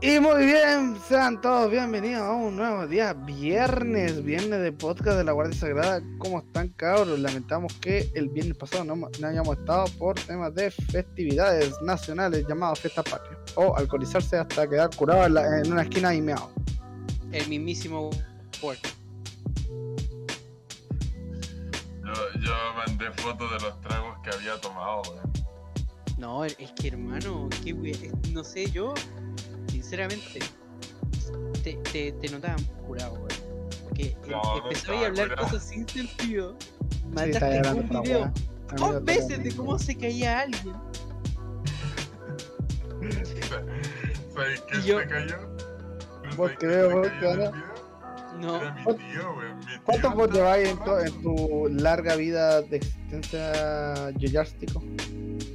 Y muy bien, sean todos bienvenidos a un nuevo día, viernes, viernes de podcast de la Guardia Sagrada. ¿Cómo están, cabros? Lamentamos que el viernes pasado no, no hayamos estado por temas de festividades nacionales llamadas Fiesta Patria o alcoholizarse hasta quedar curado en, la- en una esquina y meado. El mismísimo puerto. Yo, yo mandé fotos de los tragos que había tomado, weón. No, es que hermano, qué we- no sé, yo, sinceramente, te, te, te notaba curado, weón. Porque em- No, no empezaba a hablar curado. cosas sin sentido. Sí, Mandaste hablando un video dos veces de cómo se caía alguien. ¿Sabes quién Y yo- se cayó? ¿Pero Vos creo, quién vos creo. video? No, mi. Mi ¿Cuántos vos lleváis en en tu larga vida de existencia yoyástico?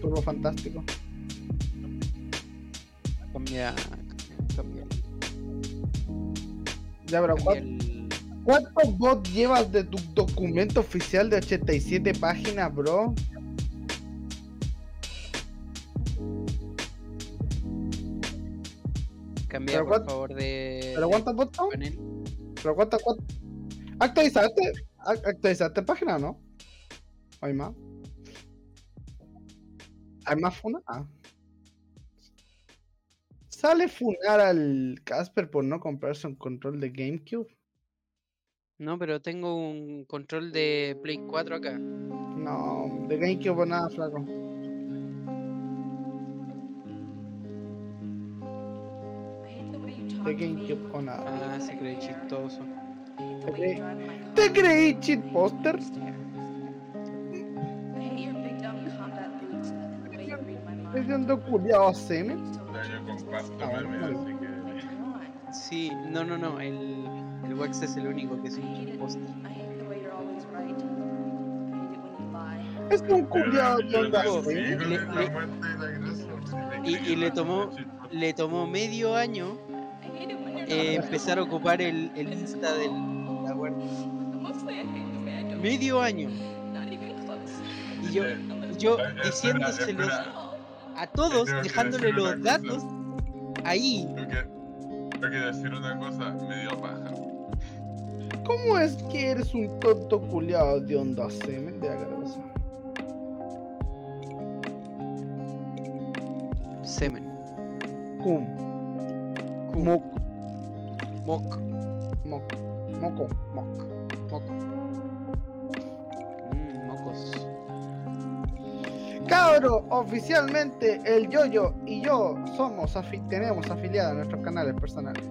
Turbo fantástico. cambia, cambia, Ya, pero cambia ¿cuántos el... ¿Cuántos bots llevas de tu documento oficial de 87 páginas, bro? Cambia, por cuánto- favor, de... ¿Pero cuántos bots. ¿Pero cuántas, cuántas? ¿Actualizaste? ¿Ac- ¿Actualizaste página o no? ¿Hay más? ¿Hay más funa? Ah. ¿Sale funar al Casper por no comprarse un control de GameCube? No, pero tengo un control de Play 4 acá. No, de GameCube o nada, flaco. De GameCube o nada. Ah, se cree chistoso. ¿Te creí, ¿Te creí cheat poster? Diciendo culiao semen. Ya, yo Ah, bueno, meme, bueno. así que. Sí, no, no, no, el, el Wax es el único que es un post. Es un con me y- y le tomó- Le tomó medio año eh, empezar a ocupar el, el Insta de la guardia. Medio año. Y yo, yo Eh, diciéndoselos a todos, dejándole los datos ahí. Tengo que, tengo que decir una cosa, me dio paja. ¿Cómo es que eres un tonto culiao de onda semen de la cabeza? Semen. Cum. Cum. Moc. Moc. Moc. Moco. Moc. Cabro, oficialmente el Yoyo y yo somos afi- tenemos afiliados a nuestros canales personales.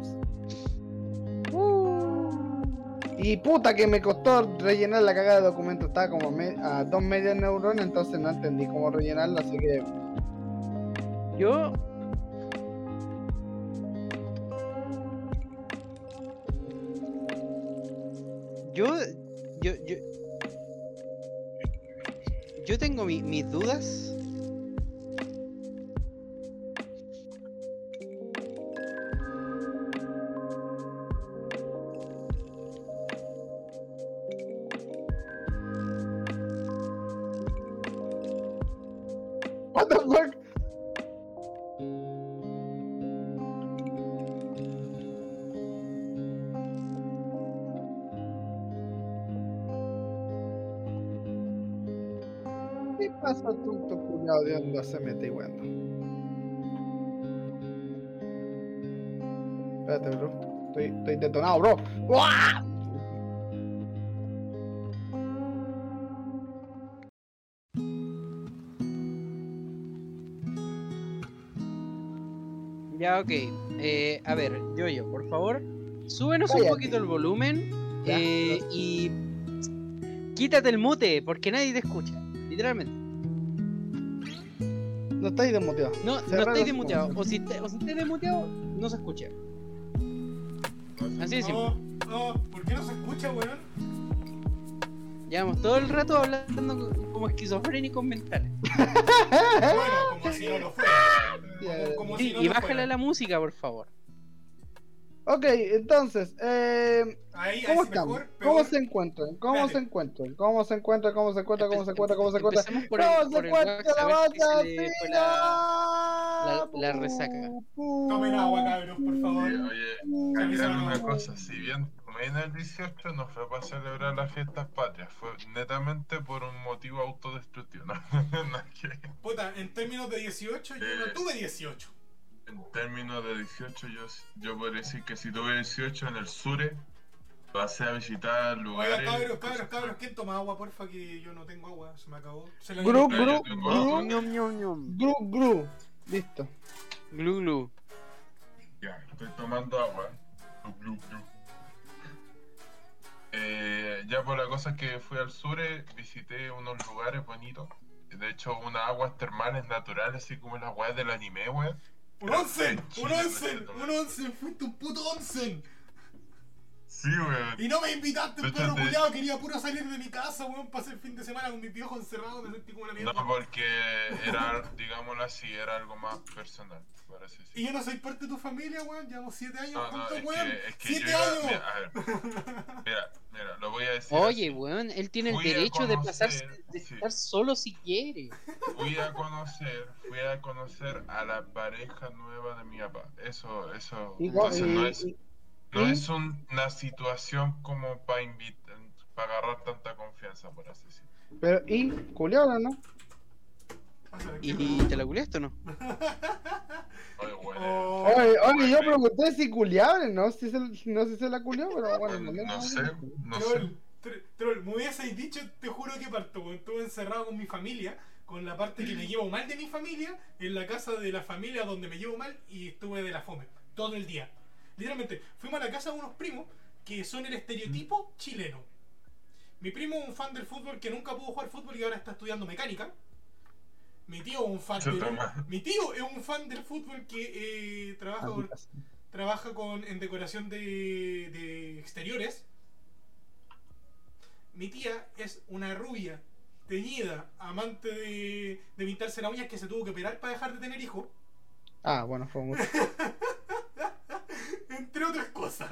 Y puta que me costó rellenar la cagada de documento, estaba como me- a dos medias neuronas, entonces no entendí cómo rellenarla, así que Yo. Yo. Yo. Yo, yo tengo mi- mis dudas. Espérate, bro. Estoy, estoy detonado, bro. ¡Uah! Ya, ok. Eh, a ver, yo, yo, por favor, súbenos un poquito el volumen eh, y quítate el mute, porque nadie te escucha, literalmente. No estáis desmotivados. No, no estáis los desmuteado. ojos. O si, te- o si estáis desmuteado, no se escucha. Así simple. No, no, ¿por qué no se escucha, weón? Llevamos todo el rato hablando co- como esquizofrénicos mentales. Bueno, como si no lo fuera. Ya, Como, como Sí, si no y lo bájale fuera. la música, por favor. Ok, entonces, eh, Ahí, ¿cómo ahí están? mejor, ¿Cómo se encuentran? ¿Cómo se encuentran? ¿Cómo se encuentran? ¿Cómo se encuentran? ¿Cómo se encuentran? ¿Cómo se encuentran? ¿Cómo se encuentra la banda la... Resaca. Tomen agua, cabros, por favor. Oye, oye, aclarar una cosa, si bien tomé en el 18 no fue para celebrar las fiestas patrias, fue netamente por un motivo autodestructivo. Puta, en términos de 18, yo no tuve 18. En términos de 18, yo, yo podría decir que si tuve 18 en el Sure, pasé a visitar Oiga, lugares. cabros, cabros, cabros, ¿quién toma agua, porfa? Que yo no tengo agua, se me acabó. Se la Gru, gru, gru, agua. Ñom, ñom, ñom. gru, gru. Listo. Glu, glu. Ya, estoy tomando agua. Glu, glu. Eh, ya por la cosa es que fui al Sure, visité unos lugares bonitos. De hecho, unas aguas termales naturales, así como las weas del anime, weón. ¡Un onsen! En ¡Un onsen! ¡Un onsen! ¡Fuiste un puto onsen! Sí, weón. Y no me invitaste, hecho, perro te- culiado. Quería puro salir de mi casa, weón. Pasé el fin de semana con mi viejo encerrado. Me sentí como una mierda. No, porque era, digámoslo así, era algo más personal, Y yo no soy parte de tu familia, weón. Llevamos 7 años No, no, juntos, es weón. que, es que yo ¡Siete iba- años! mira, a ver, mira, mira, lo voy a decir Oye, así. weón, él tiene el Fui derecho de pasarse, de sí. estar solo si quiere. Fui a conocer, fui a conocer a la pareja nueva de mi papá. Eso, eso, entonces no y- es, y- no es un- una situación como para invitar, para agarrar tanta confianza, por así decirlo. pero, ¿y? ¿Culiado no? Pásale, ¿qué ¿Y te la culiaste o no? Oye, bueno, Oh, Oye, oye, yo pregunté si culiable, no si se, no sé si se la culió, pero bueno, no, me- no sé, no sé. Troll, tr- troll, me hubieseis dicho, te juro que parto. Estuve encerrado con mi familia, con la parte que me llevo mal de mi familia, en la casa de la familia donde me llevo mal y estuve de la fome todo el día. Literalmente, fuimos a la casa de unos primos que son el estereotipo chileno. Mi primo es un fan del fútbol que nunca pudo jugar fútbol y ahora está estudiando mecánica. Mi tío es un fan del, mi tío es un fan del fútbol que eh, trabaja con, trabaja con, en decoración de, de exteriores. Mi tía es una rubia, teñida, amante de, de pintarse las uñas que se tuvo que operar para dejar de tener hijos, Ah, bueno, fue mucho. entre otras cosas.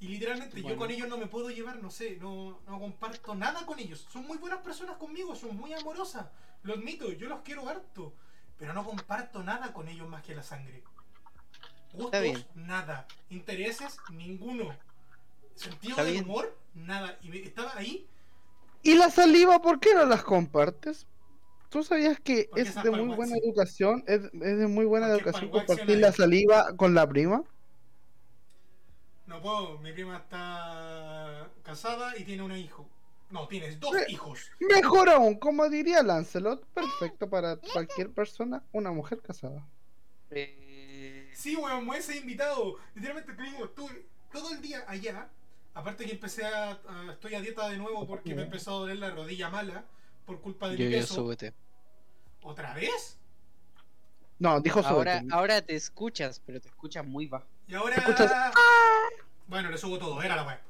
Y literalmente yo con ellos no me puedo llevar, no sé, no, no comparto nada con ellos. Son muy buenas personas conmigo, son muy amorosas, lo admito, yo los quiero harto, pero no comparto nada con ellos más que la sangre. Gustos, nada. Intereses, ninguno. Sentido del humor, nada. Y me- estaba ahí, ¿Y la saliva por qué no las compartes? ¿Tú sabías que Porque es de muy buena educación? Es, es de muy buena Porque educación compartir la saliva con la prima? no puedo, mi prima está casada y tiene un hijo. No, tienes dos hijos. Mejor aún, como diría Lancelot, perfecto para cualquier persona, una mujer casada. Eh, Sí, weón, me hubiese invitado. Literalmente te digo, estuve todo el día allá. Aparte que empecé a, a- Estoy a dieta de nuevo porque me empezó a doler la rodilla mala por culpa de yo, mi yo peso. súbete. ¿Otra vez? No, dijo Ahora, sobre. ahora te escuchas, pero te escuchas muy bajo. Y ahora. escuchas? Bueno, le subo todo, era la weá.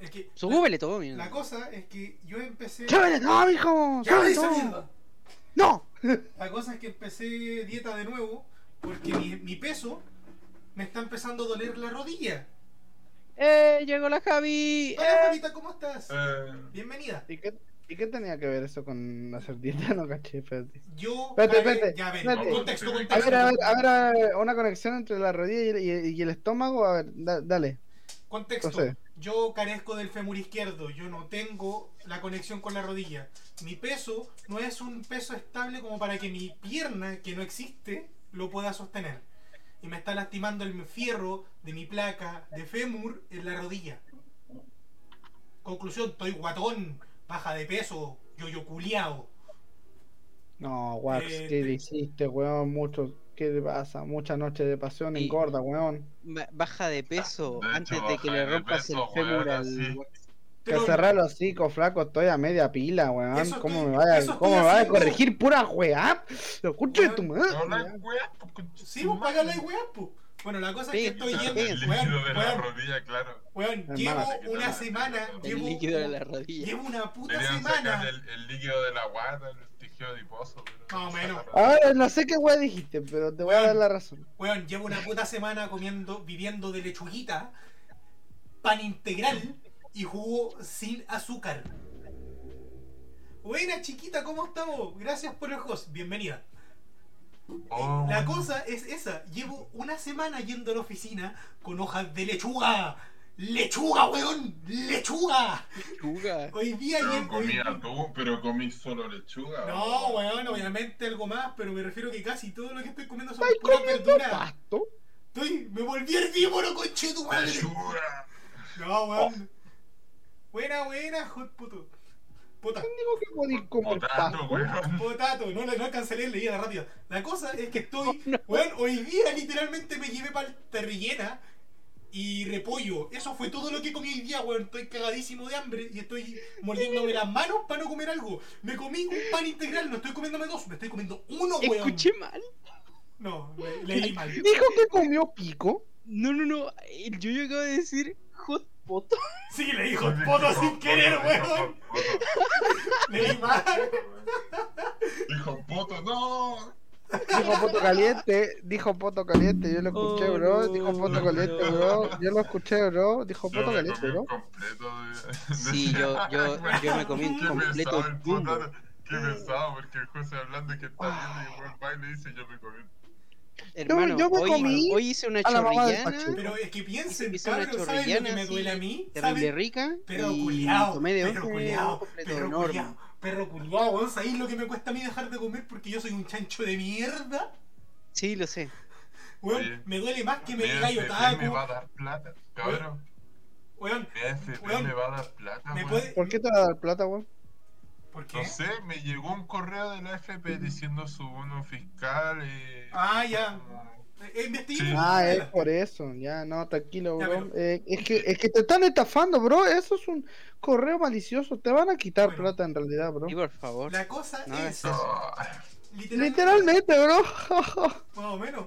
Es que. Súbele todo, La, mira. la cosa es que yo empecé. ¡Súbele todo, mijo! ¡Ya ¡Súbele todo! ¡No! La cosa es que empecé dieta de nuevo porque mi, mi peso me está empezando a doler la rodilla. ¡Eh! Llegó la Javi. Hola, ¡Eh! Javita, ¿cómo estás? Eh, Bienvenida. ¿Y qué, ¿Y qué tenía que ver eso con hacer dieta? No caché, espérate. Yo. Espérate, espérate, Ya, ven, espérate. contexto, A contexto. ver, a ver, a ver, a ver, una conexión entre la rodilla y, y- y el estómago. A ver, da- dale. Contexto. Yo carezco del fémur izquierdo. Yo no tengo la conexión con la rodilla. Mi peso no es un peso estable como para que mi pierna, que no existe, lo pueda sostener. Y me está lastimando el fierro de mi placa de fémur en la rodilla. Conclusión, estoy guatón, baja de peso, yo yo culiao. No, Wax, Eh, ¿qué te- hiciste, weón? Mucho, ¿qué te pasa? Mucha noche de pasión Y- engorda, weón. Ba- Baja de peso De hecho, antes de que le rompas peso, el fémur al. así. Que Pero- cerrar los hocico, flaco, estoy a media pila, weón. Eso ¿Cómo estoy- me vaya, cómo me vaya a corregir pura weá? Lo escucho de tu madre. no weá, Sí, vos pagas la weá, po. Bueno, la cosa es que estoy. El Weón, líquido de la weón, rodilla, claro. weón, Hermana. llevo una la- semana, El llevo, líquido de la rodilla. llevo una puta Deberían semana. sacar el, el líquido de la guata, el tejido adiposo. pero- Más o menos. Ahora no sé qué weá dijiste, pero te voy a dar la razón. Weón, llevo una puta semana comiendo, viviendo de lechuguita, pan integral y jugo sin azúcar. Buena chiquita, ¿cómo estamos? Gracias por el host, bienvenida. Oh, La cosa es esa, llevo una semana yendo a la oficina con hojas de lechuga. ¡Lechuga, weón! ¡Lechuga! Chuga. Hoy día Pero llevo... comía tú, pero comí solo lechuga. No, weón, obviamente algo más, pero me refiero que casi todo lo que estoy comiendo son ¿Estás puras comiendo verduras. pasto? Estoy, me volví herbívoro, conche tu madre. Lechuga. No, weón. Buena, buena, hot puto. Puta. ¿Quién dijo que podéis Potato, weón. Potato, no, no alcancé a leer, leía rápido. La cosa es que estoy, weón, hoy día literalmente me llevé palta rellena y repollo. Eso fue todo lo que comí hoy día, weón. Estoy cagadísimo de hambre y estoy mordiéndome las manos para no comer algo. Me comí un pan integral, no estoy comiéndome dos, me estoy comiendo uno, weón. Escuché mal. No, le- leí mal. Dijo que comió pico. No, no, no. El yo acaba de decir hot poto. Sí, le dijo poto sin querer, weón. Leí mal. Dijo poto, no. Dijo poto caliente. Dijo poto caliente. Yo lo escuché, Oh, bro. Dijo poto caliente, bro. Yo lo escuché, bro. Dijo poto caliente, bro. un completo de... Sí, yo, yo, yo me comí un completo el. Qué pesado, porque el José hablando que está viendo y igual va y le dice yo me comí. Hermano, yo me hoy, comí hoy hice una chorrillana. Pero es que piensen, Hice una cabrón, ¿saben lo que me duele a mí? terrible rica Perro y culiao, tomé de perro culiao, perro enorme. culiao, perro culiao, weón, ¿sabéis lo que me cuesta a mí dejar de comer porque yo soy un chancho de mierda? Sí, lo sé. Weón, Oye, me duele más que me diga otaku. me va a dar plata, cabrón. Weón, Weón, me va a dar plata, ¿me weón. puede...? ¿Por qué te va a dar plata, weón? ¿Por qué? No sé, me llegó un correo de la FP diciendo su bono fiscal y... Ah, ya. Eh. Sí. Ah, es por eso. Ya, no, tranquilo, Ya, bro. pero- Eh, es, que, es que te están estafando, bro. Eso es un correo malicioso. Te van a quitar Bueno. plata en realidad, bro. Y por favor. La cosa No, es, No, Literalmente, bro. más o menos.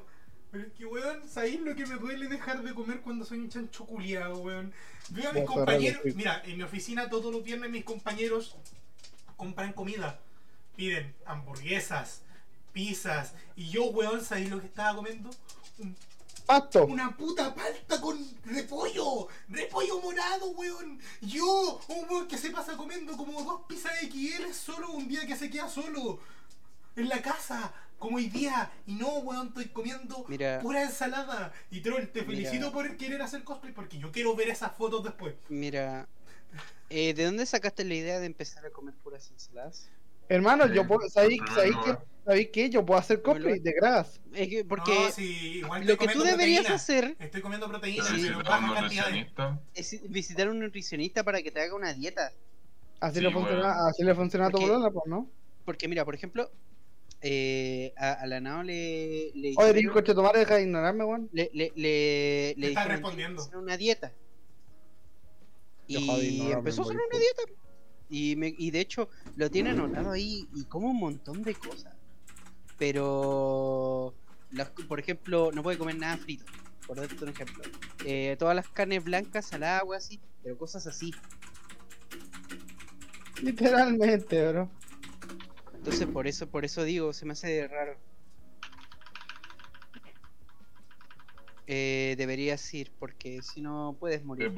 Pero es que, weón, ¿sabéis lo que me duele dejar de comer cuando soy un chancho culiado, weón? Veo a mis compañeros. Mira, en mi oficina todos los viernes mis compañeros compran comida. Piden hamburguesas, pizzas. Y yo, weón, ¿sabéis lo que estaba comiendo? Un- Pasto. una puta palta con repollo. Repollo morado, weón. Yo, un weón que se pasa comiendo como dos pizzas XL solo un día que se queda solo. En la casa, como hoy día. Y no, weón, estoy comiendo Mira. pura ensalada. Y Troll, te Mira. felicito por querer hacer cosplay porque yo quiero ver esas fotos después. Mira, eh, ¿de dónde sacaste la idea de empezar a comer puras ensaladas? Hermano, yo Sí, puedo. ¿Sabéis en primer sabéis lugar. que. Yo puedo hacer cosplay de grass. Es que porque No, sí, igual lo que tú deberías proteína. hacer Estoy comiendo proteína, Sí. pero baja cantidades. nutricionista, es visitar a un nutricionista para que te haga una dieta. Así Sí, le funciona, así le funciona a tu bolola, pues, ¿no? Porque mira, por ejemplo, eh, a, a la Nao le, le Oye, digo, coche tomar, deja de ignorarme, weón. le, le, le, le está respondiendo. "Tienes que hacer una dieta. Y empezó a hacer una dieta. Y, me, y de hecho lo tiene anotado ahí y como un montón de cosas. Pero, las- por ejemplo, no puede comer nada frito. Por darte un ejemplo. Eh, todas las carnes blancas al agua, así, pero cosas así. Literalmente, bro. Entonces por eso, por eso digo, se me hace raro. Eh, deberías ir, porque si no puedes morir.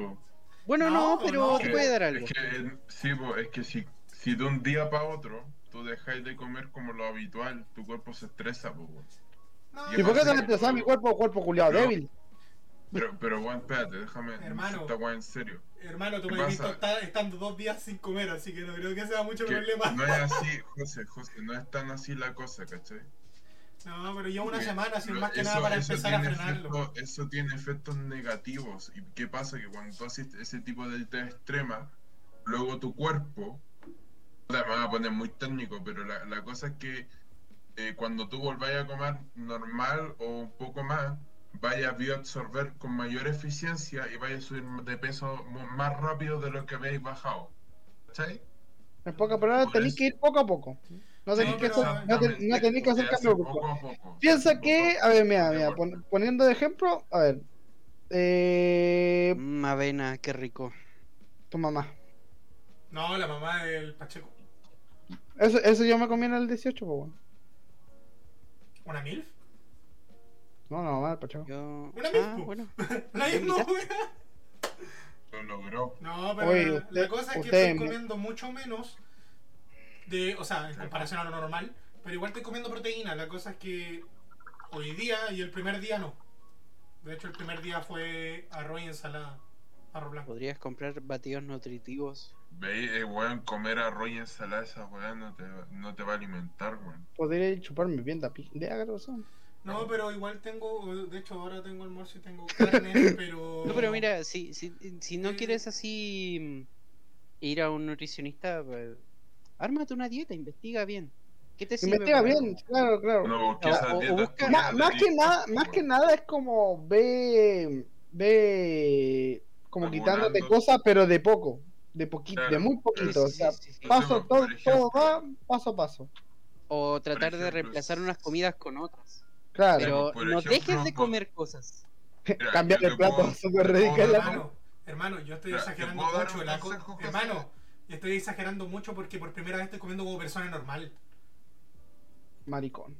Bueno, no, No, pero no. te puede dar algo. Es que, eh, sí, po, es que si, si de un día para otro tú dejáis de comer como lo habitual, tu cuerpo se estresa, po, weón. No, ¿Y por qué te estresar mi cuerpo, cuerpo culiado débil? Pero, pero, weón, espérate, déjame Hermano. esta weón en serio. Hermano, tú ¿Qué me has visto estando dos días sin comer, así que no creo que sea mucho Que problema. no es así, José, José, no es tan así la cosa, ¿cachai? No, pero llevo una semana, lo- más que eso- nada para empezar a frenarlo. eso tiene efectos negativos. ¿Y qué pasa? Que cuando tú haces ese tipo de dieta extrema, luego tu cuerpo, me voy a poner muy técnico, pero la, la cosa es que eh, cuando tú volváis a comer normal o un poco más, vaya a bioabsorber con mayor eficiencia y vaya a subir de peso más rápido de lo que habéis bajado. ¿Cachai? En pocas palabras, tenéis que ir poco a poco. No Sí, tenéis que, hacer, no, no tenéis que hacer cambio brusco. poco a poco. Piensa que, a ver, mira, mira, pon- poniendo de ejemplo, a ver, eh, Mm, avena, qué rico. tu mamá. No, la mamá del Pacheco. Eso, eso yo me comí en el 18, pues bueno. ¿Una MILF? No, no, mamá del Pacheco. Yo... Una Ah, misma. bueno. La ¿Me misma. Lo logró. No, pero Oye, la, usted- la cosa es que usted estoy comiendo mucho menos. De, o sea, en comparación a lo normal. Pero igual estoy comiendo proteína. La cosa es que hoy día y el primer día no. De hecho, el primer día fue arroz y ensalada. Arroz blanco. Podrías comprar batidos nutritivos. Veis, eh, weón, comer arroz y ensalada, esa weón no te, no te va a alimentar, weón. Podría chuparme bien la de. No, pero igual tengo, de hecho ahora tengo almuerzo y tengo carne, pero... No, pero mira, si, si, si no quieres así mm, ir a un nutricionista, pues, ármate una dieta, investiga bien. ¿Qué te sirve? Investiga para- bien, claro, claro. No, O- o- busca- más que nada, más que nada es como ve, ve como quitándote cosas, pero de poco, de poquito, de muy Sí, poquito, o sea, sí, sí, sí. paso, todo, ejemplo- todo va paso a paso. O tratar de reemplazar unas comidas con otras. Claro, Pero no ejemplo, dejes de comer cosas. Cambiar el plato, súper radical. Hermano, hermano, yo estoy Mira, ¿te exagerando mucho. un La co- consejo, Estoy exagerando mucho porque por primera vez estoy comiendo como persona normal. maricón.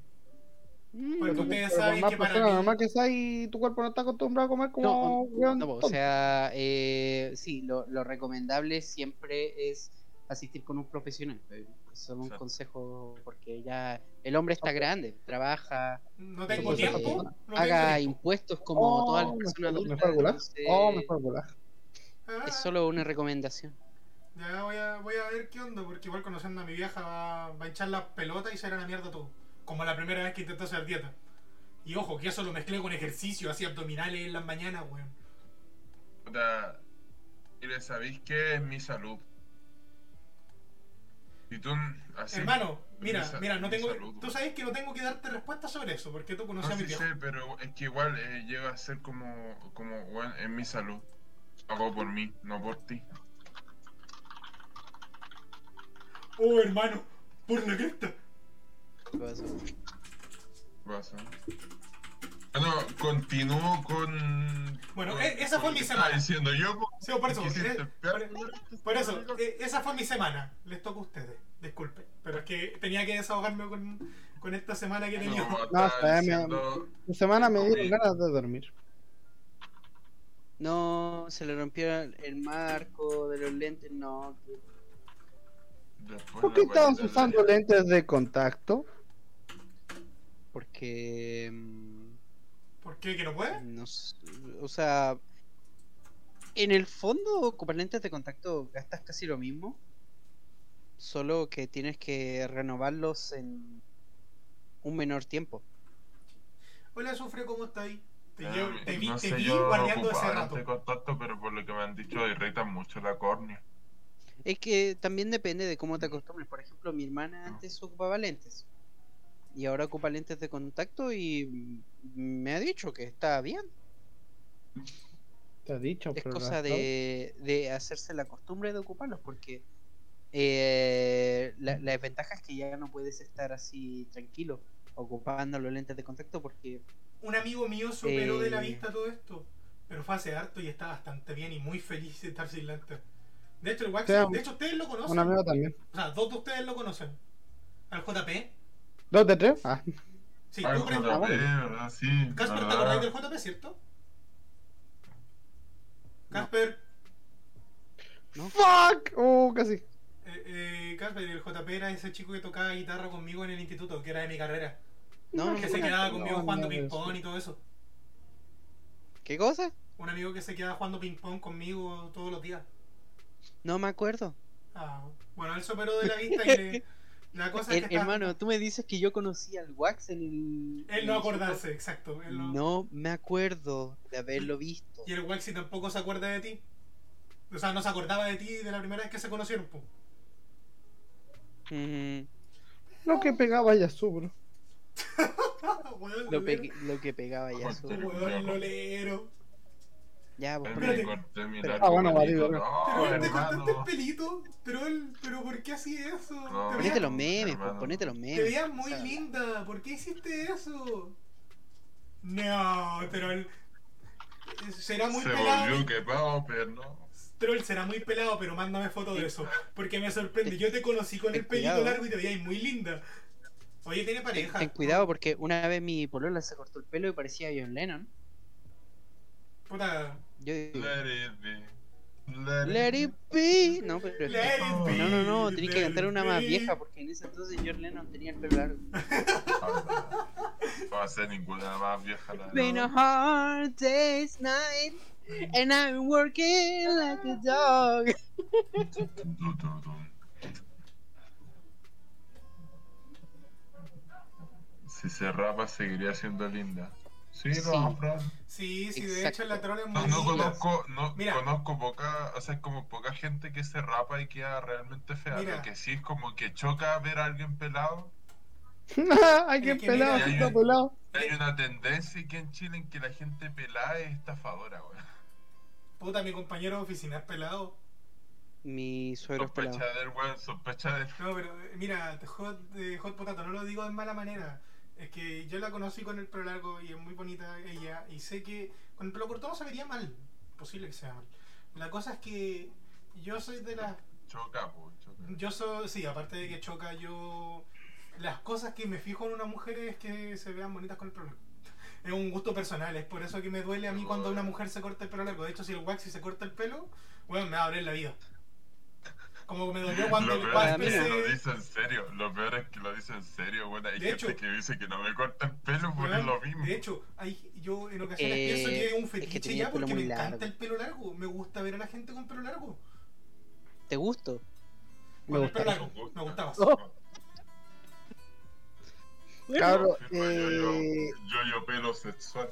Mm, Porque Pero, ustedes saben que para mí- normal que sea y tu cuerpo no está acostumbrado a comer como weón No, o sea, eh, sí, lo, lo recomendable siempre es asistir con un profesional. eh, Son un consejo porque ya el hombre está grande, trabaja, No tengo ser tiempo. No haga tengo tiempo. impuestos como Oh, todas las mejor- personas adultas. gulag. entonces, Oh, mejor gulag. Ah, Es solo una recomendación. Ya voy a, voy a ver qué onda, porque igual conociendo a mi vieja va, va a hinchar la pelota y se hará la mierda todo. Como la primera vez que intentó hacer dieta. Y ojo, que eso lo mezclé con ejercicio, así abdominales en las mañanas, weón. Puta, mire, ¿sabéis qué es mi salud? Y tú, así. Hermano, mira, mi sa- mano, no tengo. salud, Tú sabes que no tengo que darte respuesta sobre eso, porque tú conoces No, a mi sí viejo. sé, pero es que igual eh, llega a ser como, como, bueno, en mi salud. Hago por mí, no por ti. Oh, hermano, por la cresta. ¿Qué pasó? Pasa. Bueno, continúo con. Bueno, con- e- esa fue con mi semana. estaba diciendo yo. Sí, por eso, eh, pegar- Por eso, eh, esa fue mi semana. Les toca a ustedes. Disculpen. Pero es que tenía que desahogarme con, con esta semana que he tenido. No, No, está bien, diciendo- La semana me dieron ganas de dormir. No, se le rompió el el marco de los lentes, no. Después ¿Por qué varita usando de- lentes de contacto? Porque... mm, ¿Por qué? ¿Que no puede? No o sea, en el fondo, ocupar lentes de contacto gastas casi lo mismo. Solo que tienes que renovarlos en un menor tiempo. Hola, Sufre, ¿cómo está ahí? Te, Ah, llevo- te vi, no te sé, vi yo guardeando ese ocupaba rato. lentes de contacto, pero por lo que me han dicho, irritan mucho la córnea. Es que también depende de cómo te acostumbres. Por ejemplo, mi hermana antes ocupaba lentes. Y ahora ocupa lentes de contacto y me ha dicho que está bien. Te he dicho, Es pero cosa de, de hacerse la costumbre de ocuparlos porque eh, la, la desventaja es que ya no puedes estar así tranquilo ocupando los lentes de contacto porque Un amigo mío superó de la Eh. vista todo esto. Pero fue hace harto y está bastante bien y muy feliz de estar sin lentes. De hecho, el Wax, de hecho, ustedes lo conocen. Un amigo también. O sea, dos de ustedes lo conocen. Al JP. ¿Dos de tres? Ah, Sí, tú. Ah, JP. Sí. Casper, ¿te acordáis del JP, cierto? Casper, ¿no? ¡Fuck! Oh, casi. eh, eh, Casper, el JP era ese chico que tocaba guitarra conmigo en el instituto, que era de mi carrera. No, no que se quedaba no, conmigo no, jugando no, ping-pong y todo eso. ¿Qué cosa? Un amigo que se quedaba jugando ping-pong conmigo todos los días. No me acuerdo. Ah, bueno, él superó de la vista y le- la cosa es que está- hermano, tú me dices que yo conocí al Wax en el. Él no el acordarse, exacto. él no- No me acuerdo de haberlo visto. Y el Waxi tampoco se acuerda de ti. O sea, no se acordaba de ti de la primera vez que se conocieron, po. Mm, Lo que pegaba ya bro. Weón, lo, pe- lo que pegaba ya. su- Joder. Weón, lolero. Ya, pues, corté mi Ah, bueno, vale. Pero No, él te cortaste el pelito. Pero él, pero ¿por qué hacía eso? No. te Ponete veías, los memes, pues, ponete los te memes. veías o muy linda. ¿Por qué hiciste eso? No, pero él. Será muy Se pelado. volvió quepado, pero no. Troll será muy pelado, pero mándame foto de eso. Porque me sorprende. Yo te conocí con el pelito largo y te veías muy linda. Oye, tiene Ten, pareja. ten cuidado porque una vez mi polola se cortó el pelo y parecía John Lennon. Puta, Yo digo, Let it be. Let it be. No, pero. it be, No, no, no, tenés que cantar una más vieja porque en ese entonces John Lennon tenía el pelo largo. No va a ser ninguna más vieja la Been a hard day's night and I'm working like a dog. Si se rapa, seguiría siendo linda. Sí, Fran. Sí, sí, de Exacto. hecho la troll es muy No, no conozco, no Mira. conozco poca, o sea, es como poca gente que se rapa y queda realmente fea. Mira. Lo que sí es como que choca ver a alguien pelado. Hay que Es que pelado, mira, está hay- pelado. Hay una tendencia aquí en Chile en que la gente pelada es estafadora, weón. Puta, mi compañero de oficina es pelado. Mi suegro es pelado. Sospecha del weón, sospecha del. No, pero eh, mira, Hot, eh, Hot Potato, no lo digo de mala manera. Es que yo la conocí con el pelo largo y es muy bonita ella. Y sé que con el pelo corto no se vería mal. Posible que sea mal. La cosa es que yo soy de las. Choca, po, choca. Yo soy. Sí, aparte de que choca, yo. Las cosas que me fijo en una mujer es que se vean bonitas con el pelo largo. Es un gusto personal, es por eso que me duele a mí cuando una mujer se corta el pelo largo. De hecho, si el waxy se corta el pelo, bueno, me va a doler la vida. Como me dolió cuando Lo el peor es que lo dice en serio. Lo peor es que lo dice en serio, weón. Hay De gente hecho- que dice que no me corta el pelo porque es lo mismo. De hecho, hay, yo en ocasiones Eh, pienso que es un es que fetiche ya porque me muy encanta largo. el pelo largo. Me gusta ver a la gente con pelo largo. ¿Te gusto? Me el gusta. pelo largo. Me gustaba. Oh. Yo, yo, eh, yo, yo pelo sexual.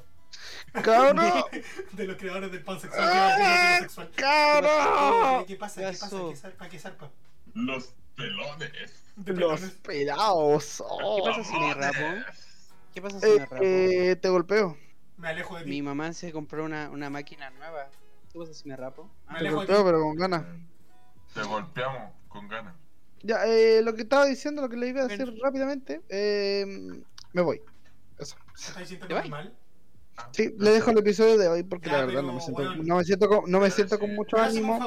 Cabro, De los creadores del pansexual. ¡Ah! sexual. cabro. ¿Qué pasa? ¿Qué pasa? ¿Qué zarpa? ¿Qué zarpa? Los pelones. De Los pelados. oh. ¿Qué pasa si me rapo? Mamones. ¿Qué pasa si Eh, me rapo? eh, te golpeo. Me alejo de ti. Mi mamá se compró una, una máquina nueva. ¿Qué pasa si me rapo? Ah, Me Te alejo de golpeo, ti. pero con ganas. Te golpeamos con ganas. Ya, eh, lo que estaba diciendo, lo que le iba a decir rápidamente, eh, me voy. Eso. ¿Estás sintiendo ¿Te Sí, le dejo el episodio de hoy porque Ya, la verdad no me siento, weón. no me siento con, no me Pero siento sí. con mucho ánimo.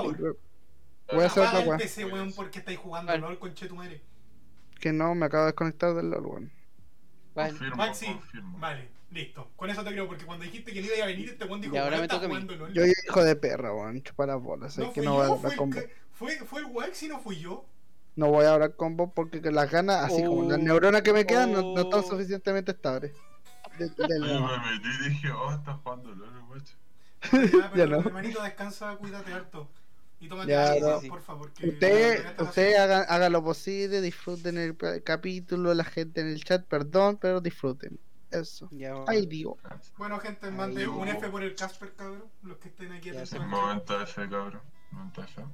Voy a hacer otra weá. PC, weón, porque estáis jugando Vale. LOL, conche tu madre. Que no, me acabo de desconectar del LOL, weón. Vale. Confirmo, Maxi, confirmo. vale, listo. Con eso te creo, porque cuando dijiste que no iba a venir, este weón dijo, Y ahora "Weón, me toca a mí". jugando LOL. Yo hijo de perra, weón, chupa las bolas. No es que no voy a hablar con vos. fue, fue el Wax y no fui yo. No voy a hablar con vos porque que las ganas, así como las Oh. neuronas que me quedan, no, no están Oh. suficientemente estables. De- del- Yo me metí y dije, oh, está jugando LOL, guacho. Ya, pero Ya no. hermanito, descansa, cuídate harto. Y tómate Ya, no. por favor. Que Usted, la- la- usted haga, haga lo posible, disfruten el capítulo, la gente en el chat, perdón, pero disfruten. Eso. Ya, Ahí digo. Bueno, gente, mande un F por el Casper, cabrón. Los que estén aquí atentos. chat. Momento F, cabrón. Momento F.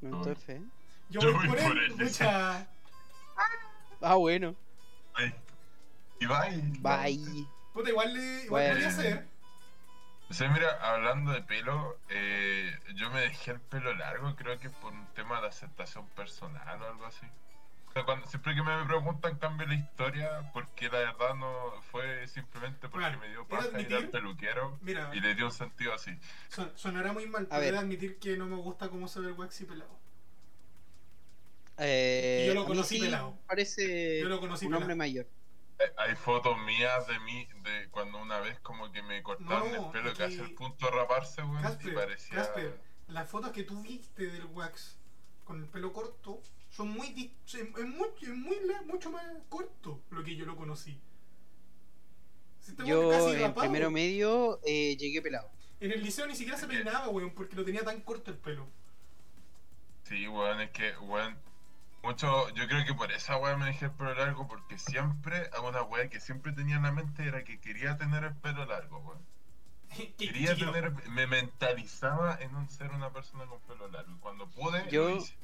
Momento F. Yo Yo voy por por él, él, mucha. Ah, bueno. Ay. Y bye. Bye. Puta, igual, le, igual Bueno. podría ser. O sea, mira, hablando de pelo, eh, yo me dejé el pelo largo, creo que por un tema de aceptación personal o algo así. O sea, cuando, siempre que me preguntan cambio la historia, porque la verdad no fue simplemente porque Bueno, me dio ¿era paja ir admitir? al peluquero Mira, y le dio un sentido así. son- sonará muy mal, A pero admitir que no me gusta cómo se ve el Waxy pelado. Eh, Yo lo conocí sí pelado. Parece Yo lo conocí un pelado. hombre mayor. Eh, Hay fotos mías de mí, de cuando una vez como que me cortaron No, el pelo que- al punto de raparse, weón, y Casper, parecía... Casper, las fotos que tú viste del wax con el pelo corto son muy es, es muy, es muy la- mucho más corto lo que yo lo conocí. Yo casi en rapado. primero medio eh, llegué pelado. En el liceo ni siquiera se peinaba, weón, porque lo tenía tan corto el pelo. Sí, weón, es que, weón, mucho, yo creo que por esa weá me dejé el pelo largo, porque siempre, a una weá que siempre tenía en la mente era que quería tener el pelo largo, weón. Quería tener, me mentalizaba en un ser una persona con pelo largo, y cuando pude, Yo- lo hice.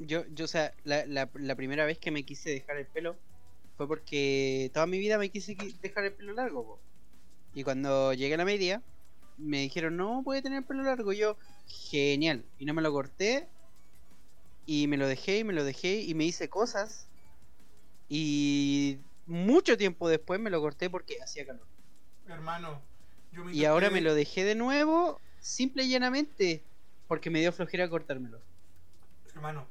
Yo, yo, o sea, la, la, la primera vez que me quise dejar el pelo fue porque toda mi vida me quise qui- dejar el pelo largo. po. Y cuando llegué a la media, me dijeron, no, puede tener el pelo largo. Y yo, genial. Y no me lo corté. Y me lo dejé y me lo dejé y me hice cosas. Y mucho tiempo después me lo corté porque hacía calor. Hermano, yo me Y ahora me lo dejé de nuevo, simple y llanamente, porque me dio flojera cortármelo. Hermano,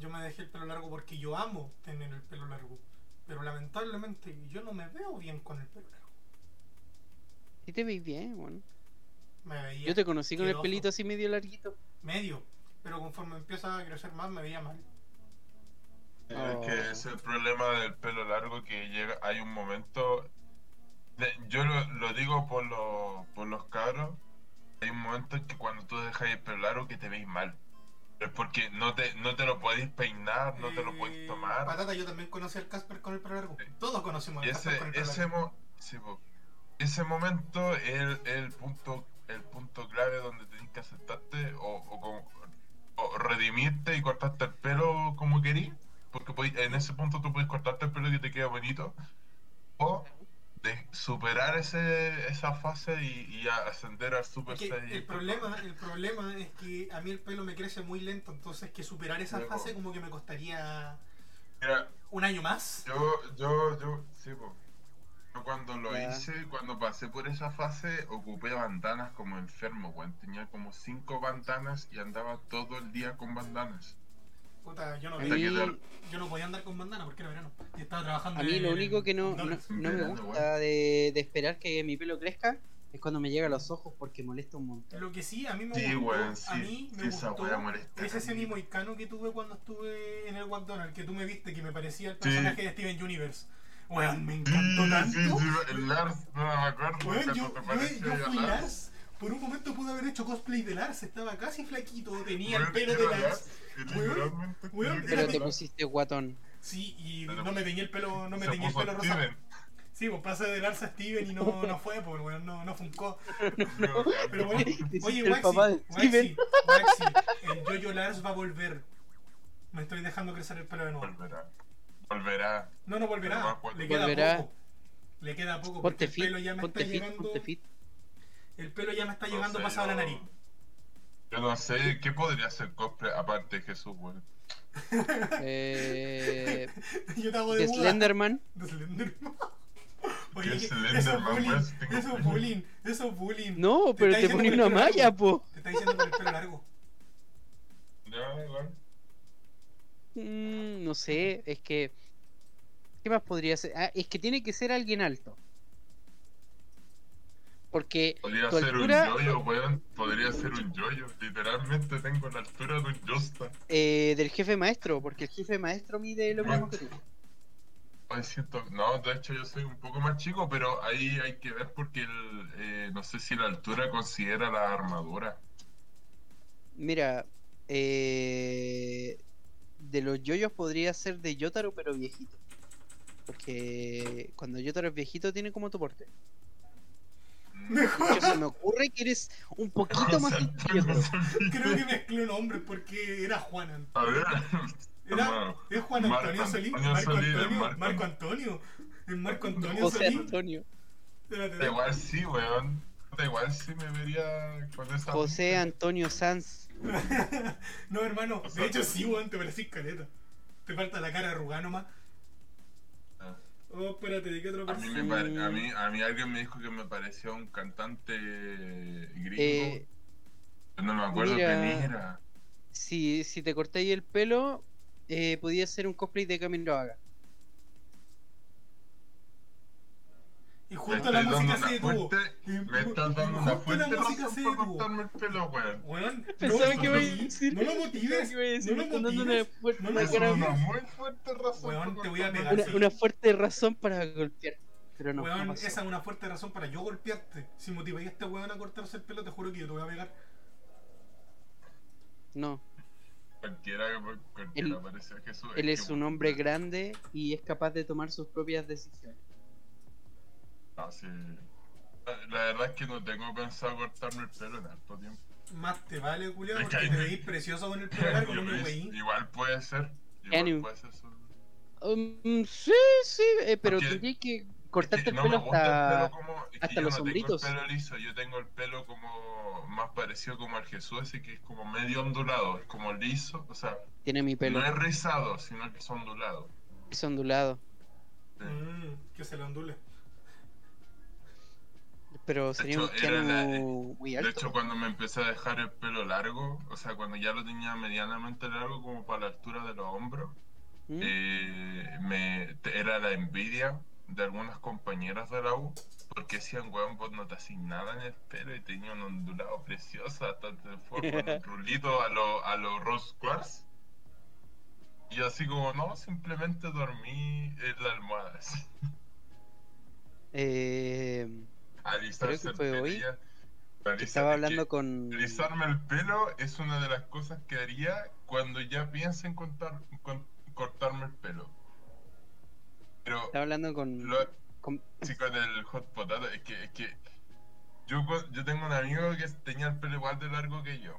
yo me dejé el pelo largo porque yo amo tener el pelo largo. Pero lamentablemente yo no me veo bien con el pelo largo. Y te veis bien, bueno. Me veía Yo te conocí con el pelito así medio larguito. medio. Pero conforme empieza a crecer más, me veía mal. Es Oh. que ese es el problema del pelo largo que llega, hay un momento, de- yo lo, lo digo por, los por los cabros, hay un momento en que cuando tú dejas el pelo largo que te veis mal. Es porque no te, no te lo podéis peinar, no te lo Eh, podéis tomar. Patata, yo también conocí al Casper con el pelo largo. Sí. Todos conocemos Y al Casper ese, con el pelo ese, largo. mo- sí, po. ese momento es el, el punto el punto clave donde tenés que aceptarte o, o, como- o redimirte y cortarte el pelo como querís. Porque en ese punto tú puedes cortarte el pelo que te queda bonito. O de superar ese, esa fase y, y ascender al Super Es que el problema, el problema es que a mí el pelo me crece muy lento, entonces que superar esa fase como que me costaría Mira, un año más. Yo, yo, yo, sí, po. Yo cuando lo hice, cuando pasé por esa fase, ocupé bandanas como enfermo, weón. Tenía como cinco bandanas y andaba todo el día con bandanas. Puta, yo no, A Hasta mí, que te- yo no podía andar con bandana porque era verano. Y estaba trabajando a mí lo único que no, no, me gusta de, de esperar que mi pelo crezca es cuando me llega a los ojos porque molesta un montón. Lo que sí, a mí me Sí, gustó, weón, a sí, mí me sí, esa gustó es ese mismo icano que tuve cuando estuve en el McDonald's, que tú me viste que me parecía el Sí. personaje de Steven Universe. Weón, me Sí, encantó sí, tanto. sí, el Lars, no me acuerdo. Weón, yo, yo, fui Lars. Por un momento pude haber hecho cosplay de Lars, estaba casi flaquito, tenía el pelo de Lars. Weón, weón, Pero te pusiste guatón. Sí, y Pero no me teñí el pelo, no me teñí el pelo rosado. Steven. Sí, pues pasé de Lars a Steven y no, no fue, pues weón, no, no funcó. No, Pero bueno, oye, Waxi, Waxi, Steven. Waxi, el Jojo Lars va a volver. Me estoy dejando crecer el pelo de nuevo. Volverá. Volverá. No, no volverá. Le queda Volverá. poco. Le queda poco porque Ponte el fit, pelo ya me ponte está fit, llegando. ponte fit. El pelo ya me está No llegando sé, pasado a la yo- nariz. Yo no sé, ¿qué podría ser cosplay aparte de Jesús, weón? Eh, Yo te hago de. Slenderman. De Slenderman. Oye, ¿Qué eso es Slenderman, bullying, eso es bullying, eso es bullying. No, pero está te con el una malla, po. Te está diciendo con el pelo Mm, no sé, es que. ¿Qué más podría ser? Ah, es que tiene que ser alguien alto. Porque Podría ser altura, un yoyo, weón. Podría ser un yoyo. Literalmente tengo la altura de un yosta. eh, del jefe maestro, porque el jefe maestro mide lo mismo que tú. Ay, siento- No, de hecho yo soy un poco más chico, pero ahí hay que ver porque el, eh, no sé si la altura considera la armadura. Mira, eh, de los yoyos podría ser de Yotaro, pero viejito. Porque cuando Yotaro es viejito tiene como tu porte. Hecho, se me ocurre que eres un poquito más viejo. Creo que mezcló nombres porque era Juan Antonio. A ver. Era, es Juan Marco Antonio. Antonio Marco Solís, Antonio. Marco Marco Antonio. Es Marco Antonio José Solís. Antonio. Da igual sí, weón. Da igual sí me vería con esa. José Antonio Sanz. no, hermano. De hecho, sí, weón, te parecís caleta. Te falta la cara arrugada nomás. Ah. Oh, espérate, ¿de qué otro A mí, me personaje? pare- a, mí, a mí alguien me dijo que me parecía un cantante gringo. Eh, no me acuerdo mira. quién era. si, si te cortáis el pelo, eh, podía ser un cosplay de Camilo Haga. Y justo la música detuvo. fuerte, Y- me estás dando una música razón para cortarme el pelo, weón. Weón, Pensaba no, que no, iba a decir. No lo motives. No me lo están dando una, motives. fuerte- No lo una es motives. muy fuerte razón. Weón, te voy a pegar, una, fuerte razón para golpear. Pero no. Weón, esa es una fuerte razón para yo golpearte. Si motiváis a este weón a cortarse el pelo, te juro que yo te voy a pegar. No. Cualquiera, cualquiera Él- parece a Jesús. Él que, es un hombre grande y es capaz de tomar sus propias decisiones. No, sí. La, la verdad es que no tengo pensado cortarme el pelo en harto tiempo. Más te vale, que porque te veis precioso con el pelo largo, no me Igual- puede ser. Igual puede ser eso. Um, sí, sí, eh, pero tendrías que Es cortarte que el no pelo me gusta el hasta. pelo como. es que hasta yo los no tengo hombritos. el pelo liso, yo tengo el pelo como más parecido como al Jesús, ese que es como medio ondulado, es como liso, o sea, Tiene mi pelo. no es rizado, sino que es ondulado. Es ondulado. Sí. Mm, que se le ondule. Pero sería hecho, un era la- Keanu muy De hecho, cuando me empecé a dejar el pelo largo, o sea, cuando ya lo tenía medianamente largo, como para la altura de los hombros, ¿Mm? eh, me, era la envidia de algunas compañeras de la U porque decían, weón, vos no te hacís nada en el pelo y tenía un ondulado precioso, hasta te fue con un rulito a los a lo Rose Quartz. Y así como, no, simplemente dormí en la almohada. así. Eh, Que el pelo hoy estaba es hablando que con. Alisarme el pelo es una de las cosas que haría cuando ya piense en cortar- con- cortarme el pelo. Pero Estaba hablando con. lo, con- Sí, con el hot potato, es que, es que yo, yo tengo un amigo que tenía el pelo igual de largo que yo.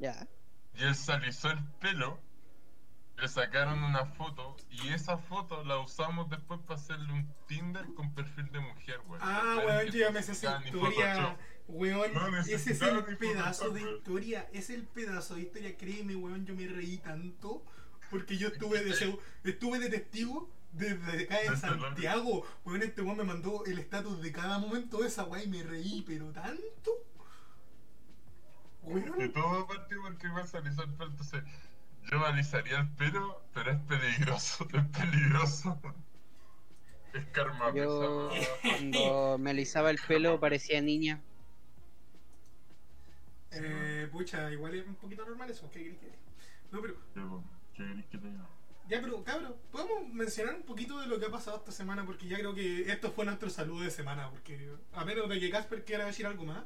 Ya. Y él se alisó el pelo, le sacaron una foto y esa foto la usamos después para hacerle un Tinder con perfil de mujer, weón. Ah, weón, yo me sé esa historia. Weón, No ese es el pedazo de historia. Es el pedazo de historia. Créeme, weón, yo me reí tanto. Porque yo estuve de, estuve de testigo desde acá en Santiago. Weón, este weón me mandó el estatus de cada momento de esa weá y me reí, pero tanto. Weón, todo partió porque alisó el pelo, entonces yo me alisaría el pelo, pero es peligroso, es peligroso. Es karma Yo pesado. cuando me alisaba el pelo parecía niña. eh, pucha, igual es un poquito normal eso. ¿Qué querés que? No, pero Ya, ¿Qué querés que te diga? Ya, pero cabrón, podemos mencionar un poquito de lo que ha pasado esta semana, porque ya creo que esto fue nuestro saludo de semana, porque a menos de que Casper quiera decir algo más.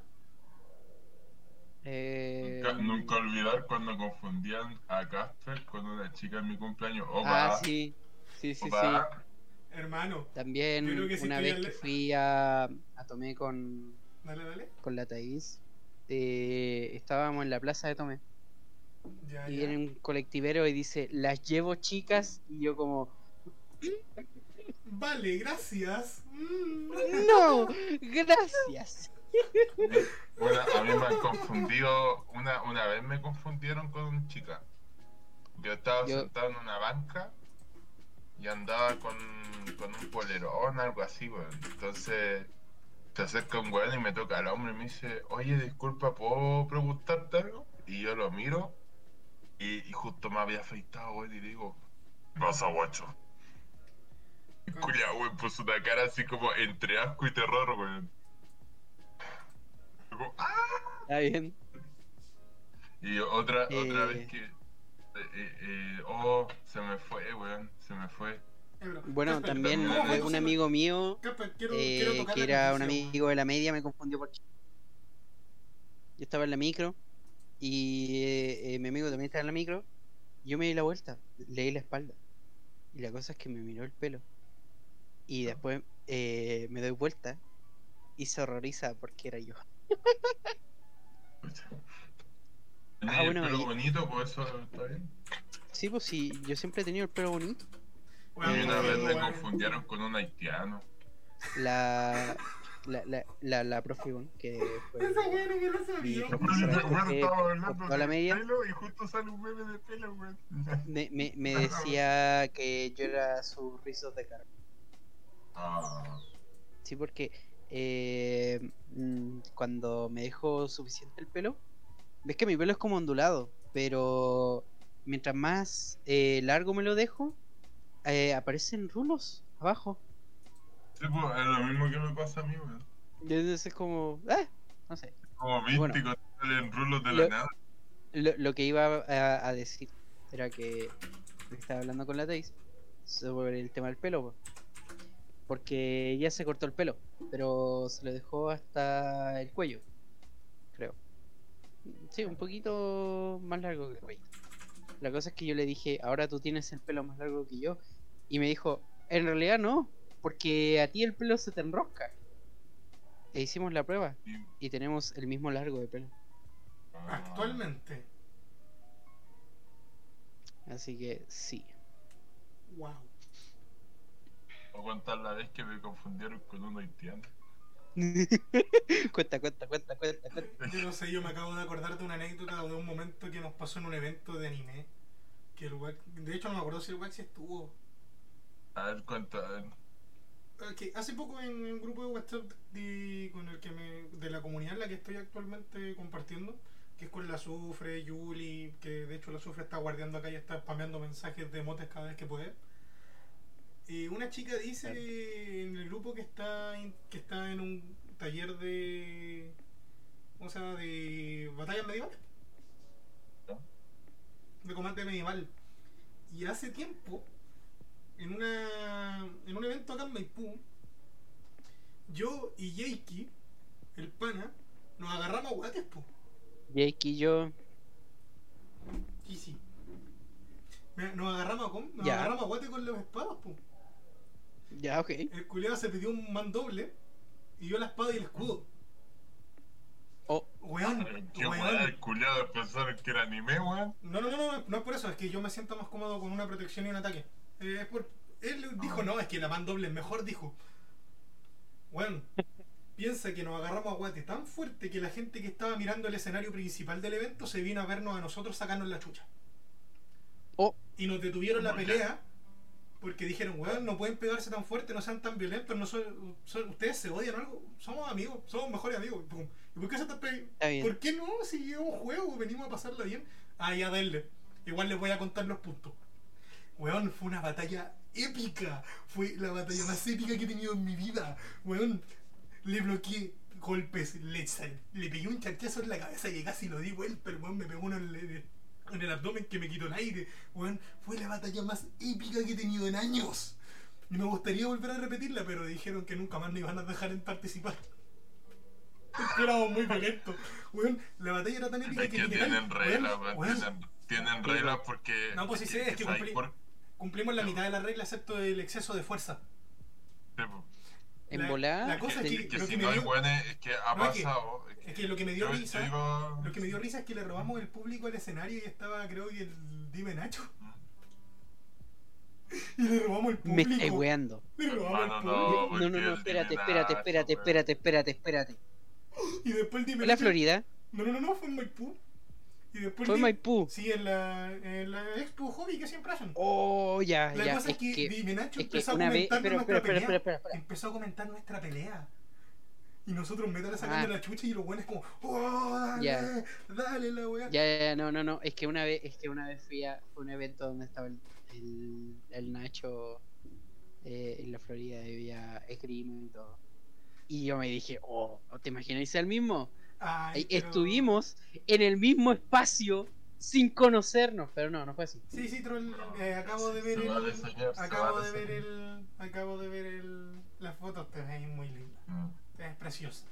Eh, Nunca, nunca olvidar cuando confundían a Casper con una chica en mi cumpleaños. Opa, Ah, sí. Sí, sí, sí. opa. Hermano, También una vez que fui a, a Tomé con, dale, dale. con la Thaís, eh, estábamos en la plaza de Tomé Ya, y ya. viene un colectivero y dice, las llevo chicas y yo como, Vale, gracias. Mm. no, gracias. Bueno, a mí me han confundido. Una, una vez me confundieron con una chica. Yo estaba Yo- sentado en una banca y andaba con, con un polerón, algo así, weón. Entonces se acerca un weón y me toca al hombro y me dice, oye, disculpa, ¿puedo preguntarte algo? Y yo lo miro y, y justo me había afeitado, weón, y digo, ¿qué pasa, guacho? Y Culiao, weón, puso una cara así como entre asco y terror, weón. Como, ¡ah! Está bien. Y otra, otra Eh. vez que. eh, eh, eh, oh, se me fue, weón, se me fue. Eh, Bueno, también ¿cómo fue eh, un amigo mío, quiero, eh, quiero que era un amigo de la media, me confundió por... Yo estaba en la micro y eh, eh, mi amigo también estaba en la micro. Yo me di la vuelta, le di la espalda. Y la cosa es que me miró el pelo. Y después eh, me doy vuelta y se horroriza porque era yo. Pucha. Ah, el bueno, pelo y- bonito, pues eso está bien. Sí, pues sí, yo siempre he tenido el pelo bonito. Weón, y una weón, vez me weón. confundieron con un haitiano. La, la, la, la, la profe que fue Esa no me lo mi sabía. Bueno, estaba por hablando de media, pelo y justo sale un meme de pelo, weón. me, me, me decía que yo era sus rizos de cara. Ah, Sí, porque eh, mm, cuando me dejo suficiente el pelo, ves que mi pelo es como ondulado, pero mientras más eh, largo me lo dejo, eh, aparecen rulos abajo. sí, pues es lo mismo que me pasa a mí, weón. Entonces es como, ah, no sé. Como Bueno. místico, salen rulos de Lo- la nada. Lo, lo que iba a, a decir era que estaba hablando con la Daisy sobre el tema del pelo. Porque ella se cortó el pelo, pero se lo dejó hasta el cuello, creo. Sí, un poquito más largo que el cuello. La cosa es que yo le dije, ahora tú tienes el pelo más largo que yo, y me dijo, en realidad no, porque a ti el pelo se te enrosca. E hicimos la prueba Y- tenemos el mismo largo de pelo. Actualmente. Así que sí. Wow. A contar la vez que me confundieron con un haitiano. cuenta, cuenta, cuenta, cuenta, cuenta. Yo no sé, yo me acabo de acordar de una anécdota o de un momento que nos pasó en un evento de anime. Que el Wax- de hecho no me acuerdo si el Waxi estuvo. A ver, cuenta, a ver. Que hace poco en un grupo de WhatsApp de, con el que me, de la comunidad en la que estoy actualmente compartiendo, que es con la Sufre, Yuli, que de hecho la Sufre está guardiando acá y está spameando mensajes de motes cada vez que puede. Eh, una chica dice en el grupo que está en, que está en un taller de. ¿Cómo se llama? De batallas medievales. De combate medieval. Y hace tiempo, en una en un evento acá en Maipú, yo y Jakey, el pana, nos agarramos a guates, po. Jake y yo. Y sí. Nos agarramos a, nos Ya. agarramos a guate con las espadas, po. Ya, ok. El culiado se pidió un man doble y yo la espada y el escudo. Oh, Weón, Qué weón. weón, el culiado pensaron que era anime, weón. No, no, no, no, no es por eso, es que yo me siento más cómodo con una protección y un ataque. Eh, es por... Él dijo, no, es que la man doble es mejor, dijo. Bueno, piensa que nos agarramos a guate tan fuerte que la gente que estaba mirando el escenario principal del evento se vino a vernos a nosotros sacarnos la chucha. oh, Y nos detuvieron la pelea porque dijeron, weón, no pueden pegarse tan fuerte, no sean tan violentos, no son, son- ustedes se odian o algo, somos amigos, somos mejores amigos. Pum. ¿Y por qué se están pegando? ¿Por qué no? Si es un juego, venimos a pasarla bien. Ah, ya denle. Igual les voy a contar los puntos. Weón, fue una batalla épica. Fue la batalla más épica que he tenido en mi vida. Weón, le bloqueé golpes, le, le pegué un charchazo en la cabeza que casi lo di vuelta. El weón me pegó uno en el, en el abdomen que me quitó el aire. Weón, fue la batalla más épica que he tenido en años. Y me gustaría volver a repetirla, pero dijeron que nunca más nos iban a dejar en participar. Porque éramos muy violentos. Weón, la batalla era tan épica Es que que tienen reglas, Tienen, tienen reglas porque. No, pues sí sé, es que ¿sabes cumplí- por- cumplimos la mitad de la regla excepto el exceso de fuerza. Sí, po. En La- volada. la cosa es ten- que- Que lo si me no hay dio- es que ha No, es que- pasado. es Es que lo que me dio yo- yo risa, iba- lo que me dio risa es que le robamos el público al escenario y estaba creo que el Dime Nacho. Y le robamos el Me público. estáis weando. Le robamos Hermano, el no, público. No, no, no, espérate, espérate, espérate, espérate, espérate, espérate. Y después el Dime ¿Fue la Florida? No, no, no, no, fue en Maipú. Y después ¿Fue Maipú? Sí, en la, en la Expo Hobby que siempre hacen. Oh, ya, La ya. cosa Es es que, que, Dime Nacho empezó a una vez. comentar Espera, nuestra espera, espera, pelea. espera, espera. Empezó a comentar nuestra pelea. Y nosotros metal sacando Ah. la chucha y los buenos como, oh, dale, Ya. dale la weá. Ya, ya, no, no, no. Es que una vez, es que una vez fui a un evento donde estaba el, el, el Nacho eh, en la Florida, había esgrima y todo. Y yo me dije, oh, ¿te imagináis el mismo? Ay, pero- Estuvimos en el mismo espacio sin conocernos, pero no, no fue así. Sí, sí, Troll, eh, acabo de ver el. Acabo de ver el. Acabo de ver el. Las fotos, te ves muy linda. Mm. Te ves preciosa.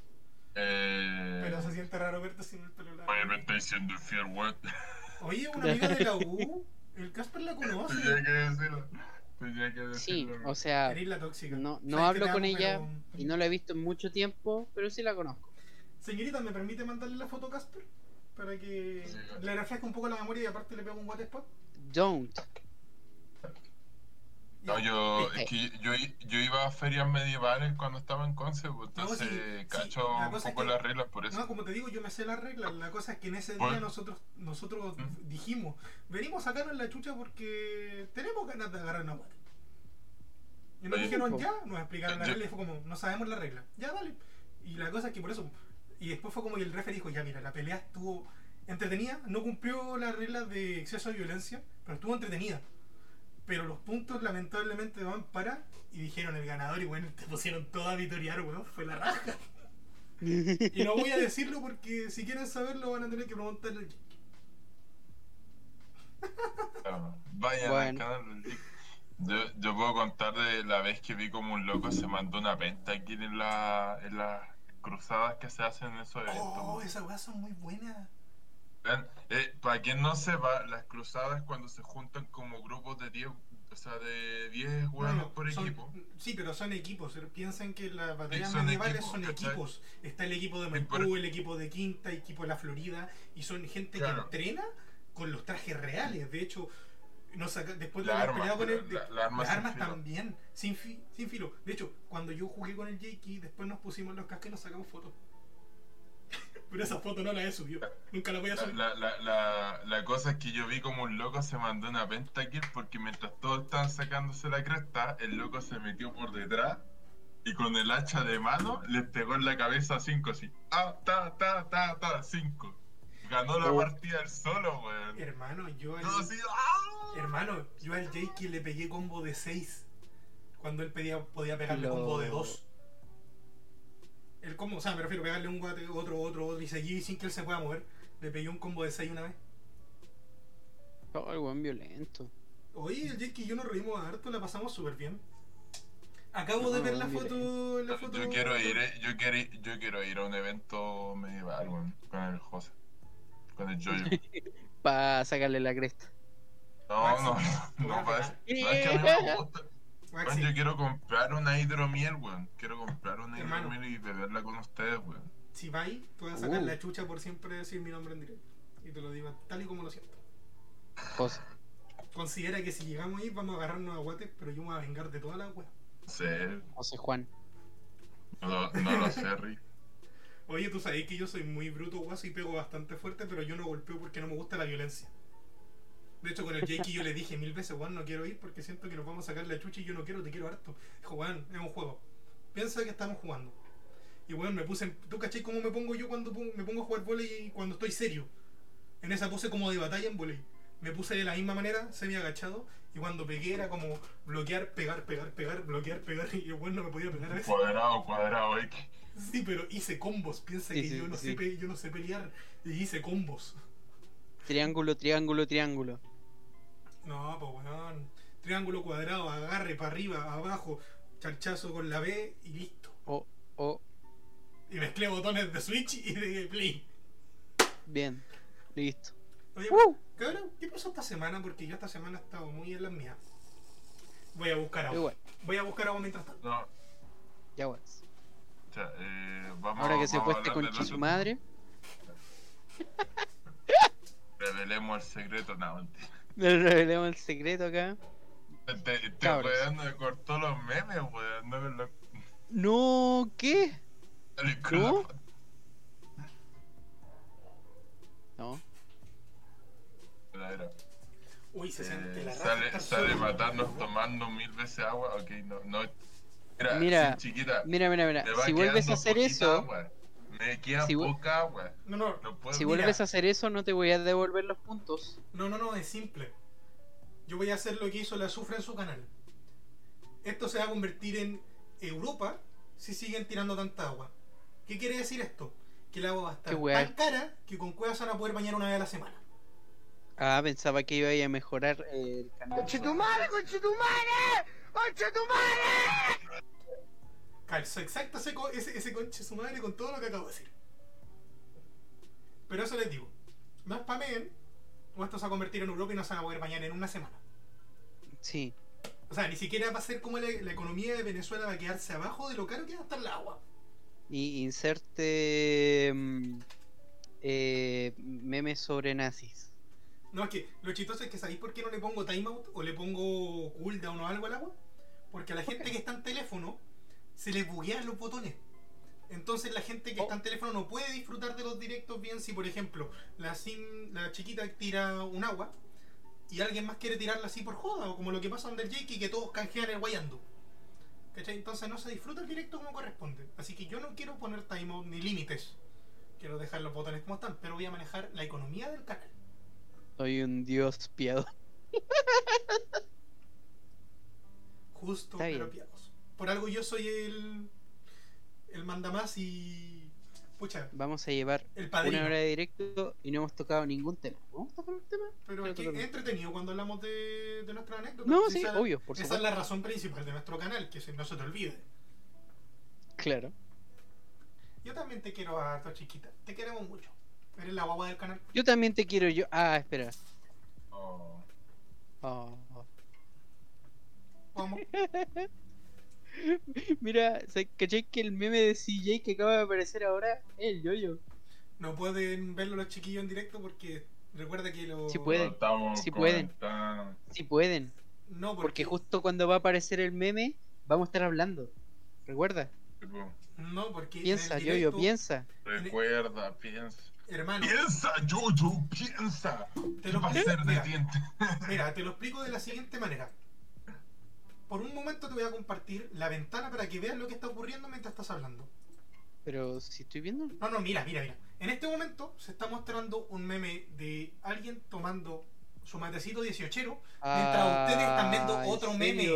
Eh, Pero se siente raro verte sin el pelo largo. Oye, me está diciendo infiel, weón. Oye, una amiga de la U, el Casper la conoce. Tenía que decirlo. Tenía que Sí, decirlo. o sea, la tóxica. no, no hablo con amo, ella pero- y no la he visto en mucho tiempo, pero sí la conozco. Señorita, ¿me permite mandarle la foto a Casper? Para que le refresque un poco la memoria y aparte le pego un water spot. Don't. No, yo, es que yo, yo iba a ferias medievales cuando estaba en Conce, pues, No, entonces sí, cacho la un es poco que- las reglas por eso. No, como te digo, yo me sé las reglas. La cosa es que en ese día nosotros nosotros Mm. dijimos, venimos a sacarnos la chucha porque tenemos ganas de agarrar una guata. Y nos dijeron ya, nos explicaron la Yo- regla y fue como, no sabemos la regla. Ya, dale. Y la cosa es que por eso. Y después fue como que el referee dijo, ya mira, la pelea estuvo entretenida, no cumplió las reglas de exceso de violencia, pero estuvo entretenida. Pero los puntos lamentablemente van para. Y dijeron el ganador y bueno, te pusieron todo a vitorear, weón. Fue la raja. Y no voy a decirlo porque si quieren saberlo van a tener que preguntarle. al Jake. Claro. Vayan Bueno. al canal del Dick. Yo, yo puedo contar de la vez que vi como un loco se mandó una venta aquí en, la, en las cruzadas que se hacen en esos eventos. Oh, esas weas son muy buenas. Vean, eh, para quien no sepa, las cruzadas cuando se juntan como grupos de 10, o sea, de 10 hueones Bueno, por son- equipo. Sí, pero son equipos. eh, Piensen que las batallas son medievales equipos, son ¿cachai? equipos. Está el equipo de Sí, Maipú, el equipo de Quinta, el equipo de la Florida. Y son gente Claro. que entrena con los trajes reales. De hecho, nos saca- después de haber peleado con él, de- la- las armas las sin armas filo. también, sin, fi- sin filo. De hecho, cuando yo jugué con el Jakey, después nos pusimos los cascos y nos sacamos fotos. pero esa foto no la he subido. Nunca la voy a subir. la, la, la, la cosa es que yo vi como un loco se mandó una pentakill porque mientras todos estaban sacándose la cresta, el loco se metió por detrás y con el hacha de mano les pegó en la cabeza a cinco así. Ah, ta, ta, ta, ta, cinco. Ganó la Oh. partida él solo, weón. Hermano, yo al, así, ¡ah! hermano, yo al Jakey le pegué combo de 6. Cuando él pedía, podía pegarle combo de dos. El combo, o sea, me refiero a pegarle un guate, otro, otro, otro y seguir sin que él se pueda mover. Le pegué un combo de 6 una vez. Oh, el buen violento. Oye, el Jake y yo nos reímos harto, la pasamos súper bien. Acabo de No, ver la mire. foto, la foto. Yo quiero ir, eh, yo quiero ir, yo quiero ir a un evento medieval, weón, con el José. Con el Jojo. Para sacarle la cresta. No, no, no, no, voy a pasa. pegar. No, es que a mí me gusta. Yo quiero comprar una hidromiel, weón. Quiero comprar una Hermano. hidromiel y beberla con ustedes, weón. si vais, te voy a sacar Uh. la chucha por siempre decir mi nombre en directo. Y te lo digo tal y como lo siento. José. Considera que si llegamos ahí vamos a agarrarnos a guates, pero yo me voy a vengar de toda la wea. Sí, José Juan. no, lo- no lo sé, Rick. Oye, tú sabes que yo soy muy bruto, guaso, y pego bastante fuerte, pero yo no golpeo porque no me gusta la violencia. De hecho, con el Jakey yo le dije mil veces, Juan, no quiero ir porque siento que nos vamos a sacar la chucha y yo no quiero, te quiero harto. Dijo, Juan, es un juego. Piensa que estamos jugando. Y bueno, me puse. ¿Tú cachai cómo me pongo yo cuando me pongo a jugar volei cuando estoy serio? En esa pose como de batalla en volei. Me puse de la misma manera, semi agachado, y cuando pegué era como bloquear, pegar, pegar, pegar, bloquear, pegar, y weón no me podía pegar a veces. Cuadrado, cuadrado, X. Sí, pero hice combos. Piensa Sí, que sí, yo, no sí. sé pe- yo no sé pelear y hice combos. Triángulo, triángulo, triángulo. No, pues weón. Triángulo cuadrado, agarre para arriba, abajo, charchazo con la B y listo. Oh, oh. Y mezclé botones de Switch y de Play. Bien. Listo. Oye, Uh. cabrón, ¿qué pasó esta semana? Porque yo esta semana he estado muy en las mías. Voy a buscar agua. Voy a buscar agua mientras tanto. No, Ya guas. O sea, eh, vamos Ahora que se vamos pueste hablar con su madre. Revelemos el secreto, no, mentira. Le revelemos el secreto acá. Este, este weón me cortó los memes, weón. No lo. No, ¿qué? ¿No? la. No. Era. Uy, se siente Eh, la raja. sale, sale matarnos tomando mil veces agua. Ok, no, no. Mira, Mira, sí, chiquita. Mira, mira, mira. Si vuelves a hacer poquita eso, agua. Me queda Si poca agua. No, no, No puedo. si Mira. vuelves a hacer eso, no te voy a devolver los puntos. No, no, no, es simple. Yo voy a hacer lo que hizo la Azufre en su canal. Esto se va a convertir en Europa si siguen tirando tanta agua. ¿Qué quiere decir esto? Que el agua va a estar tan cara que con cuevas van a poder bañar una vez a la semana. Ah, pensaba que iba a mejorar el canal. Calzo exacto ese, co- ese, ese conche su madre con todo lo que acabo de decir. Pero eso les digo. No spameen o esto se va a convertir en Europa y no se van a poder bañar en una semana. Sí. O sea, ni siquiera va a ser como la, la economía de Venezuela va a quedarse abajo de lo caro que va a estar el agua. Y inserte mm, eh, memes sobre nazis. No, es que lo chistoso es que ¿sabéis por qué no le pongo timeout o le pongo cooldown o algo al agua? Porque a la gente que está en teléfono se les buguean los botones. Entonces la gente que Oh. está en teléfono no puede disfrutar de los directos bien si, por ejemplo, la sim, la chiquita tira un agua y alguien más quiere tirarla así por joda, o como lo que pasa donde el Jake y que todos canjean el guayando. ¿Cachai? Entonces no se disfruta el directo como corresponde. Así que yo no quiero poner timeout ni límites. Quiero dejar los botones como están, pero voy a manejar la economía del canal. Soy un dios piado. Justo, Está pero bien. piadoso. Por algo yo soy el. El mandamás y. Pucha, Vamos a llevar el una hora de directo y no hemos tocado ningún tema. ¿Vamos a tocar un tema? Pero es que es entretenido cuando hablamos de, de nuestra anécdota. No, Pues sí, esa, obvio, por Esa es la razón principal de nuestro canal, que se- no se te olvide. Claro. Yo también te quiero harto, chiquita. Te queremos mucho. Eres la guagua del canal. Yo también te quiero yo. Ah, espera. Oh. Oh. Vamos. Mira, ¿se- ¿cachai que el meme de CJ que acaba de aparecer ahora es el yoyo? No pueden verlo los chiquillos en directo porque recuerda que lo. Sí pueden. Sí pueden. Si pueden. No, porque, Porque justo cuando va a aparecer el meme, vamos a estar hablando. Recuerda. No, porque. en Piensa, yoyo, directo, piensa. Recuerda, piensa. Hermano, Piensa, Jojo, piensa. te ¿Qué lo va a explico. ser de Mira, diente? Mira, te lo explico de la siguiente manera. Por un momento te voy a compartir la ventana para que veas lo que está ocurriendo mientras estás hablando. Pero si estoy viendo. No, no, mira, mira, mira. En este momento se está mostrando un meme de alguien tomando su matecito 18, mientras ustedes están viendo Ah, ¿en otro meme.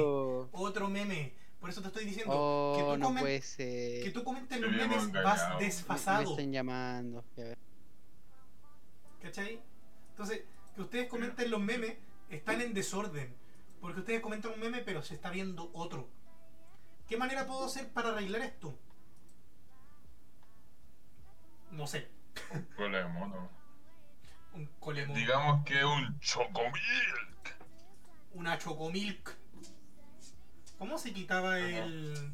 Otro meme. Por eso te estoy diciendo Oh, que, tú no comen- puede ser. que tú comentes Te los memes engañado. vas Me- están llamando. Ya ves. ¿Cachai? Entonces, que ustedes comenten los memes están en desorden. Porque ustedes comentan un meme, pero se está viendo otro. ¿Qué manera puedo hacer para arreglar esto? No sé. Cola de mono. Un colemón. Digamos que un chocomilk. Una chocomilk. ¿Cómo se quitaba el.?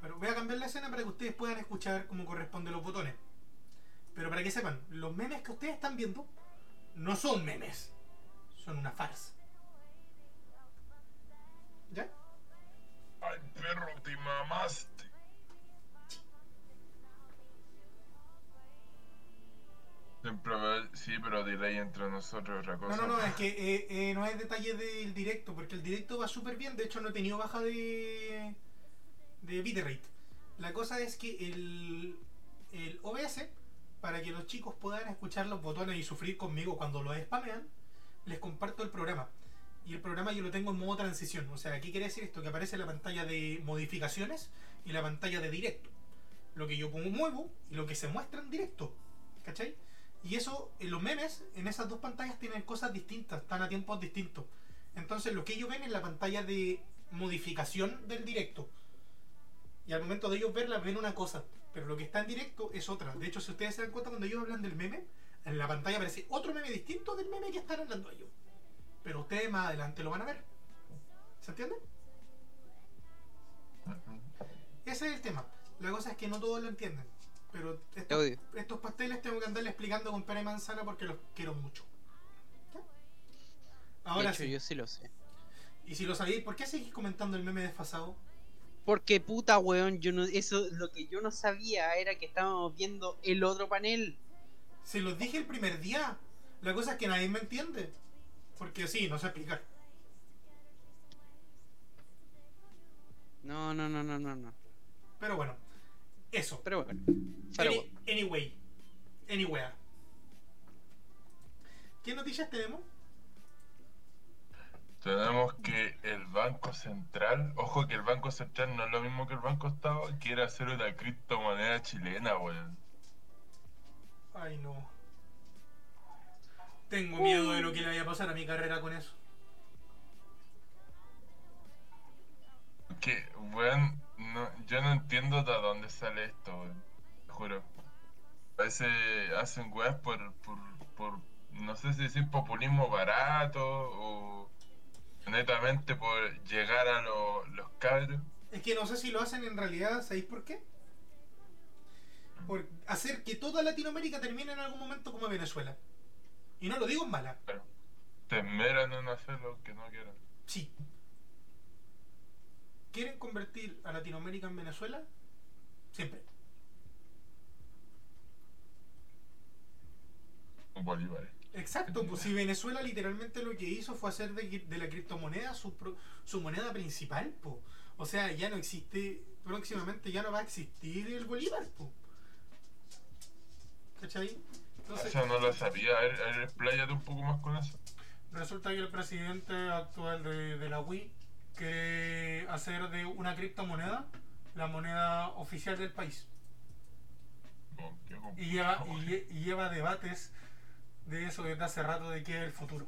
Pero voy a cambiar la escena para que ustedes puedan escuchar cómo corresponden los botones. Pero para que sepan, los memes que ustedes están viendo no son memes. Son una farsa. ¿Ya? Ay, perro, te mamaste. Siempre va- sí, pero delay entre nosotros otra No, cosa. no, no, es que eh, eh, no es detalle del directo, porque el directo va súper bien. De hecho, no he tenido baja de, de bitrate. La cosa es que el, el OBS, para que los chicos puedan escuchar los botones y sufrir conmigo cuando lo spamean, les comparto el programa. Y el programa yo lo tengo en modo transición. O sea, ¿qué quiere decir esto? Que aparece la pantalla de modificaciones y la pantalla de directo. Lo que yo pongo muevo y lo que se muestra en directo. ¿Cachai? Y eso, en los memes, en esas dos pantallas tienen cosas distintas, están a tiempos distintos. Entonces, lo que ellos ven es la pantalla de modificación del directo. Y al momento de ellos verla, ven una cosa. Pero lo que está en directo es otra. De hecho, si ustedes se dan cuenta, cuando ellos hablan del meme, en la pantalla aparece otro meme distinto del meme que están hablando ellos. Pero ustedes más adelante lo van a ver. ¿Se entiende? Ese es el tema. La cosa es que no todos lo entienden. Pero estos, pasteles tengo que andarle explicando con pera y manzana porque los quiero mucho. ¿Ya? Ahora de hecho, sí. yo sí lo sé. Y si lo sabéis, ¿por qué seguís comentando el meme desfasado? Porque puta weón, yo no, eso lo que yo no sabía era que estábamos viendo el otro panel. Se los dije el primer día. La cosa es que nadie me entiende. Porque sí, no sé explicar. No, no, no, no, no, no. Pero bueno, eso. Pero bueno. Pero Any- anyway. Anywhere. ¿Qué noticias tenemos? Tenemos que el Banco Central, ojo que el Banco Central no es lo mismo que el Banco Estado, quiere hacer una criptomoneda chilena, weón. Ay, no. Tengo miedo de lo que le vaya a pasar a mi carrera con eso. Que, weón, no, yo no entiendo de dónde sale esto, weón. Te juro. Parece hacen weas por, por, por, no sé si decir populismo barato o netamente por llegar a lo- los cabros. Es que no sé si lo hacen en realidad, ¿sabéis por qué? Por hacer que toda Latinoamérica termine en algún momento como Venezuela. Y no lo digo en mala, Pero te esmeran en hacer lo que no quieren. sí. ¿Quieren convertir a Latinoamérica en Venezuela? Siempre. Bolívares. Exacto, pues si Venezuela literalmente lo que hizo fue hacer de, de la criptomoneda su, su moneda principal, po. O sea, ya no existe, próximamente ya no va a existir el bolívar, po. ¿Cachai? Entonces, Eso no lo sabía, a ver, a ver, expláyate un poco más con eso. resulta que el presidente actual de, de la Wii quiere hacer de una criptomoneda la moneda oficial del país. Oh, Y lleva, y, lle- y lleva debates de eso desde hace rato de qué es el futuro.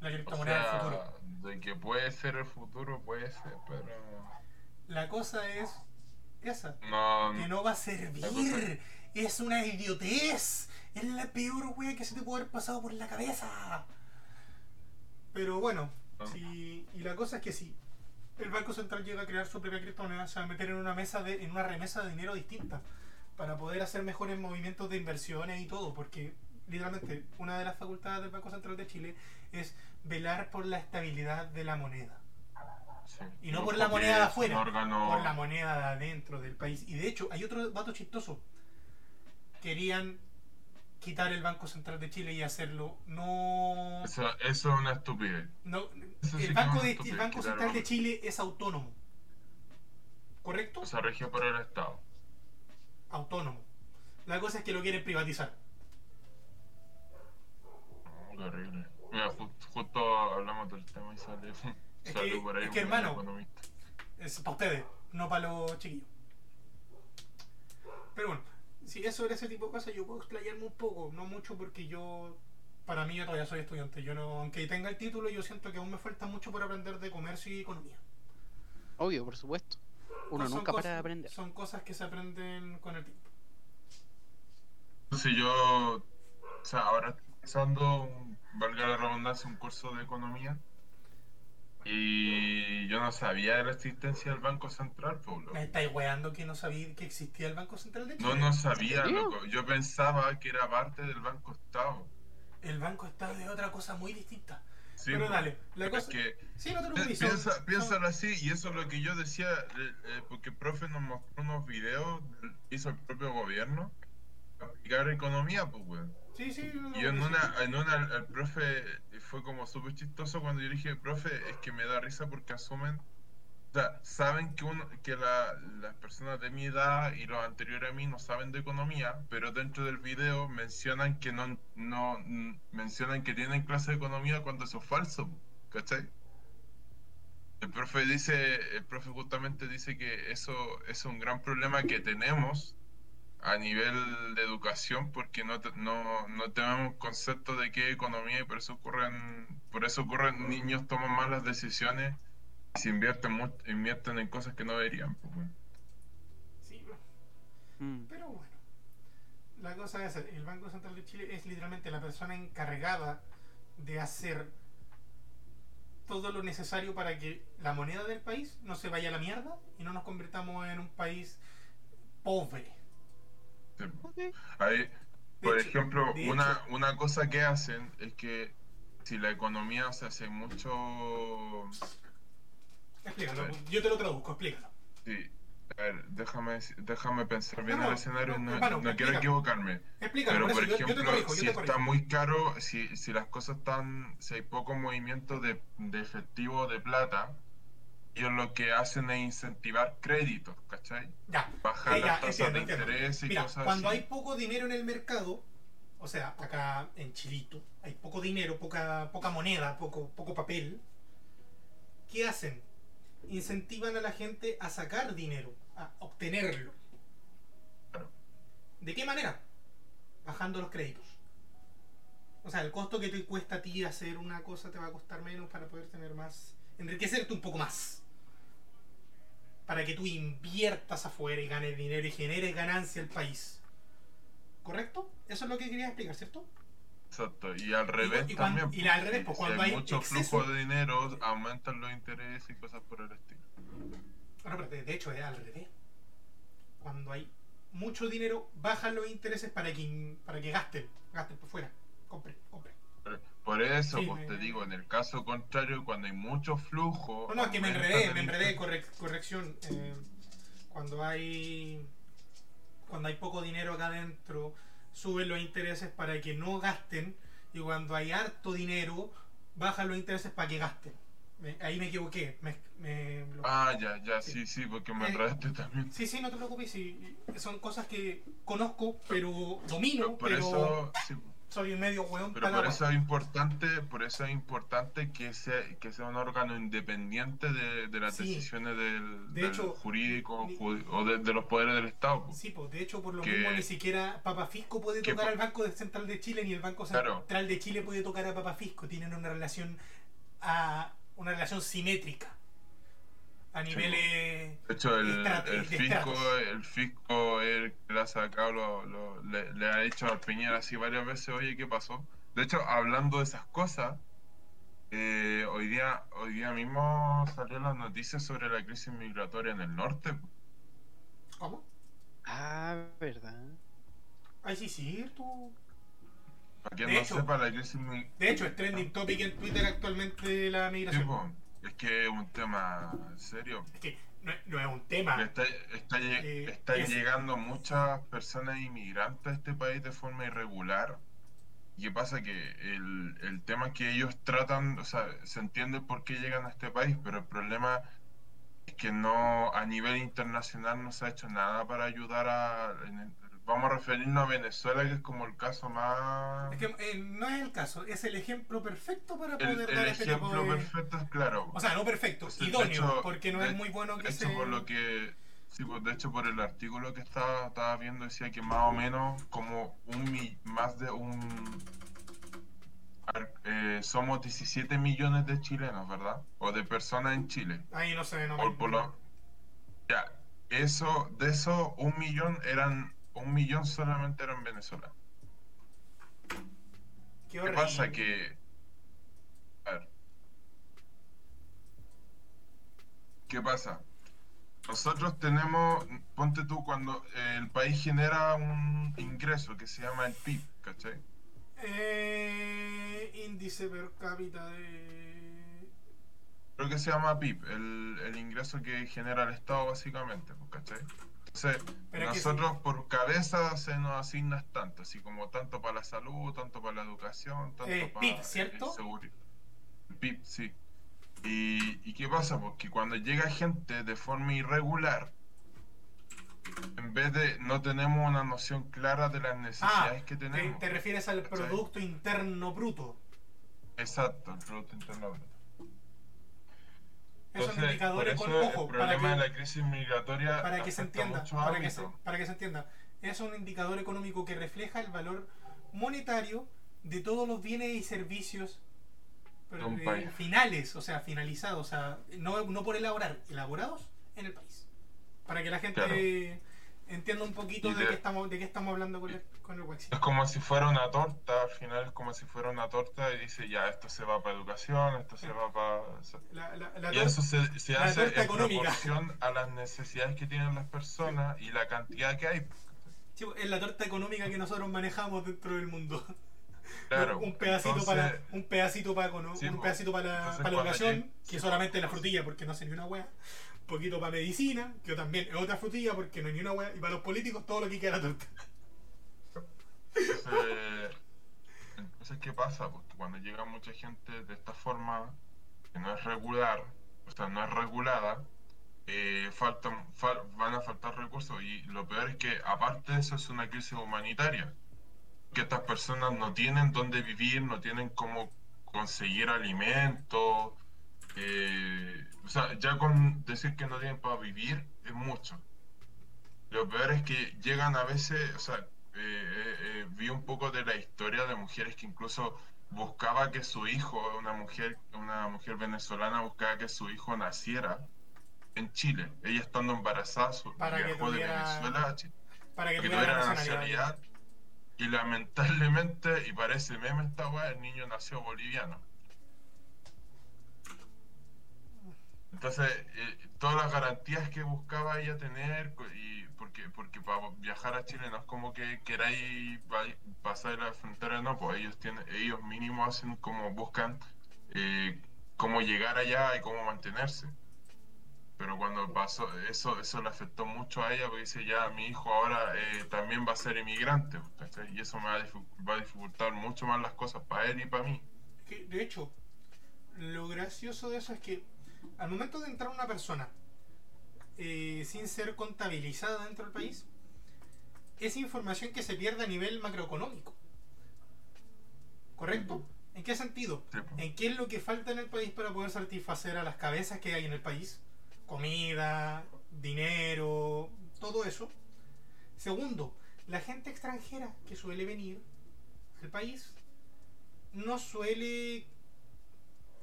La O criptomoneda del futuro. sea, de que puede ser el futuro, puede ser, pero... La cosa es esa, No, que no va a servir. Es una idiotez. Es la peor wea que se te puede haber pasado por la cabeza. Pero bueno, si, y la cosa es que si el Banco Central llega a crear su propia criptomoneda, se va a meter en una mesa de, en una remesa de dinero distinta para poder hacer mejores movimientos de inversiones y todo, porque literalmente una de las facultades del Banco Central de Chile es velar por la estabilidad de la moneda. sí. Y no por la moneda de afuera, órgano- por la moneda de adentro del país. Y de hecho, hay otro dato chistoso. Querían quitar el Banco Central de Chile y hacerlo. No. Eso, eso es una estupidez. no Eso sí el Banco, de, el Banco. Central de Chile es autónomo. ¿Correcto? Se regió por el Estado. Autónomo. La cosa es que lo quieren privatizar. Horrible. Mira, ju- justo hablamos del tema y sale, Es sale que- por ahí es que, hermano, economista. Es para ustedes, no para los chiquillos. Pero bueno, si es sobre ese tipo de cosas, yo puedo explayarme un poco, no mucho porque yo, para mí, yo todavía soy estudiante. Yo no, aunque tenga el título, yo siento que aún me falta mucho por aprender de comercio y economía. Obvio, por supuesto. Uno Pues nunca para de aprender. Son cosas que se aprenden con el tiempo. Entonces yo, o sea, ahora empezando, valga la redundancia, un curso de economía. Y yo no sabía de la existencia del Banco Central, Pablo. ¿Me estáis weando que no sabía que existía el Banco Central de Chile? No, no sabía, loco. Yo pensaba que era parte del Banco Estado. El Banco Estado es otra cosa muy distinta. Sí, Pero dale, la cosa... que Sí, no te preocupes. piensa, son- piénsalo así, y eso es lo que yo decía, eh, eh, porque el profe nos mostró unos videos, hizo el propio gobierno, para explicar economía, pues, weón. Sí, sí. Y en una, en una, el profe fue como súper chistoso cuando yo dije, profe, es que me da risa porque asumen, o sea, saben que uno, que la- las personas de mi edad y los anteriores a mí no saben de economía, pero dentro del video mencionan que no, no, mencionan que tienen clase de economía cuando eso es falso, ¿cachai? El profe dice, el profe justamente dice que eso es un gran problema que tenemos a nivel de educación porque no, no, no tenemos concepto de qué economía y por eso ocurren, por eso ocurren niños toman malas decisiones y se invierten invierten en cosas que no deberían. pues. Sí, bro. Mm. Pero bueno, la cosa es, el Banco Central de Chile es literalmente la persona encargada de hacer todo lo necesario para que la moneda del país no se vaya a la mierda y no nos convirtamos en un país pobre. Sí. Ok. Ahí, De por hecho- ejemplo, una, una cosa que hacen es que si la economía se hace mucho... Explícalo, yo te lo traduzco, explícalo. Sí, a ver, déjame, déjame pensar bien No, el escenario, no, no, hermano, no quiero equivocarme. Explícalo, Pero por yo- yo, ejemplo, corrijo, si está muy caro, si, si las cosas están, si hay poco movimiento de, de efectivo de plata, ellos lo que hacen es incentivar créditos, ¿cachai? Ya, Bajar ya, las tasas entiendo, de entiendo. interés y Mira, cosas cuando así. hay poco dinero en el mercado, o sea, acá en Chilito, hay poco dinero, poca, poca moneda, poco, poco papel, ¿qué hacen? Incentivan a la gente a sacar dinero, a obtenerlo. Claro. ¿De qué manera? Bajando los créditos. O sea, el costo que te cuesta a ti hacer una cosa te va a costar menos para poder tener más, enriquecerte un poco más. Para que tú inviertas afuera y ganes dinero y generes ganancia al país. ¿Correcto? Eso es lo que quería explicar, ¿cierto? Exacto, y al revés y también. y al revés, pues, si cuando hay hay mucho exceso- flujo de dinero, aumentan los intereses y cosas por el estilo. Bueno, pero de- hecho es al revés. Cuando hay mucho dinero, bajan los intereses para que, para que gasten. Gasten por fuera. Compren, compren. Por- Por eso, Sí, pues me- te digo, en el caso contrario, cuando hay mucho flujo. No, no, es que me enredé, me enredé, correc- corrección. Eh, cuando hay cuando hay poco dinero acá adentro, suben los intereses para que no gasten. Y cuando hay harto dinero, bajan los intereses para que gasten. Me- ahí me equivoqué. Me, Ah, ya, ya, Sí. sí, porque me Eh, enredaste también. Sí, sí, no te preocupes. sí, son cosas que conozco, pero domino, por pero eso, sí, soy medio weón pero por eso es importante, por eso es importante que sea, que sea un órgano independiente de, de las Sí. decisiones del, De del hecho, jurídico ni- o de, de los poderes del Estado. pues. Sí, pues de hecho por lo Que- mismo ni siquiera Papa Fisco puede que tocar al Banco Central de Chile ni el Banco Claro. Central de Chile puede tocar a Papa Fisco. Tienen una relación a una relación simétrica a Sí, niveles De hecho, el, Estrate- el de fisco, el fisco el que le ha sacado, lo- lo- le, le ha dicho a Piñera así varias veces, oye, ¿qué pasó? De hecho, hablando de esas cosas, eh, hoy día hoy día mismo salió las noticias sobre la crisis migratoria en el norte. ¿Cómo? Ah, verdad. Ay, sí, cierto. Para quien De no hecho- sepa, la crisis migratoria... De hecho, es trending topic en Twitter actualmente la migración. Que es un tema serio. Es que no, es- no es un tema. Está, está Eh, es- llegando muchas personas inmigrantes a este país de forma irregular. ¿Y qué pasa? Que el, el tema que ellos tratan, o sea, se entiende por qué llegan a este país, pero el problema es que no, a nivel internacional no se ha hecho nada para ayudar a, en vamos a referirnos a Venezuela, que es como el caso más... Es que eh, no es el caso, es el ejemplo perfecto para poder el dar este tipo ejemplo de... perfecto es claro. O sea, no perfecto, idóneo, hecho- porque no de- es muy bueno que De se... por lo que. Sí, pues de hecho, por el artículo que estaba, estaba viendo, decía que más o menos como un mi- más de un. eh, somos 17 millones de chilenos, ¿verdad? O de personas en Chile. Ahí no sé, no Por, me... por lo- ya, eso, de eso, un millón eran. Un millón solamente era en Venezuela. Qué ¿Qué horrible. pasa? Que. A ver. ¿Qué pasa? Nosotros tenemos, ponte tú, cuando el país genera un ingreso que se llama el PIB, ¿cachai? Eh, índice per cápita de... Creo que se llama PIB, el, el ingreso que genera el Estado básicamente, ¿cachai? Entonces, Pero que nosotros por cabeza se nos asigna tanto, así como tanto para la salud, tanto para la educación, tanto Eh, para PIB, ¿cierto? el seguro. El PIB, sí. Y, ¿Y qué pasa? Porque cuando llega gente de forma irregular, en vez de no tenemos una noción clara de las necesidades que Ah, Te, tenemos. te refieres al ¿cachai? Producto Interno Bruto. Exacto, el Producto Interno Bruto. Es un indicador por eso ojo, el para problema de que, la crisis migratoria para que se entienda, para que se, para que se entienda. Es un indicador económico que refleja el valor monetario de todos los bienes y servicios pero, eh, finales, o sea, finalizados, o sea, no, no por elaborar, elaborados en el país. Para que la gente Claro. Entienda un poquito de, de- qué estamos, de qué estamos hablando con el, con el. Es como si fuera una torta, al final es como si fuera una torta y dice ya, esto se va para educación, esto se va para... La, la, la Y eso se, se hace en económica. proporción a las necesidades que tienen las personas y la cantidad que hay. sí, es la torta económica que nosotros manejamos dentro del mundo. Claro. un pedacito entonces, para un pedacito para cono- Sí, un po. pedacito para para la educación que solamente la frutilla porque no hace ni una un poquito para medicina que también es otra frutilla porque no hay ni una wea y para los políticos todo lo que queda la torta Entonces, ¿qué pasa? Pues cuando llega mucha gente de esta forma, que no es regular, o sea, no es regulada, eh, faltan, fal- van a faltar recursos. Y lo peor es que, aparte de eso, es una crisis humanitaria. Que estas personas no tienen dónde vivir, no tienen cómo conseguir alimentos. Eh, o sea, ya con decir que no tienen para vivir es mucho. Lo peor es que llegan a veces, o sea, eh, eh, vi un poco de la historia de mujeres que incluso buscaba que su hijo, una mujer, una mujer venezolana buscaba que su hijo naciera en Chile. Ella estando embarazada, su, Para viajó tuviera- de Venezuela a Chile, para que que tuviera tuviera la la nacionalidad nacionalidad. Y lamentablemente, y parece meme esta weá, el niño nació boliviano. Entonces, eh, todas las garantías que buscaba ella tener, y porque, porque para viajar a Chile no es como que queráis pasar la frontera, no, pues ellos tienen, ellos mínimo hacen como buscan eh, cómo llegar allá y cómo mantenerse. Pero cuando pasó, eso, eso le afectó mucho a ella porque dice ya mi hijo ahora eh, también va a ser inmigrante. Y eso me va a, va a dificultar mucho más las cosas para él y para mí. De hecho lo gracioso de eso es que al momento de entrar una persona eh, sin ser contabilizada dentro del país es información que se pierde a nivel macroeconómico ¿correcto? ¿en qué sentido? Pues. ¿En qué es lo que falta en el país para poder satisfacer a las cabezas que hay en el país? Comida, dinero, todo eso. Segundo, la gente extranjera que suele venir al país no suele,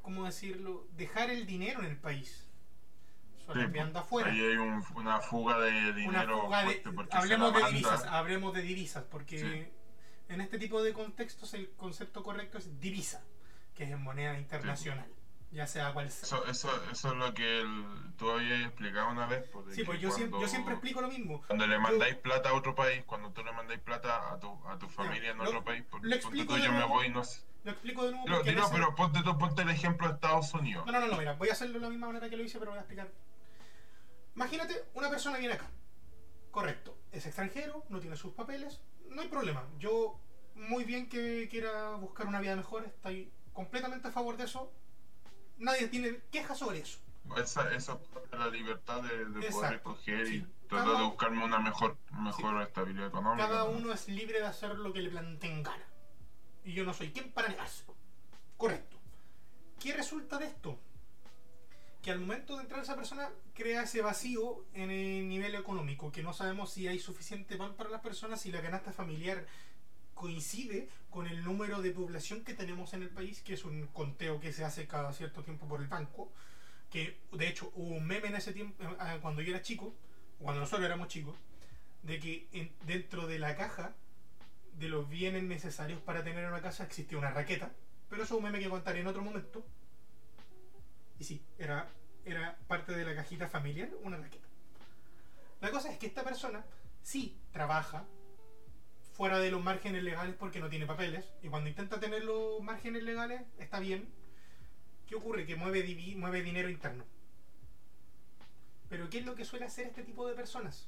¿cómo decirlo?, dejar el dinero en el país. Sí, enviando pues, afuera. Ahí hay un- una fuga de dinero fuga de, hablemos de divisas, hablemos de divisas, porque Sí. en este tipo de contextos el concepto correcto es divisa, que es en moneda internacional, ya sea cual sea. Eso, eso, eso es lo que el- tú habías explicado una vez. pues, Sí, pues yo, siempre, yo cuando- siempre explico lo mismo. Cuando le mandáis plata a otro país, cuando tú le mandáis plata a tu, a tu familia en lo- otro país, por, lo ponte explico tú, de yo me voy, no sé. Lo explico de nuevo porque dilo, ese- pero ponte, ponte el ejemplo de Estados Unidos. No, no, no, no, mira, voy a hacerlo de la misma manera que lo hice, pero voy a explicar. Imagínate, una persona viene acá. Correcto. Es extranjero, no tiene sus papeles, no hay problema. Yo, muy bien que quiera buscar una vida mejor, estoy completamente a favor de eso. Nadie tiene quejas sobre eso. esa, eso es parte de la libertad de, de poder escoger sí. y tratar de buscarme una mejor, mejor estabilidad económica. Cada uno es libre de hacer lo que le planteen gana. Y yo no soy quien para negárselo. Correcto. ¿Qué resulta de esto? Que al momento de entrar esa persona crea ese vacío en el nivel económico, que no sabemos si hay suficiente pan para las personas, si la canasta familiar coincide con el número de población que tenemos en el país, que es un conteo que se hace cada cierto tiempo por el banco, que de hecho hubo un meme en ese tiempo, eh, cuando yo era chico, cuando nosotros éramos chicos, de que en- dentro de la caja de los bienes necesarios para tener una casa existía una raqueta, pero eso es un meme que contaré en otro momento. Y sí, era, era parte de la cajita familiar una raqueta. La cosa es que esta persona sí trabaja fuera de los márgenes legales porque no tiene papeles, y cuando intenta tener los márgenes legales está bien. ¿Qué ocurre? Que mueve, mueve dinero interno. Pero ¿qué es lo que suele hacer este tipo de personas?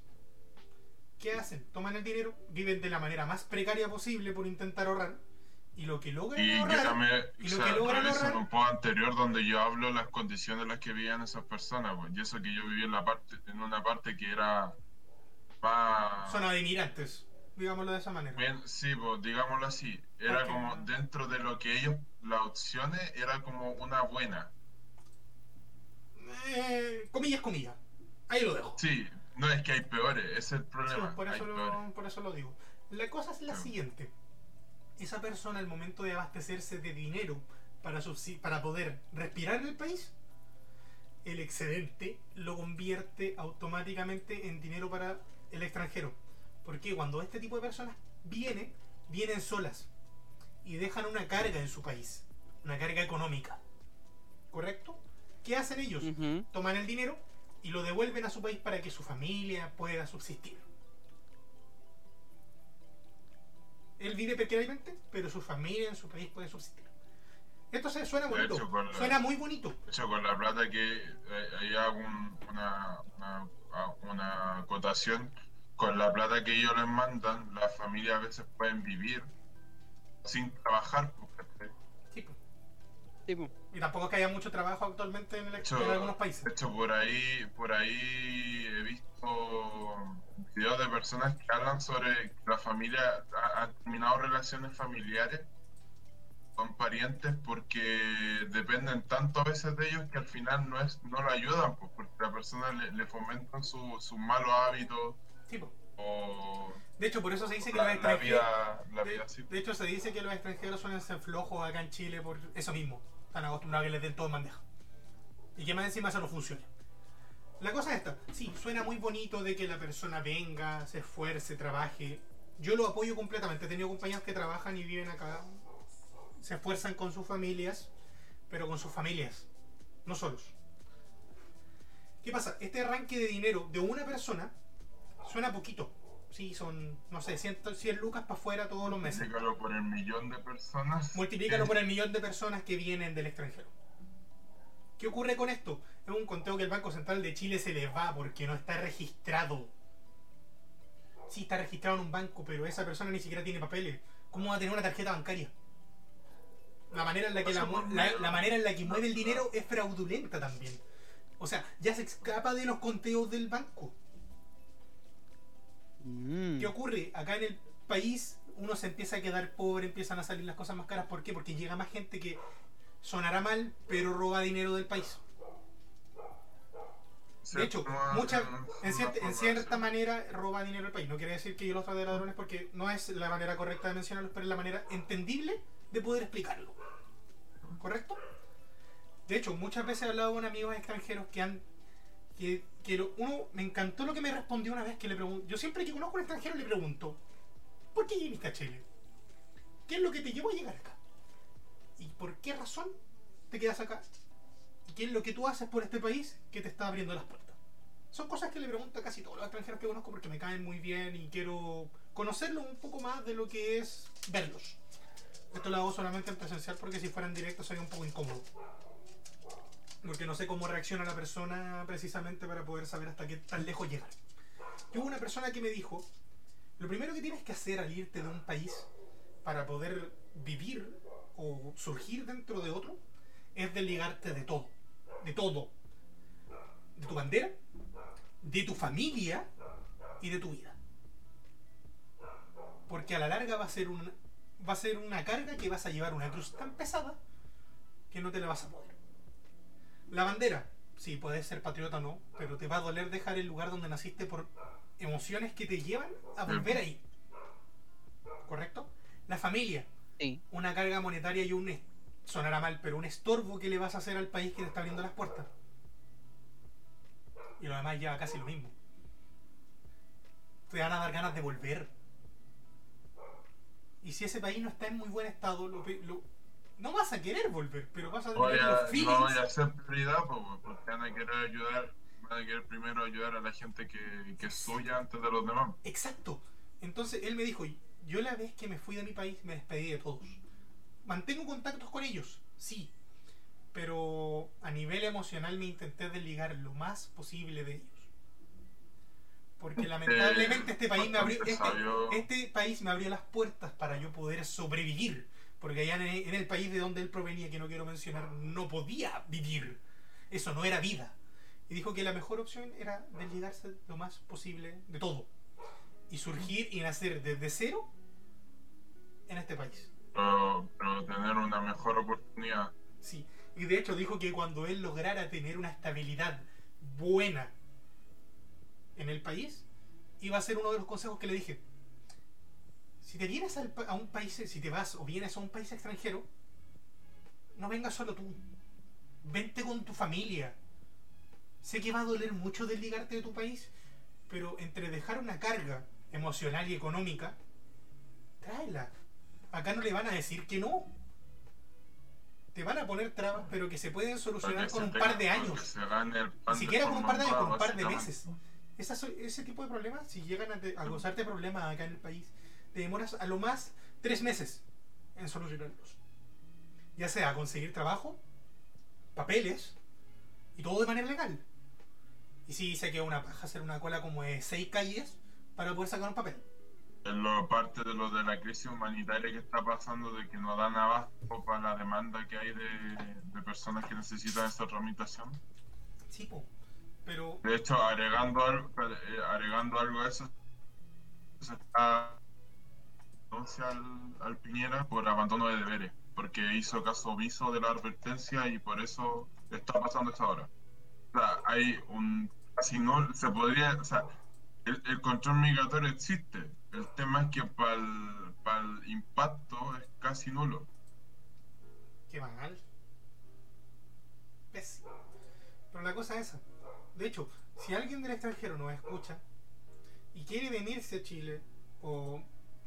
¿Qué hacen? Toman el dinero, viven de la manera más precaria posible por intentar ahorrar, y lo que logran Y ahorrar, también, y o lo sea, que logran ahorrar- un poco anterior donde yo hablo las condiciones en las que vivían esas personas, pues, y eso que yo viví en la parte, en una parte que era más zona de digámoslo de esa manera. bien, sí, pues, digámoslo así, era Porque- como dentro de lo que ellos, las opciones, era como una buena. Eh, comillas, comillas. Ahí lo dejo. Sí, no es que hay peores, ese es el Sí, problema. por, eso lo, por eso lo digo. La cosa es la Sí. siguiente. Esa persona al momento de abastecerse de dinero para, para poder respirar en el país, el excedente lo convierte automáticamente en dinero para el extranjero. Porque cuando este tipo de personas viene, vienen solas y dejan una carga en su país, una carga económica. ¿Correcto? ¿Qué hacen ellos? Toman el dinero y lo devuelven a su país para que su familia pueda subsistir. Él vive precariamente, pero su familia en su país puede subsistir. Esto se suena bonito. hecho, con la- Suena muy bonito. De hecho, con la plata que eh, hay algún- una, una, una acotación, con la plata que ellos les mandan, las familias a veces pueden vivir sin trabajar. Y tampoco es que haya mucho trabajo actualmente en, el, De en hecho, algunos países. de hecho, por ahí, por ahí he visto videos de personas que hablan sobre que la familia ha, ha terminado relaciones familiares con parientes porque dependen tanto a veces de ellos que al final no es no lo ayudan pues, porque la persona le, le fomentan su- sus malos hábitos o De hecho, por eso se dice que los la extranjeros. vida la De, vida de hecho, se dice que los extranjeros suelen ser flojos acá en Chile por eso mismo. Están acostumbrados a que les den todo en bandeja. Y que más encima eso no funcione. La cosa es esta. Sí, suena muy bonito de que la persona venga, se esfuerce, trabaje. Yo lo apoyo completamente. He tenido compañeros que trabajan y viven acá. Se esfuerzan con sus familias, pero con sus familias, no solos. ¿Qué pasa? Este arranque de dinero de una persona suena poquito. Sí, son, no sé, 100, 100 lucas para afuera todos los meses. Multiplícalo por el millón de personas Multiplícalo eh, por el millón de personas que vienen del extranjero. ¿Qué ocurre con esto? Es un conteo que el Banco Central de Chile se les va porque no está registrado. Sí está registrado en un banco, pero esa persona ni siquiera tiene papeles. ¿Cómo va a tener una tarjeta bancaria? La manera en la que, la, la- la manera en la que mueve el dinero es fraudulenta también. O sea, ya se escapa de los conteos del banco. Mm. ¿Qué ocurre? Acá en el país uno se empieza a quedar pobre, empiezan a salir las cosas más caras. ¿Por qué? Porque llega más gente que sonará mal, pero roba dinero del país. De hecho, Una- mucha, una en, cierta, en cierta manera roba dinero del país. No quiere decir que yo los trate de ladrones porque no es la manera correcta de mencionarlos, pero es la manera entendible de poder explicarlo. ¿Correcto? De hecho, muchas veces he hablado con amigos extranjeros que han. Que, que lo- uno me encantó lo que me respondió una vez que le pregunto. Yo siempre que conozco a un extranjero le pregunto: ¿Por qué viniste a Chile? ¿Qué es lo que te llevó a llegar acá? ¿Y por qué razón te quedas acá? ¿Y qué es lo que tú haces por este país que te está abriendo las puertas? Son cosas que le pregunto a casi todos los extranjeros que conozco porque me caen muy bien y quiero conocerlos un poco más de lo que es verlos. Esto lo hago solamente en presencial porque si fuera en directo sería un poco incómodo. Porque no sé cómo reacciona la persona precisamente para poder saber hasta qué tan lejos llegar. Yo hubo una persona que me dijo, lo primero que tienes que hacer al irte de un país para poder vivir o surgir dentro de otro es desligarte de todo. De todo. de tu bandera, de tu familia y de tu vida. Porque a la larga va a ser un, va a ser una carga que vas a llevar una cruz tan pesada que no te la vas a poder. La bandera, sí, puedes ser patriota o no, pero te va a doler dejar el lugar donde naciste por emociones que te llevan a volver ahí. ¿Correcto? La familia, Sí. una carga monetaria y un sonará mal, pero un estorbo que le vas a hacer al país que te está abriendo las puertas. Y lo demás lleva casi lo mismo. Te van a dar ganas de volver. Y si ese país no está en muy buen estado, lo, lo- no vas a querer volver, pero vas a tener a, los no voy a ser prioridad porque van a querer ayudar, van a querer primero ayudar a la gente que, que suya antes de los demás. Exacto. Entonces él me dijo, yo la vez que me fui de mi país me despedí de todos. Mantengo contactos con ellos, sí. Pero a nivel emocional me intenté desligar lo más posible de ellos. Porque lamentablemente este país me abrió, este, este país me abrió las puertas para yo poder sobrevivir. Porque allá en el, país de donde él provenía, que no quiero mencionar, no podía vivir. Eso no era vida. Y dijo que la mejor opción era desligarse lo más posible de todo. Y surgir y nacer desde cero en este país. Pero, pero tener una mejor oportunidad. Sí. Y de hecho dijo que cuando él lograra tener una estabilidad buena en el país, iba a ser uno de los consejos que le dije. Si te vienes al a un país, si te vas o vienes a un país extranjero, no vengas solo tú. Vente con tu familia. Sé que va a doler mucho desligarte de tu país, pero entre dejar una carga emocional y económica, tráela. Acá no le van a decir que no. Te van a poner trabas, pero que se pueden solucionar con un par de años. Ni siquiera con un par de años, con un par de meses. Ese tipo de problemas, si llegan a, te- a causarte problemas acá en el país, te demoras a lo más tres meses en solucionarlos. Ya sea conseguir trabajo, papeles y todo de manera legal. Y si dice que una paja hacer una cola como de seis calles para poder sacar un papel. Es lo parte de lo de la crisis humanitaria que está pasando, de que no dan abasto para la demanda que hay de, de personas que necesitan esa tramitación. Sí, po. Pero De hecho, agregando algo, eh, agregando algo a eso, se está denuncia al, al Piñera por abandono de deberes, porque hizo caso omiso de la advertencia y por eso está pasando esto ahora. O sea, hay un casi no se podría, o sea, el, el control migratorio existe. El tema es que para el, impacto es casi nulo. Qué mal. Pésimo. Pero la cosa es esa. De hecho, si alguien del extranjero nos escucha y quiere venirse a Chile o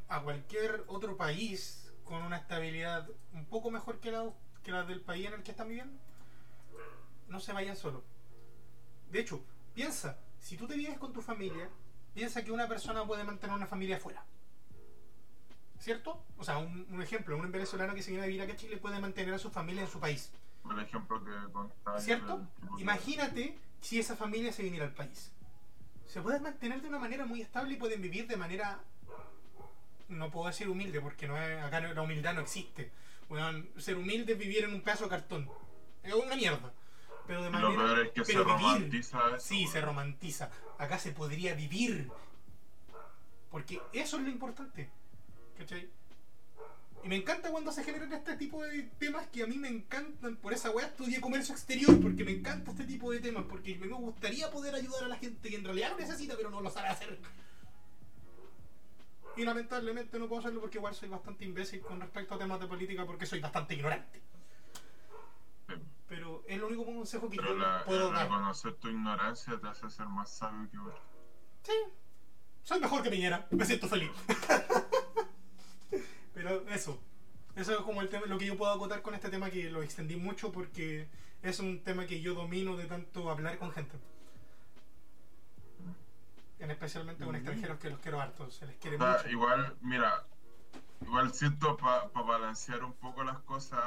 a cualquier otro país con una estabilidad un poco mejor que la, que la del país en el que están viviendo, no se vayan solo. De hecho, piensa, si tú te vienes con tu familia, piensa que una persona puede mantener una familia afuera. ¿Cierto? O sea, un, un ejemplo, un venezolano que se viene a vivir acá a Chile puede mantener a su familia en su país. El ejemplo que contaba ¿Cierto? Imagínate si esa familia se viniera al país. Se pueden mantener de una manera muy estable y pueden vivir de manera. No puedo decir humilde porque no es- acá la humildad no existe. Weón, ser humilde es vivir en un pedazo de cartón. Es una mierda. Pero de Y lo manera. peor es que se vivir. romantiza eso. Sí, se romantiza. Acá se podría vivir. Porque eso es lo importante. ¿Cachai? Y me encanta cuando se generan este tipo de temas que a mí me encantan. Por esa weá estudié comercio exterior, porque me encanta este tipo de temas. Porque me gustaría poder ayudar a la gente que en realidad lo necesita, pero no lo sabe hacer. Y lamentablemente no puedo hacerlo porque igual soy bastante imbécil con respecto a temas de política, porque soy bastante ignorante. Pero es el único consejo que Pero yo la, puedo el dar. reconocer tu ignorancia te hace ser más sabio que otro. Sí, soy mejor que Piñera, me siento feliz. Pero eso, eso es como el tema, lo que yo puedo acotar con este tema que lo extendí mucho porque es un tema que yo domino de tanto hablar con gente. En especialmente con extranjeros que los quiero hartos, se les quiere O sea, mucho. igual, mira, igual siento para balancear un poco las cosas,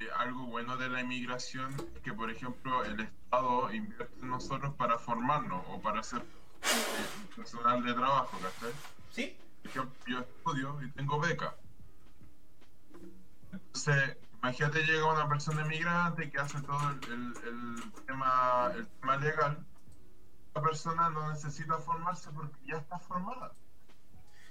eh, algo bueno de la inmigración es que, por ejemplo, el Estado invierte en nosotros para formarnos o para ser eh, personal de trabajo, ¿cachai? ¿Sí? Por ejemplo, yo estudio y tengo beca. Entonces, imagínate llega una persona inmigrante que hace todo el, el- el tema, el tema legal. Persona no necesita formarse porque ya está formada.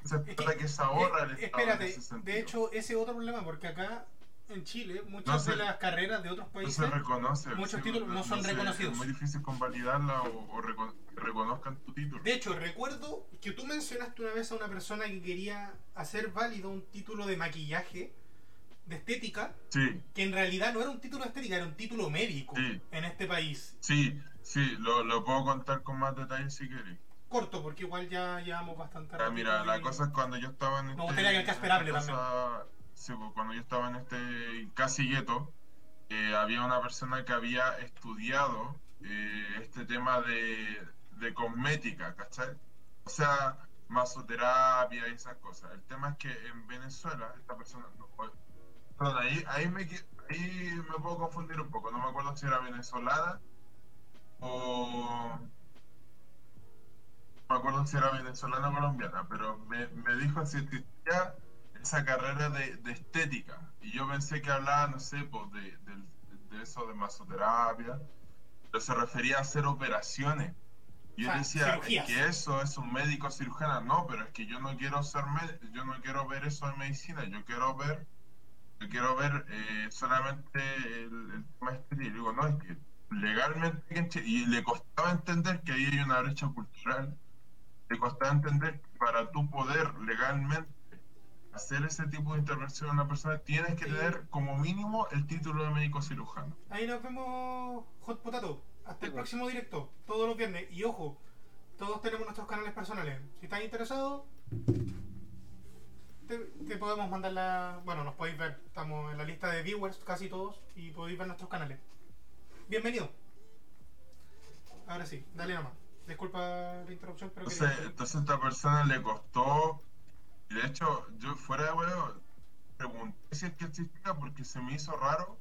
Entonces, Es para que se ahorra el Eh, Estado en espérate, ese sentido. de hecho, ese es otro problema, porque acá en Chile, muchas No se- de las carreras de otros no países. se reconoce. muchos sí, títulos no son se- reconocidos. Es muy difícil convalidarla o, o recon- que reconozcan tu título. De hecho, recuerdo que tú mencionaste una vez a una persona que quería hacer válido un título de maquillaje, de estética, Sí, que en realidad no era un título de estética, era un título médico Sí. en este país. sí, sí, lo, lo puedo contar con más detalle si queréis. Corto, porque igual ya llevamos bastante Ah, mira, la y- cosa es cuando yo estaba en este. gustaría que alcance en esperable esta cosa- sí, pues, cuando yo estaba en este casi gueto, eh, había una persona que había estudiado eh, este tema de, de cosmética, ¿cachai? O sea, masoterapia y esas cosas. El tema es que en Venezuela, esta persona. Perdón, ahí, ahí, me, ahí me puedo confundir un poco. No me acuerdo si era venezolana o no me acuerdo si era venezolana o colombiana, pero me, me dijo si existía esa carrera de, de estética. Y yo pensé que hablaba, no sé, pues de, del- de eso de masoterapia, pero se refería a hacer operaciones. Y yo Ah, decía, es que eso es un médico cirujano. No, pero es que yo no quiero ser yo no quiero ver eso en medicina, yo quiero ver, yo quiero ver eh, solamente el, el tema estético. Y digo, no, es que legalmente y le costaba entender que ahí hay una brecha cultural le costaba entender que para tú poder legalmente hacer ese tipo de intervención a una persona tienes que Sí. tener como mínimo el título de médico cirujano. Ahí nos vemos, Hot Potato. Hasta el Sí, próximo directo, todos los viernes. Y ojo, todos tenemos nuestros canales personales. Si estás interesado, te, te podemos mandar la. Bueno, nos podéis ver. Estamos en la lista de viewers, casi todos, y podéis ver nuestros canales. Bienvenido. Ahora sí, dale nomás. Disculpa la interrupción, pero Entonces, quería- entonces a esta persona le costó, y de hecho yo fuera de huevo pregunté si es que existía porque se me hizo raro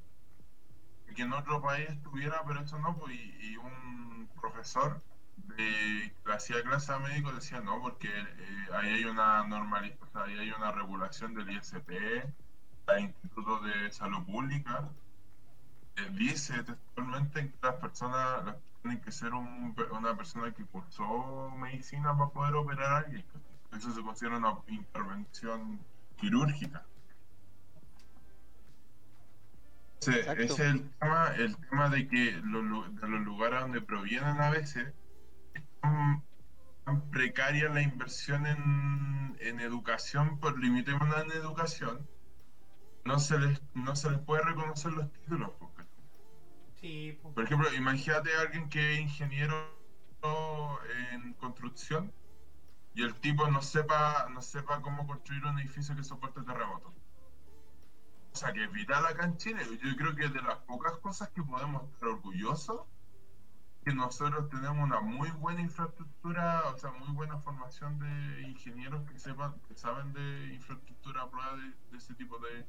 que en otro país estuviera, pero eso no, pues, y, y un profesor de, que hacía clase a médicos decía no, porque eh, ahí hay una normalización, o sea, ahí hay una regulación del ISP, el Instituto de Salud Pública, eh, dice textualmente que las personas las- tienen que ser un- una persona que cursó medicina para poder operar a alguien. Eso se considera una intervención quirúrgica. Ese es el tema, el tema de que de los lugares donde provienen a veces es tan, tan precaria la inversión en, en educación, por limitémonos en educación, no se les, no se les puede reconocer los títulos. porque Sí, po. por ejemplo, imagínate a alguien que es ingeniero en construcción y el tipo no sepa, no sepa cómo construir un edificio que soporte terremotos. O sea, que es vital acá en Chile. Yo creo que es de las pocas cosas que podemos estar orgullosos que nosotros tenemos una muy buena infraestructura, o sea, muy buena formación de ingenieros que sepan, que saben de infraestructura a prueba de, de ese tipo de,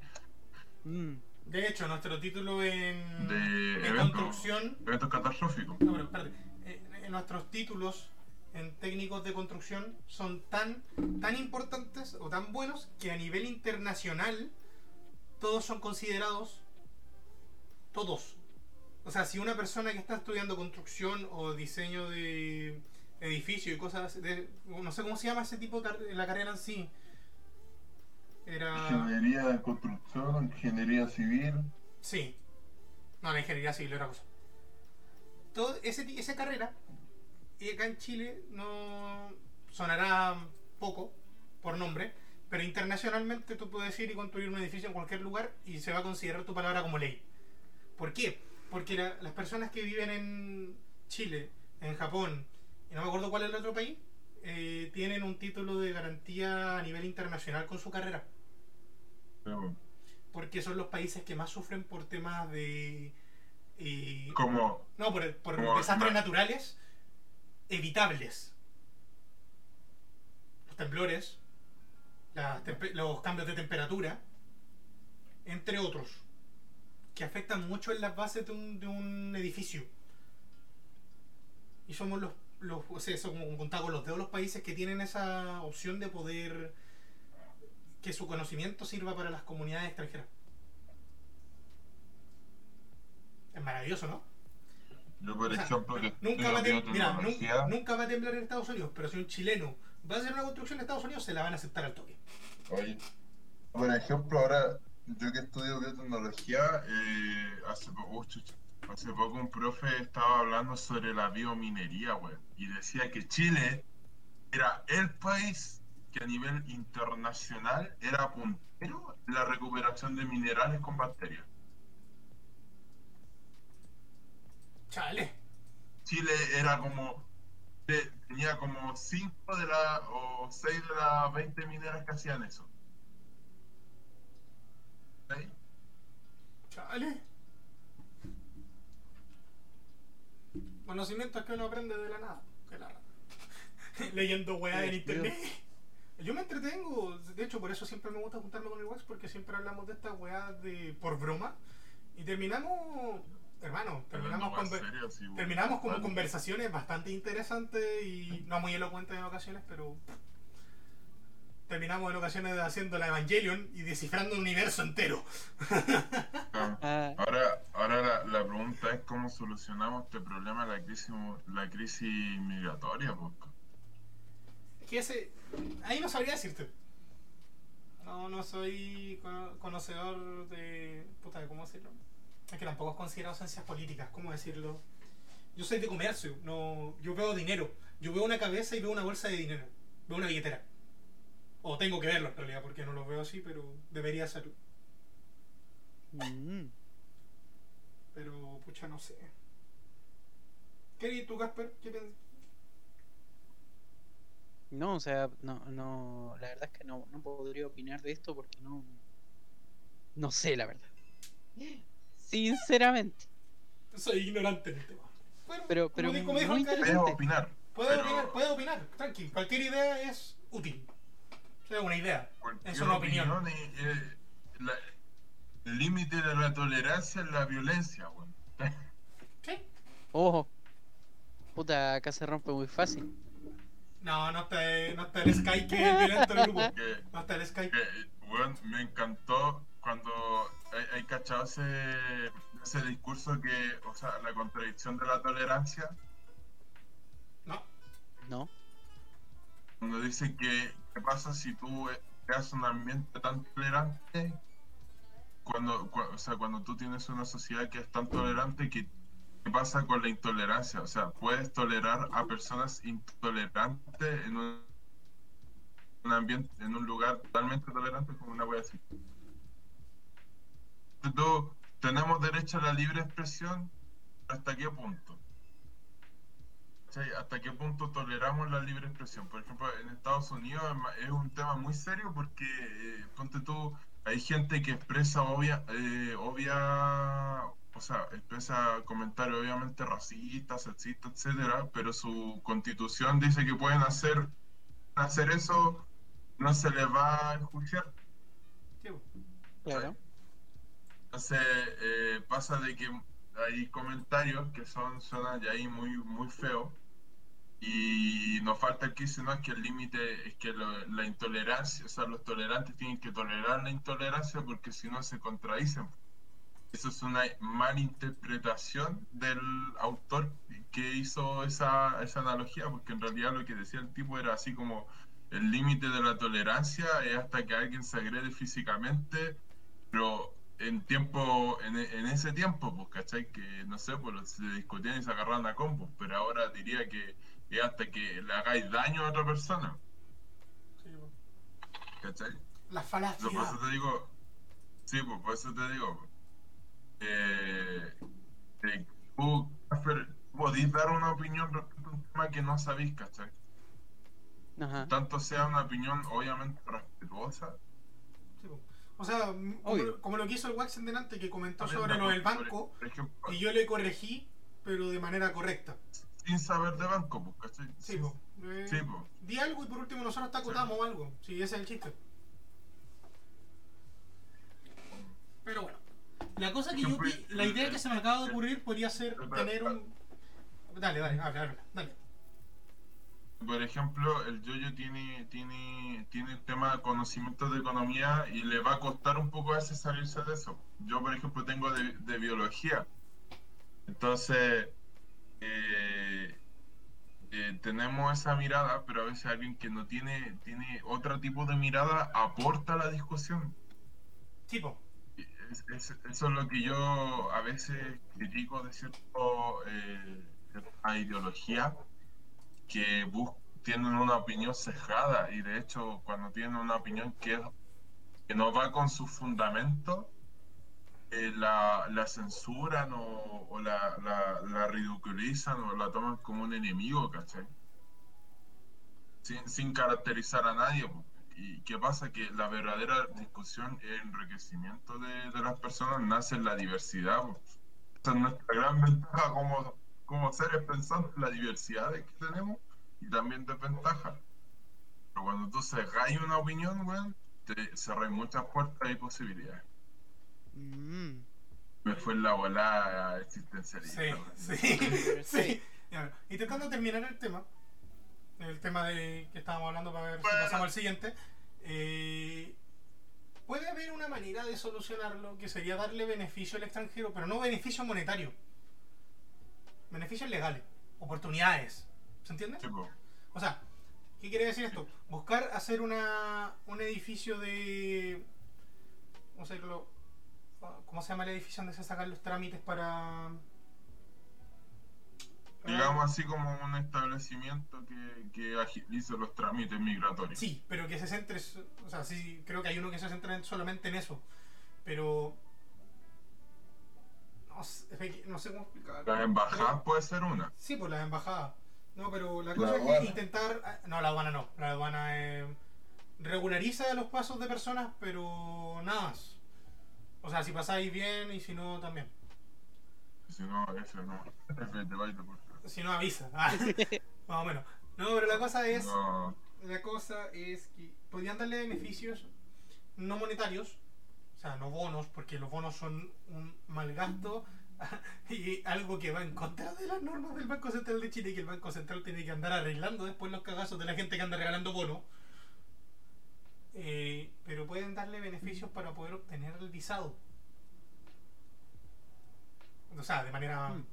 Mm, De hecho, nuestro título en, de en construcción eventos catastróficos. No, pero espérate. Eh, eh, nuestros títulos en técnicos de construcción son tan, tan importantes o tan buenos que a nivel internacional todos son considerados todos. O sea, si una persona que está estudiando construcción o diseño de edificio y cosas de- no sé cómo se llama ese tipo de car- la carrera en sí. Era Ingeniería de construcción, ingeniería civil. Sí. No, la ingeniería civil era cosa. Todo ese, esa carrera, y acá en Chile no sonará poco por nombre, pero internacionalmente tú puedes ir y construir un edificio en cualquier lugar y se va a considerar tu palabra como ley. ¿Por qué? Porque la- las personas que viven en Chile, en Japón, y no me acuerdo cuál es el otro país, eh, tienen un título de garantía a nivel internacional con su carrera. Porque son los países que más sufren por temas de eh, Como no por, por como- desastres naturales evitables. Los temblores las tempe- los cambios de temperatura entre otros que afectan mucho en las bases de un, de un edificio y somos los los o sea, eso como contado con los dedos los países que tienen esa opción de poder que su conocimiento sirva para las comunidades extranjeras Es maravilloso, ¿no? Yo, por O sea, ejemplo, que Nunca va, tem- mira, nunca va a temblar en Estados Unidos, pero si un chileno va a hacer una construcción en Estados Unidos, se la van a aceptar al toque. Oye, por ejemplo, ahora yo que estudio biotecnología, eh, hace, oh, hace poco un profe estaba hablando sobre la biominería, weón, y decía que Chile era el país que a nivel internacional era puntero en la recuperación de minerales con bacterias. Chale. Chile era como te- tenía como 5 de la o 6 de las 20 mineras que hacían eso. ¿Sí? Chale. Conocimientos que uno aprende de la nada. que la- Leyendo weá en internet. Yo me entretengo, de hecho por eso siempre me gusta juntarme con el Wax porque siempre hablamos de esta weá de por broma y terminamos, hermano, terminamos serio, sí, bueno. terminamos Vale. conversaciones bastante interesantes y no muy elocuentes en ocasiones, pero terminamos en ocasiones haciendo la Evangelion y descifrando un universo entero. Ah, Ah, Ahora, ahora la, la pregunta es cómo solucionamos este problema de la crisis, la crisis migratoria, pues. que ese ahí no sabría decirte. No no soy cono- conocedor de puta de cómo decirlo es que tampoco es considerado ciencias políticas cómo decirlo yo soy de comercio no yo veo dinero. Yo veo una cabeza y veo una bolsa de dinero veo una billetera o tengo que verlo en realidad porque no lo veo así pero debería serlo mm. pero pucha no sé ¿qué tú Casper? ¿qué piensas? No, o sea, no, no, la verdad es que no, no podría opinar de esto porque no, no sé la verdad. Sinceramente. soy ignorante en el tema bueno, Pero- pero como dijo interesante. Puedes opinar. Puede pero opinar, puede opinar, tranqui. Cualquier idea es útil. Sea, una idea. es una opinión. y, eh, la- el límite de la tolerancia es la violencia, weón. ¿Sí? Ojo. Puta, acá se rompe muy fácil. No, no está, no está el Sky que es violento el grupo. Que, No está el Sky. que, weón, me encantó cuando hay, hay cachado ese, ese discurso que, o sea, la contradicción de la tolerancia, No. ¿No? cuando dice que qué pasa si tú eh, creas un ambiente tan tolerante, cuando, cua- o sea, cuando tú tienes una sociedad que es tan tolerante que ¿Qué pasa con la intolerancia? O sea, puedes tolerar a personas intolerantes en un, ambiente, en un lugar totalmente tolerante como una wea así. Tú, tenemos derecho a la libre expresión, ¿hasta qué punto? ¿Cachai? ¿Hasta qué punto toleramos la libre expresión? Por ejemplo, en Estados Unidos es un tema muy serio porque, eh, ponte tú, hay gente que expresa obvia, eh, obvia, o sea, expresa comentarios obviamente racistas, sexistas, etcétera, pero su constitución dice que pueden hacer, hacer eso, no se les va a enjuiciar. Sí. Claro. Entonces eh, pasa de que hay comentarios que son suenan ya ahí muy muy feos y nos falta el que dice no es que el límite es que lo- la intolerancia, o sea, los tolerantes tienen que tolerar la intolerancia porque si no se contradicen. Eso es una malinterpretación del autor que hizo esa, esa analogía, porque en realidad lo que decía el tipo era así como el límite de la tolerancia es hasta que alguien se agrede físicamente pero en tiempo, en, en ese tiempo, pues, ¿cachai? Que no sé, pues se discutían y se agarraban a combos, pero ahora diría que es hasta que le hagáis daño a otra persona, Sí, po. ¿cachai? La falacia. por eso te digo, sí, pues por eso te digo, eh, eh, tú, Casper, podís dar una opinión respecto a un tema que no sabéis, ¿cachai? Ajá. Tanto sea una opinión obviamente respetuosa, Sí. O sea, como, lo que hizo el Wax en delante que comentó también, sobre ¿no? lo del banco por ejemplo, y yo le corregí, pero de manera correcta. Sin saber de banco, pues, ¿cachai? Sí, po. Eh, sí, pues. Di algo y por último nosotros te acotamos algo. Sí, ese es el chiste. Pero bueno. La cosa que yo la idea que se me acaba de ocurrir podría ser tener un. Dale, dale, habla, habla, dale. Por ejemplo, el Yoyo tiene, tiene, tiene el tema de conocimientos de economía y le va a costar un poco a veces salirse de eso. Yo, por ejemplo, tengo de, de biología. Entonces, eh, eh, tenemos esa mirada, pero a veces alguien que no tiene, tiene otro tipo de mirada aporta a la discusión. Tipo, Es- es- eso es lo que yo a veces critico de cierto, eh, cierta ideología que tienen una opinión sesgada y de hecho cuando tienen una opinión que, que no va con sus fundamentos, eh, la, censuran o, la, ridiculizan o la toman como un enemigo, ¿cachai? Sin, sin caracterizar a nadie. po. ¿Y qué pasa? Que la verdadera discusión y el enriquecimiento de, las personas nace en la diversidad. po. Esa es nuestra gran ventaja como, como seres pensando en la diversidad que tenemos y también desventaja. Pero cuando tú cerráis una opinión, weón, te cerráis muchas puertas y posibilidades. Mm. Me fue en la volada existencialista. sí, sí, sí. Intentando terminar el tema, el tema de que estábamos hablando para ver si Bueno. pasamos al siguiente. eh, puede haber una manera de solucionarlo que sería darle beneficio al extranjero, pero no beneficio monetario. Beneficios legales, oportunidades. ¿Se entiende? Sí. O sea, ¿qué quiere decir esto? Buscar hacer una, un edificio de. ¿Cómo se, lo- ¿Cómo se llama el edificio donde se sacan los trámites para. Digamos así como un establecimiento que, que agilice los trámites migratorios. Sí, pero que se centre. O sea, sí, creo que hay uno que se centra en- solamente en eso. Pero. No sé, no sé cómo explicar. Las embajadas puede ser una. Sí, por las embajadas. No, pero la La cosa es aduana. que intentar. ah, No, la aduana no. La aduana eh, regulariza los pasos de personas, pero nada más. O sea, si pasáis bien y si no, también. Si no, eso no. Por favor. Si no, avisa. Ah, más o menos. No, pero la cosa es. No, La cosa es que podrían darle beneficios no monetarios, o sea, no bonos, porque los bonos son un mal gasto y algo que va en contra de las normas del Banco Central de Chile y que el Banco Central tiene que andar arreglando después los cagazos de la gente que anda regalando bonos. Eh, pero pueden darle beneficios para poder obtener el visado. O sea, de manera Mm.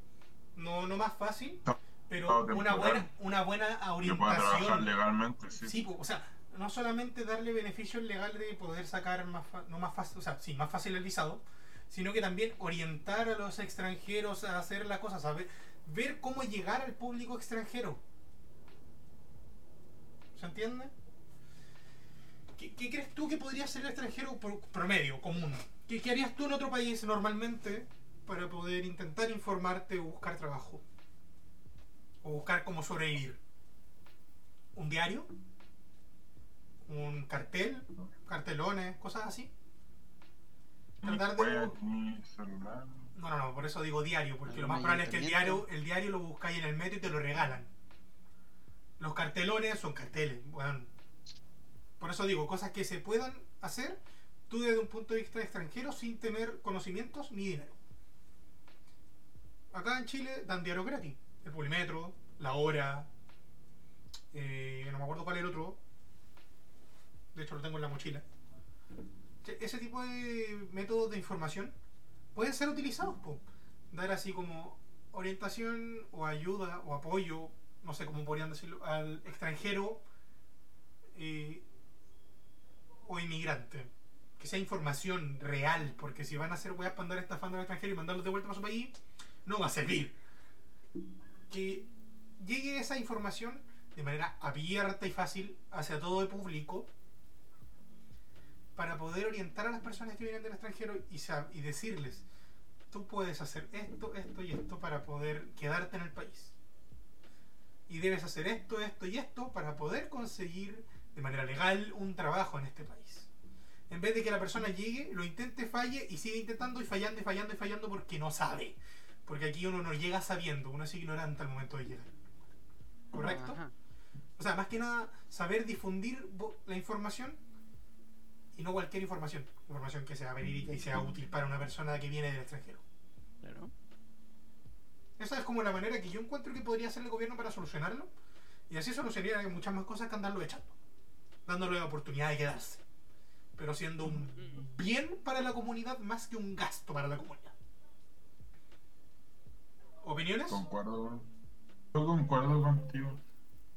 no, no más fácil, No, pero no, una buena, una buena que pueda trabajar orientación. legalmente, sí. O sea, no solamente darle beneficios legales de poder sacar más, fa- no más fácil, o sea, sí, más fácil el visado, sino que también orientar a los extranjeros a hacer las cosas, a ver, ver cómo llegar al público extranjero. ¿Se entiende? ¿Qué, qué crees tú que podría ser el extranjero pro- promedio, común? ¿Qué, qué harías tú en otro país normalmente para poder intentar informarte o buscar trabajo? O buscar cómo sobrevivir. ¿Un diario? ¿Un cartel? ¿Cartelones? ¿Cosas así? Tratar de- web, ni celular. No, no, no, por eso digo diario, porque lo ¿Algún más probable es que el diario, el diario lo buscáis en el metro y te lo regalan. Los cartelones son carteles, bueno. Por eso digo, cosas que se puedan hacer tú desde un punto de vista extranjero sin tener conocimientos ni dinero. Acá en Chile dan diario gratis. El Polimetro, La Hora, eh, no me acuerdo cuál era el otro. De hecho lo tengo en la mochila. Ese tipo de métodos de información pueden ser utilizados, po. dar así como orientación o ayuda o apoyo, no sé cómo podrían decirlo, al extranjero eh, o inmigrante. Que sea información real, porque si van a hacer weas para andar estafando al extranjero y mandarlos de vuelta para su país, no va a servir. Que llegue esa información de manera abierta y fácil hacia todo el público para poder orientar a las personas que vienen del extranjero y, y decirles, tú puedes hacer esto, esto y esto para poder quedarte en el país. Y debes hacer esto, esto y esto para poder conseguir de manera legal un trabajo en este país. En vez de que la persona llegue, lo intente, falle y siga intentando y fallando y fallando y fallando porque no sabe. Porque aquí uno no llega sabiendo, uno es ignorante al momento de llegar. ¿Correcto? Ajá. O sea, más que nada, saber difundir la información y no cualquier información. Información que sea verídica y sea útil para una persona que viene del extranjero. Claro. Esa es como la manera que yo encuentro que podría hacer el gobierno para solucionarlo. Y así solucionaría muchas más cosas que andarlo echando. Dándole la oportunidad de quedarse. Pero siendo un bien para la comunidad más que un gasto para la comunidad. ¿Opiniones? Concuerdo. Yo concuerdo contigo.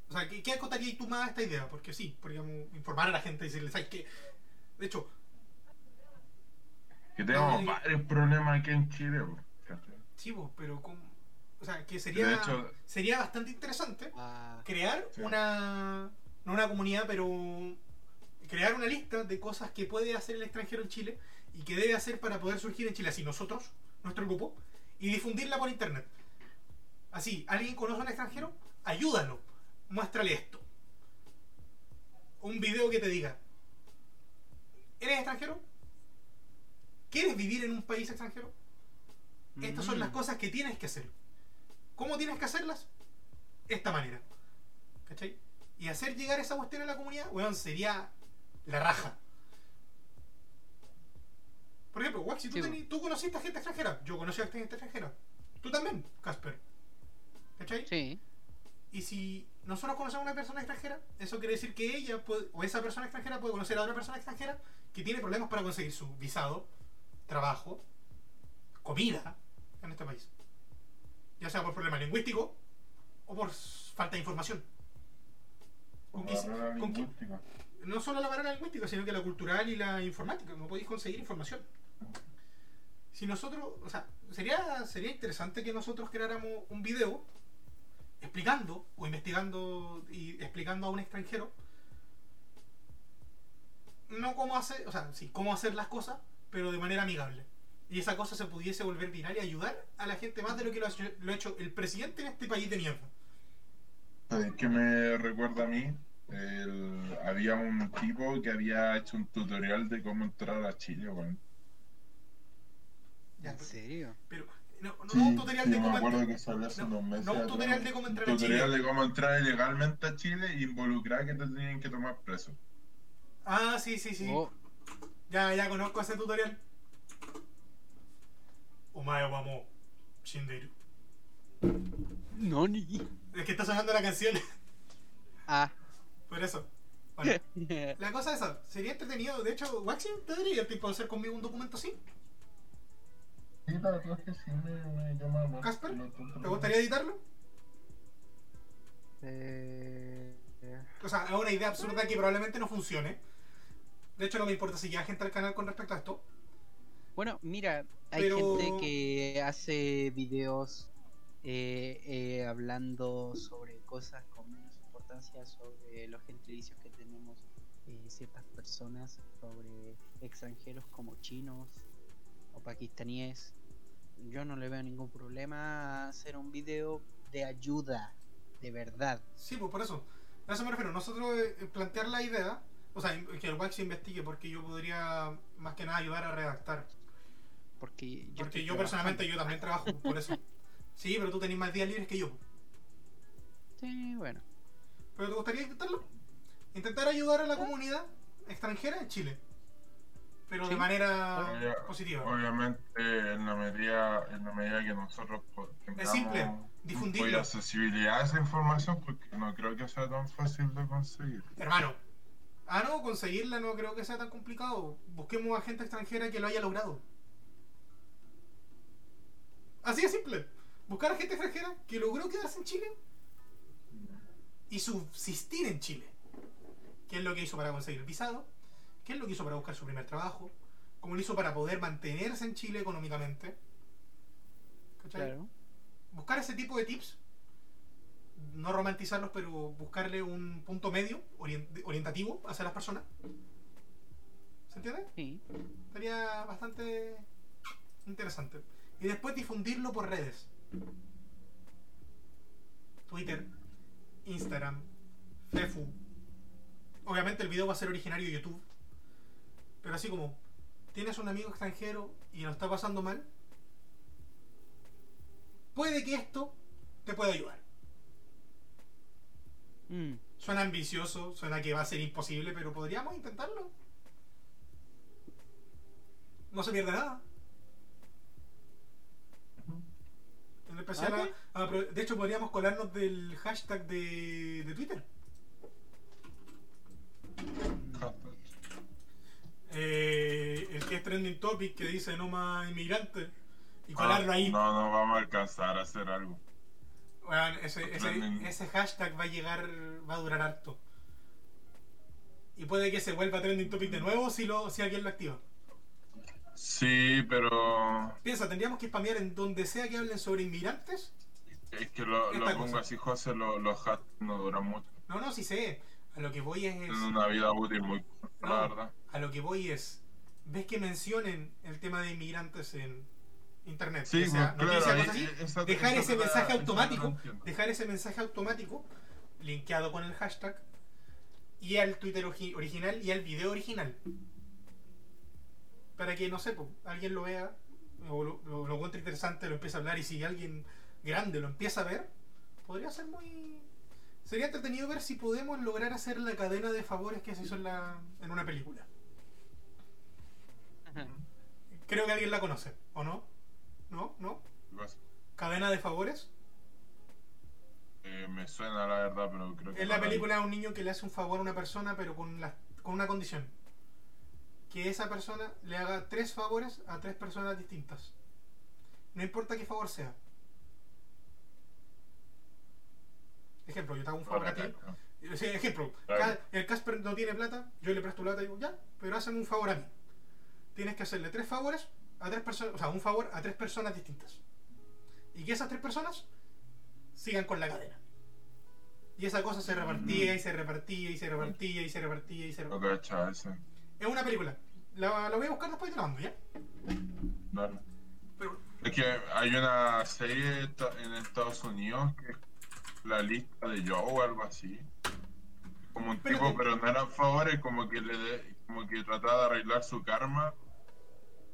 O sea, ¿qué, qué acotarías tú más a esta idea? Porque sí, podríamos informar a la gente y decirles, ¿sabes qué? De hecho, Que tenemos varios problemas aquí en Chile. sí, vos, pero con... O sea, que De sería, hecho, sería bastante interesante Ah, crear Sí. una... No una comunidad, pero... Crear una lista de cosas que puede hacer el extranjero en Chile y que debe hacer para poder surgir en Chile, así nosotros, nuestro grupo, y difundirla por internet. Así, ¿alguien conoce a un extranjero? Ayúdalo. Muéstrale esto. Un video que te diga, ¿eres extranjero? ¿Quieres vivir en un país extranjero? Estas son las mm. cosas que tienes que hacer. ¿Cómo tienes que hacerlas? Esta manera. ¿Cachai? Y hacer llegar esa cuestión a la comunidad, weón, sería la raja. Por ejemplo, Wax, si tú, Sí, tú conociste a gente extranjera, yo conocí a gente extranjera. Tú también, Casper. ¿Cachai? Sí. Y si nosotros conocemos a una persona extranjera, eso quiere decir que ella puede- o esa persona extranjera puede conocer a otra persona extranjera que tiene problemas para conseguir su visado, trabajo, comida en este país. Ya sea por problema lingüístico o por falta de información. Con que- con no solo la barrera lingüística, sino que la cultural y la informática. No podéis conseguir información. Si nosotros, o sea, sería, sería interesante que nosotros creáramos un video explicando o investigando y explicando a un extranjero no cómo hacer, o sea, sí, cómo hacer las cosas, pero de manera amigable. Y esa cosa se pudiese volver viral y ayudar a la gente más de lo que lo ha hecho, lo ha hecho el presidente en este país de mierda. ¿Sabes qué me recuerda a mí? El- había un tipo que había hecho un tutorial de cómo entrar a Chile, weón. ¿En serio? pero no, no Sí, un tutorial sí, de me cómo acuerdo entrar- que salió hace no, unos meses. no un tutorial de cómo entrar a tutorial Chile. de cómo entrar ilegalmente a Chile y involucrar que te tenían que tomar preso. Ah, sí, sí, sí. Oh, Ya, ya conozco ese tutorial. Omae vamos, Shinderu. no ni. Es que está sonando la canción, Ah. Por eso. Bueno, la cosa es esa, sería entretenido. De hecho, Waxing, ¿te daría el tiempo de hacer conmigo un documento así? Sí, verdad es que sí me, me llama. Casper. ¿Te gustaría editarlo? Eh, O sea, es una idea absurda que probablemente no funcione. De hecho, no me importa si llega gente al canal con respecto a esto. Bueno, mira, hay Pero- gente que hace videos eh, eh, hablando sobre cosas con menos importancia, sobre los gentilicios que tenemos eh, ciertas personas, sobre extranjeros como chinos o pakistaníes. Yo no le veo ningún problema a hacer un video de ayuda, de verdad. Sí, pues por eso. A eso me refiero. Nosotros eh, plantear la idea, o sea, que el Wax investigue, porque yo podría más que nada ayudar a redactar. Porque yo, Porque yo personalmente yo también trabajo por eso. Sí, pero tú tenés más días libres que yo. Sí, bueno. ¿Pero te gustaría intentarlo? Intentar ayudar a la comunidad extranjera en Chile. Pero de manera Obvia- positiva. Obviamente, en la medida, en la medida que nosotros po- tengamos simple, un difundirlo. poco de accesibilidad a esa información, porque no creo que sea tan fácil de conseguir. Hermano. Ah, no, conseguirla no creo que sea tan complicado. Busquemos a gente extranjera que lo haya logrado. Así de simple. Buscar a gente extranjera que logró quedarse en Chile y subsistir en Chile. ¿Qué es lo que hizo para conseguir el visado? ¿Qué es lo que hizo para buscar su primer trabajo? ¿Cómo lo hizo para poder mantenerse en Chile económicamente? ¿Cachai? Claro. buscar ese tipo de tips, no romantizarlos, pero buscarle un punto medio, orien- orientativo hacia las personas. ¿Se entiende? Sí. Sería bastante interesante. Y después difundirlo por redes. Twitter, Instagram, Fefu. Obviamente el video va a ser originario de YouTube. Pero así como, tienes un amigo extranjero y lo está pasando mal, puede que esto te pueda ayudar. Mm, Suena ambicioso, suena que va a ser imposible, pero podríamos intentarlo. No se pierde nada. En especial, Ok. a- a- de hecho, podríamos colarnos del hashtag de, de Twitter. Eh, el que es trending topic que dice no más inmigrantes. y colarlo ahí. No, no vamos a alcanzar a hacer algo. Weón, ese, ese hashtag va a llegar, va a durar harto. Y puede que se vuelva trending topic de nuevo si, lo, si alguien lo activa. Sí, pero Piensa, tendríamos que spamear en donde sea que hablen sobre inmigrantes. es que lo, lo pongo cosa. así, José, lo- los hashtags no duran mucho. No, no, sí sé. A lo que voy es. Tienen una vida útil muy corta, la verdad. a lo que voy es. ¿Ves que mencionen el tema de inmigrantes en internet? Sí, sea pues, claro, cosas ahí- así, esa- dejar esa ese mensaje automático, dejar ese mensaje automático linkeado con el hashtag y al Twitter original y al video original. Para que, no sé, pues, alguien lo vea o lo, lo- lo encuentre interesante, lo empiece a hablar y si alguien grande lo empieza a ver, podría ser muy... Sería entretenido ver si podemos lograr hacer la cadena de favores que se hizo en, la, en una película. Creo que alguien la conoce, ¿o no? ¿No? ¿No? ¿Cadena de favores? eh, me suena la verdad, pero creo que. Es la película de un niño que le hace un favor a una persona, pero con, la- con una condición. Que esa persona le haga tres favores a tres personas distintas. No importa qué favor sea. Ejemplo, yo te hago un favor a ti. Sí, ejemplo, Claro. El Casper no tiene plata, yo le presto plata y digo, ya, pero hazme un favor a mí. Tienes que hacerle tres favores a tres personas, o sea, un favor a tres personas distintas. Y que esas tres personas sigan con la cadena. Y esa cosa se repartía y se repartía y se repartía y se repartía y se repartía. Es una película. La, la voy a buscar después y te la mando, ¿ya? Pero, Es que hay una serie en Estados Unidos que es la lista de Joe o algo así. Como un tipo, pero no eran favores, como que le de- como que trataba de arreglar su karma.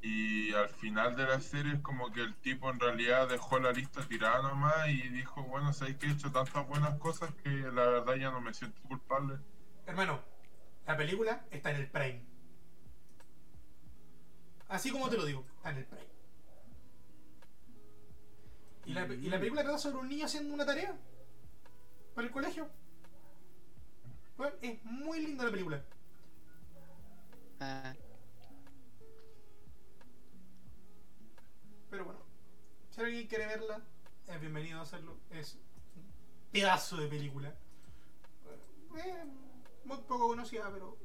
Y al final de la serie es como que el tipo en realidad dejó la lista tirada nomás y dijo, bueno, sabéis que he hecho tantas buenas cosas que la verdad ya no me siento culpable. hermano, la película está en el Prime. Así como te lo digo, está en el Prime. Y la, y la película trata sobre un niño haciendo una tarea para el colegio. Bueno, es muy linda la película. Ah, Pero bueno, si alguien quiere verla, es bienvenido a hacerlo. Es un pedazo de película. Eh, muy poco conocida, pero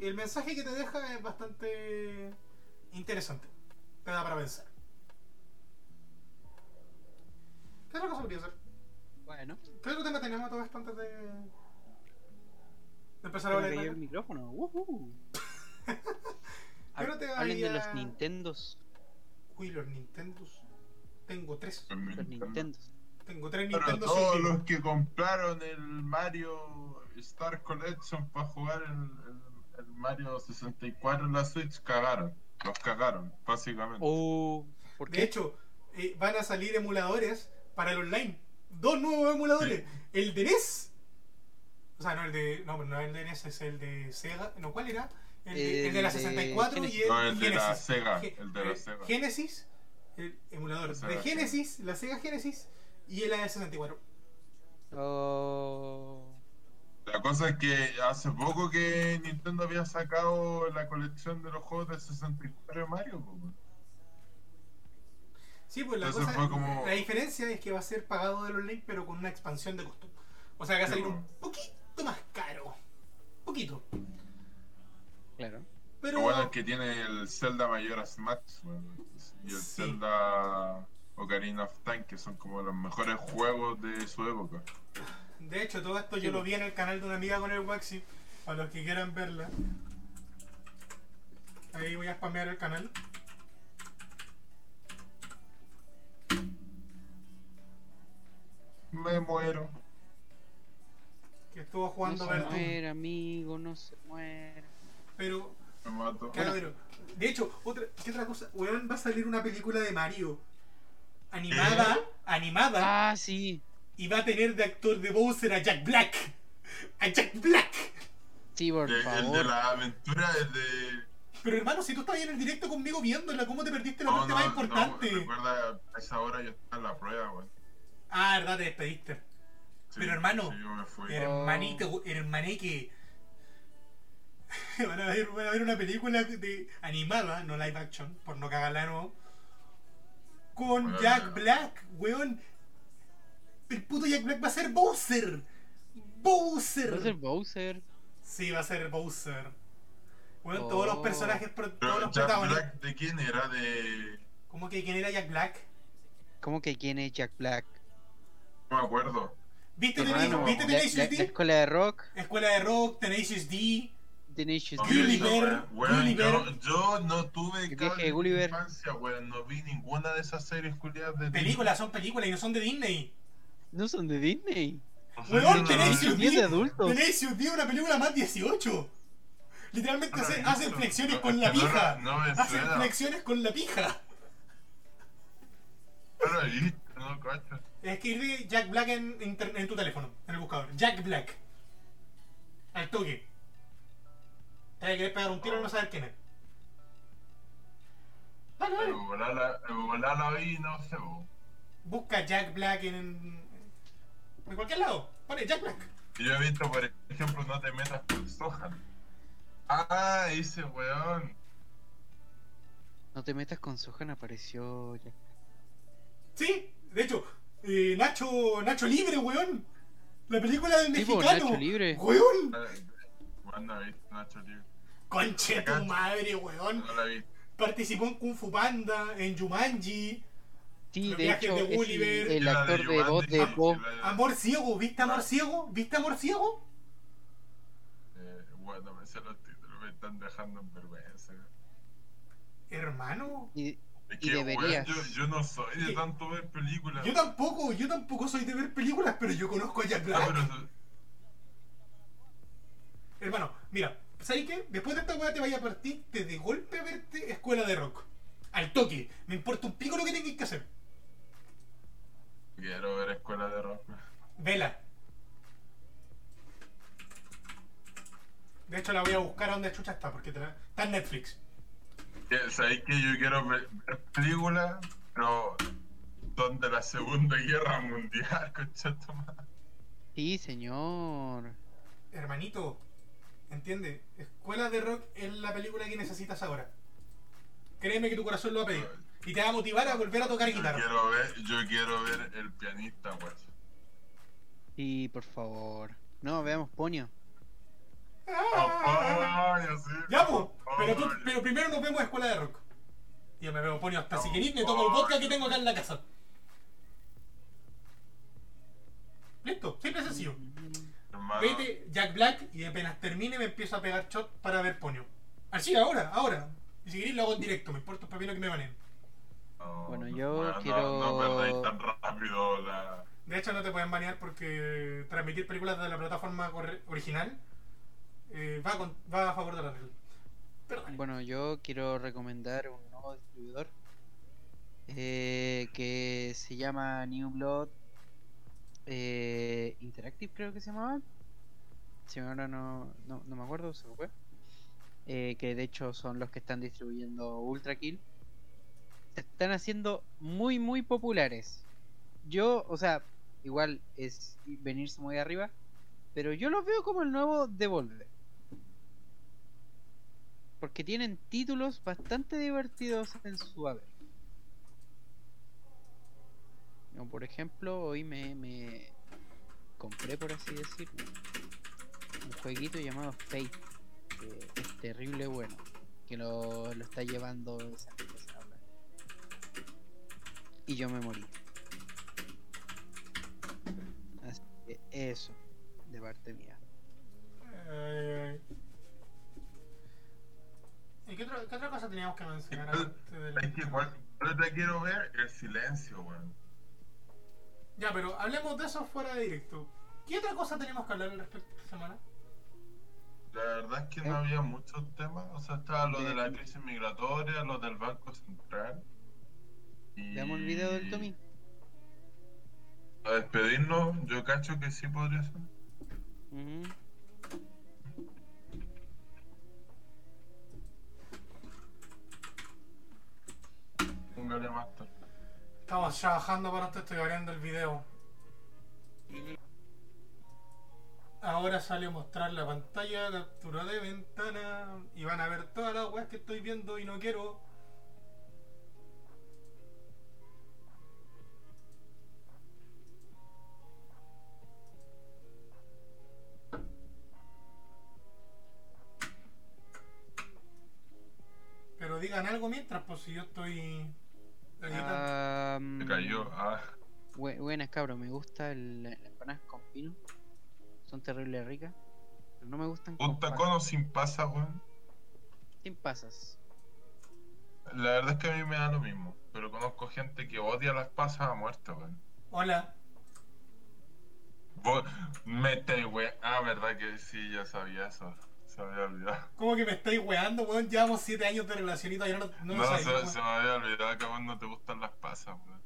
el mensaje que te deja es bastante interesante. Te da para pensar. ¿Qué otra cosa podría hacer? bueno, ¿Qué otro tema tenemos todo esto antes de, de empezar a hablar? cayó el micrófono. Woohoo. Yo no te Hablen de los Nintendos. Uy, los Nintendos. Tengo tres. Los Nintendo. Nintendos. Tengo tres Pero Nintendo todos los que compraron el Mario Star Collection para jugar el, el- el Mario 64 en la Switch cagaron. Los cagaron, básicamente. Oh, ¿por De qué? hecho, eh, van a salir emuladores para el online. Dos nuevos emuladores. El de NES. O sea, no el de. No, no el de NES, es el de Sega. No, ¿cuál era? El de, el de la El de 64 y el, No, el de la Genesis. Sega, Ge- el de la Sega. Genesis, el emulador La de Sega Genesis, la Sega Genesis y el de 64. Oh. La cosa es que hace poco que Nintendo había sacado la colección de los juegos del 64 de Mario. Sí, pues la Entonces cosa. fue como- La diferencia es que va a ser pagado del online, pero con una expansión de costo. O sea que va a salir un poquito más caro. Poquito. Claro. Pero. Lo bueno es que tiene el Zelda Majora's Max weón, y el Sí. Zelda Ocarina of Time, que son como los mejores juegos de su época. De hecho, todo esto Sí, yo lo vi en el canal de una amiga con el Waxi. Para los que quieran verla. Ahí voy a spamear el canal. Me muero. Que estuvo No jugando se Vertu. muere, amigo, no se muere. Pero, Me mato. claro. De hecho, otra, ¿qué otra cosa? Weón, va a salir una película de Mario. Animada. Animada. Ah, sí. Y va a tener de actor de Bowser a Jack Black. A Jack Black. Sí, por El, el de favor. la aventura, el de. Pero hermano, si tú estabas en el directo conmigo viéndola, ¿cómo te perdiste la No, parte no, más no, importante? recuerda, a esa hora yo estaba en la prueba, weón. Ah, verdad, te despediste. Sí, Pero, hermano, sí, yo me fui. Hermanito, hermaneque. Van a, ver, van a ver una película de animada, no live action, por no cagarla de nuevo. con. Jack Black, weón. El puto Jack Black va a ser Bowser. Bowser. Va a ser Bowser. Sí, va a ser Bowser. Weón, todos los Oh. personajes, todos Pero los Jack protagonistas. Black, ¿de quién era? De. ¿Cómo que quién era Jack Black? ¿Cómo que quién es Jack Black? No me acuerdo. ¿Viste, Hermano, ¿viste La, la- Tenacious la D? escuela de rock, Escuela de Rock, Tenacious D. Tenacious D. Gulliver. Yo, yo no tuve cable de infancia, weón. No vi ninguna de esas series culiadas de Películas, son películas y no son de Disney. No son de Disney. Weón, D es una película más 18. Literalmente hace, he hace visto. flexiones No, con la que no pija. la- No me Hace suena. flexiones con la pija. No cacho. Escribe Jack Black en, en tu teléfono, en el buscador. Jack Black. Al toque. Te querer pegar un tiro y no saber quién es. Dale, dale. Volar la, vi, no sé. Busca Jack Black en, en cualquier lado. Pone Jack Black. Yo he visto, por ejemplo, no te metas con Sohan. Ah, ese weón. No te metas con Sohan, apareció Jack. Sí, de hecho, eh, Nacho, Nacho Libre, weón. La película del mexicano. Nacho Libre. Weón. No he visto Nacho Libre. Conche tu madre, weón. No la vi. Participó en Kung Fu Panda, en Jumanji. Sí, Los de hecho, de es Gulliver. el de actor de Jumanji, voz de de- Amor ciego, ¿viste Amor ciego? ¿Viste Amor ciego? Eh, bueno, me sé los títulos, me están dejando en vergüenza. Hermano. Y, Es Y que, weón, deberías. yo, yo no soy de tanto ver películas. Yo tampoco, yo tampoco soy de ver películas, pero yo conozco a Jack Ah, Black. pero Hermano, mira, ¿sabes qué? Después de esta weá te vaya a partirte de golpe a verte escuela de rock. Al toque. Me importa un pico lo que tengas que hacer. Quiero ver escuela de rock. Vela. De hecho la voy a buscar a donde chucha está, porque te la- está en Netflix. ¿Sabéis que yo quiero ver, películas, pero son de la Segunda Guerra Mundial, concha sí, señor. Hermanito, ¿entiende? Escuela de rock es la película que necesitas ahora. Créeme que tu corazón lo va a pedir. Y te va a motivar a volver a tocar Yo guitarra. quiero ver, yo quiero ver el pianista, weón. Sí, por favor. No, veamos Ponio. Ah. Ay, así. Ya, pues. Pero, tú- Ay. pero primero nos vemos a escuela de rock. Y yo me veo ponio hasta si queréis, me tomo el vodka que tengo acá en la casa. Listo, simple y sencillo. Hermano, Vete Jack Black y apenas termine me empiezo a pegar shot para ver ponio. Así, ahora, ahora. Y si queréis lo hago en directo, me importa un pepino que me banen. No, Bueno, no, yo quiero- No, no perdáis tan rápido la. De hecho, no te pueden banear porque transmitir películas de la plataforma original eh, va, con- va a favor de la regla. Perdón. Bueno, yo quiero recomendar un nuevo distribuidor eh, que se llama New Blood eh, Interactive, creo que se llamaba. Si ahora no, no, no me acuerdo, se me fue. Eh, que de hecho son los que están distribuyendo Ultra Kill. Se están haciendo muy, muy populares. Yo, o sea, igual es venirse muy arriba, pero yo los veo como el nuevo Devolver. Porque tienen títulos bastante divertidos en su haber. Por ejemplo, hoy me, me compré, por así decir, un jueguito llamado Fate. Que es terrible bueno. Que lo, lo está llevando. Y yo me morí. Así que eso, de parte mía. Ay, ay. ¿Y qué, otra- qué otra cosa teníamos que mencionar antes del- Es que igual, pero te quiero ver el silencio, weón. Ya, pero hablemos de eso fuera de directo. ¿Qué otra cosa tenemos que hablar al respecto esta semana? La verdad es que ¿Eh? no había muchos temas. O sea, estaba lo de De- la crisis migratoria, lo del Banco Central. Y... Veamos el video del Tommy. A despedirnos, yo cacho que sí podría ser. Ujú. Póngale Master. Estamos trabajando para esto, estoy abriendo el video. Ahora sale a mostrar la pantalla, captura de ventana y van a ver todas las weas que estoy viendo y no quiero. Digan algo mientras, pues si yo estoy. Ah, Se cayó. Ah, bu- buenas cabros, me gusta el, las empanadas con pino. Son terribles ricas. Pero no me gustan un con tacón o sin pasa, weón. Sin pasas. La verdad es que a mí me da lo mismo. Pero conozco gente que odia las pasas a muerte, weón. Hola. Vos me estáis, weón. Ah, verdad que sí, ya sabía eso. Se me había olvidado. ¿Cómo que me estáis weando, weón? Llevamos 7 años de relación y todavía no, no, No, lo se, weón. se me había olvidado que a vos no te gustan las pasas, weón.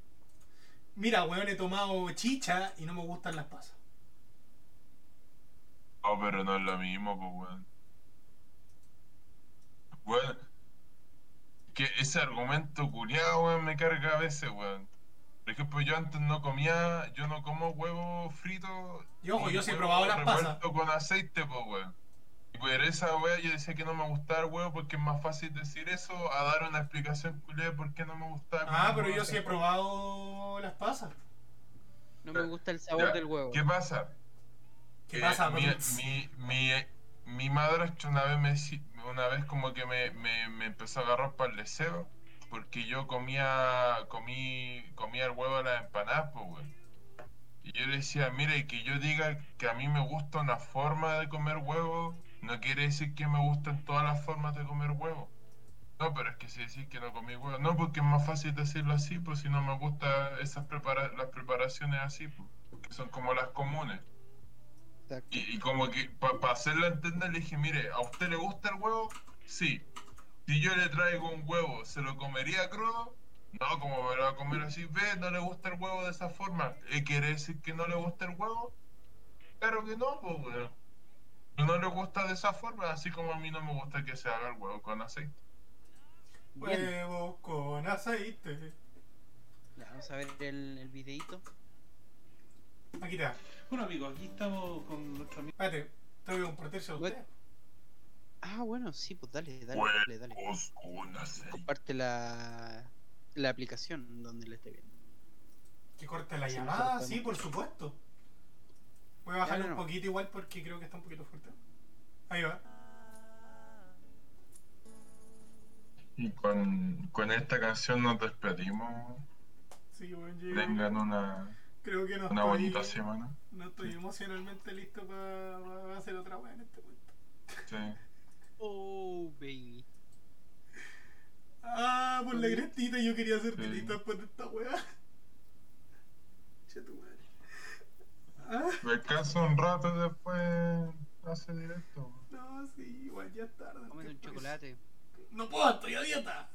Mira, weón, he tomado chicha y no me gustan las pasas. Oh, pero no es lo mismo, pues, weón. Weón. Que ese argumento culiado, weón, me carga a veces, weón. Por ejemplo, yo antes no comía, yo no como huevo frito. Y ojo, yo sí he probado las pasas. con aceite, pues, weón. Por esa weá yo decía que no me gustaba el huevo porque es más fácil decir eso a dar una explicación culiada de por qué no me gustaba. Ah, pero yo sí he probado las pasas. No me gusta el sabor Ya, del huevo. ¿Qué pasa? ¿Qué Eh, pasa, mi, mi, mi, mi madrastra una vez me una vez como que me, me, me empezó a agarrar para el deseo porque yo comía comí comía el huevo de las empanadas pues weón. y yo le decía mira y que yo diga que a mí me gusta una forma de comer huevo no quiere decir que me gustan todas las formas de comer huevo no pero es que si decís que no comí huevo no porque es más fácil decirlo así pues si no me gustan esas prepara las preparaciones así pues, que son como las comunes y, y como que para hacerlo entender le dije, mire, ¿a usted le gusta el huevo? Sí. Si yo le traigo un huevo, ¿se lo comería crudo? No, como me lo va a comer así, ve, no le gusta el huevo de esa forma. ¿Eh, ¿Quiere decir que no le gusta el huevo? Claro que no, pues weón. No le gusta de esa forma, así como a mí no me gusta que se haga el huevo con aceite. Bien. Huevo con aceite. Ya, vamos a ver el, el videito. Aquí está. Bueno amigos, aquí estamos con nuestro amigo. Espérate, tengo que compartirse a usted. Ah, bueno, sí, pues dale, dale, dale, dale. Huevos con aceite. Comparte la, la aplicación donde le esté viendo. Que corte la Sí, llamada, sí, por supuesto. Voy a bajarle no, un poquito igual porque creo que está un poquito fuerte. Ahí va. Y con, con esta canción nos despedimos. Sí, bueno, yo Tengan una, creo que no una estoy, bonita semana. no estoy emocionalmente listo para hacer otra wea en este momento. Sí. Oh, baby. Ah, por la crestita yo quería hacerte Sí. lista después de esta wea. Che tu madre. Ah, Descansa un rato y después hace directo. no, sí, igual ya es tarde. Cómete un chocolate. No puedo, estoy a dieta.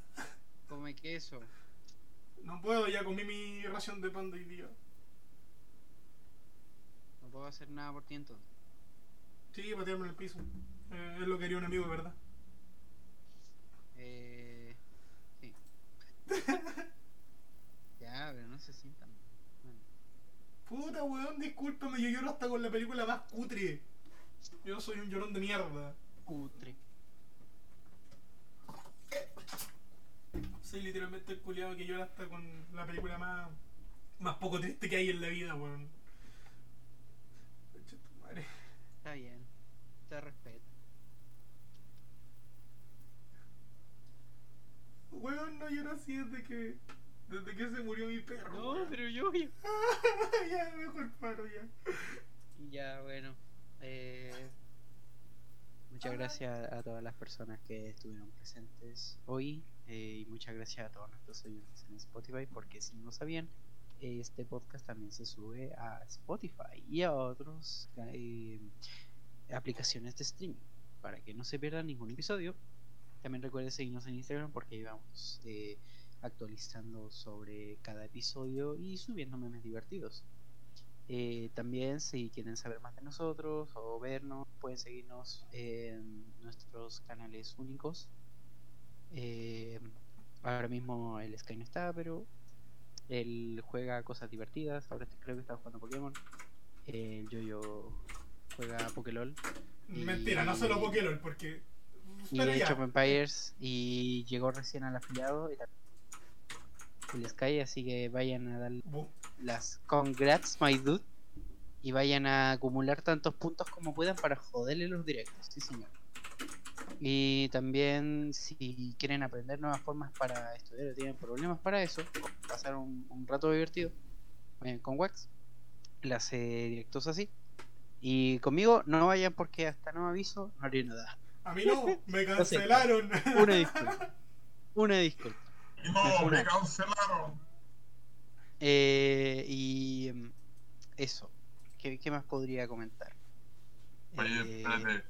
Come queso. No puedo, ya comí mi ración de pan de hoy día. No puedo hacer nada por ti entonces. Sí, patearme en el piso. Eh, es lo que haría un amigo, ¿verdad? Eh. Sí. ya, pero no se sientan. Puta weón, discúlpame, yo lloro hasta con la película más cutre. Yo soy un llorón de mierda. cutre. Soy literalmente el culiado que llora hasta con la película más, más poco triste que hay en la vida, weón. Madre. Está bien. Te respeto. Weón, no lloro así desde que. Desde que se murió mi perro. No, pero yo, yo. ya, mejor paro ya. Ya, bueno. Eh, muchas gracias a todas las personas que estuvieron presentes hoy. eh, y muchas gracias a todos nuestros oyentes en Spotify. Porque si no sabían, este podcast también se sube a Spotify y a otras aplicaciones de streaming. Para que no se pierdan ningún episodio. También recuerden seguirnos en Instagram porque ahí vamos eh, actualizando sobre cada episodio y subiendo memes divertidos. Eh, también si quieren saber más de nosotros o vernos, pueden seguirnos en nuestros canales únicos. Eh, ahora mismo el Sky no está, pero él juega cosas divertidas. Ahora creo que está jugando Pokémon. El Yoyo juega Pokélol. Y- Mentira, no solo Pokélol, porque. Y Age of Empires. Y llegó recién al afiliado. Y también el Sky, así que vayan a Bu- las congrats, my dude. Y vayan a acumular tantos puntos como puedan para joderle los directos, sí señor. Y también si quieren aprender nuevas formas para estudiar o tienen problemas para eso, pasar un, un rato divertido eh, con Wax, la hace directos así. Y conmigo no vayan porque hasta no aviso no haré nada. A mí no, me cancelaron. Una disculpa. Una disculpa. No, me cancelaron. Eh, y mm, eso. ¿Qué, qué más podría comentar? Oye, Eh, espérate.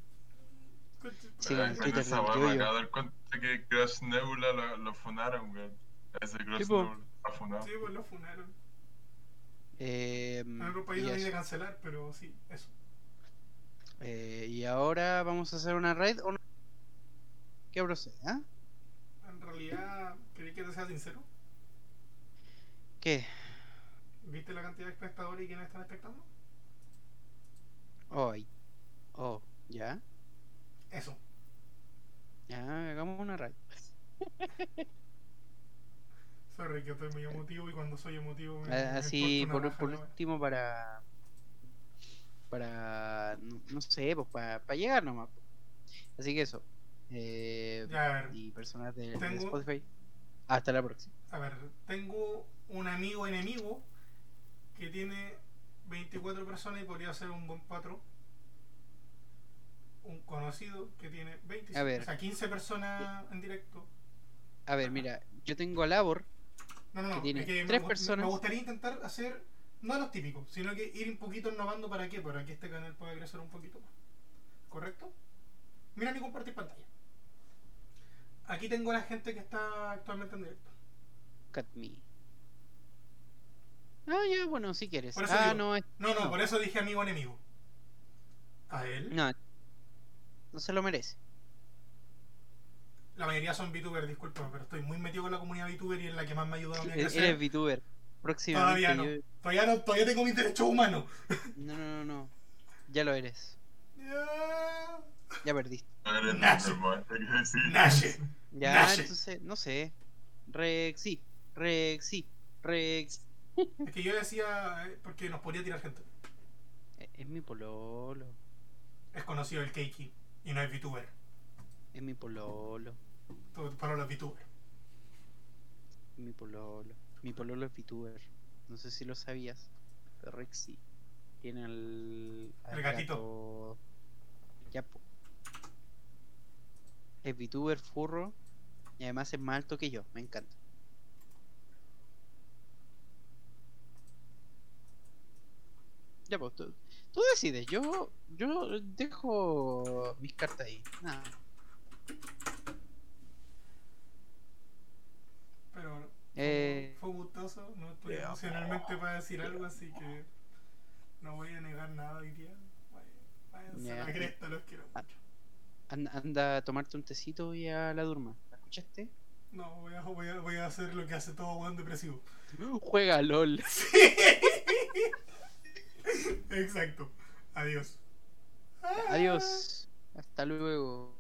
Sí, Ah, en Twitter esa acabo de dar cuenta que Crash Nebula lo, lo funaron, weón. Ese Crash Sí, po. Nebula está funado. Sí, pues lo funaron. eh, En otro país no eso. de cancelar, pero sí, eso. Eh, y ahora vamos a hacer una raid o no? ¿Qué procede? ah? En realidad, quería que te sea sincero. ¿Qué? ¿Viste la cantidad de espectadores y quiénes están espectando? Hoy. Oh, ya. Eso. Ya, hagamos una raid. Sorry que estoy muy emotivo y cuando soy emotivo me, Ah, me Así, importa por, por último, para. Para. No, no sé, pues para, para llegar nomás. Así que eso. Eh, a ver, y personas de, Spotify. Hasta la próxima. a ver, tengo un amigo enemigo que tiene 24 personas y podría ser un buen patrón. Un conocido que tiene 25, A ver. o sea, 15 personas en directo. A ver, mira, yo tengo a Labor. No, no, no. que tiene que me tres gu- personas. Me gustaría intentar hacer, no los típicos, sino que ir un poquito innovando para qué, para que este canal pueda crecer un poquito más. ¿Correcto? Mira mi compartir pantalla. Aquí tengo a la gente que está actualmente en directo. Cat me. Ah, ya, bueno, si quieres. Por eso Ah, digo. no, es- No, no, por eso dije amigo enemigo. A él. no. No se lo merece. La mayoría son VTubers, disculpa, pero estoy muy metido con la comunidad VTuber y es la que más me ha ayudado a mí a Eres crecer. eres VTuber. Próximamente. Todavía no. yo- Todavía no, todavía tengo mis derechos humanos. No, no, no, no. Ya lo eres. Ya. Ya perdiste. El. Ya, entonces, no sé. Rex, sí. Rex. Es que yo decía, eh, porque nos podría tirar gente. Eh, Es mi pololo. Es conocido el Keiki y no es VTuber. Es mi pololo. Todo para los VTuber. Es mi pololo. Mi pololo es VTuber. No sé si lo sabías. Pero Rex sí. Tiene al. al El gatito. gato-. Es VTuber furro. Y además es más alto que yo. Me encanta. Ya, pues tú, tú decides. Yo, yo dejo mis cartas ahí. Nada. Pero Eh, fue gustoso, no estoy Yeah. emocionalmente para decir algo, así que no voy a negar nada hoy día. Vaya- Váyanse a la cresta, los quiero Ah. mucho. Anda, anda a tomarte un tecito y a la durma. ¿La escuchaste? No, voy a, voy, a, voy a hacer lo que hace todo buen depresivo. Juega LOL. Exacto. Adiós. Adiós. Hasta luego.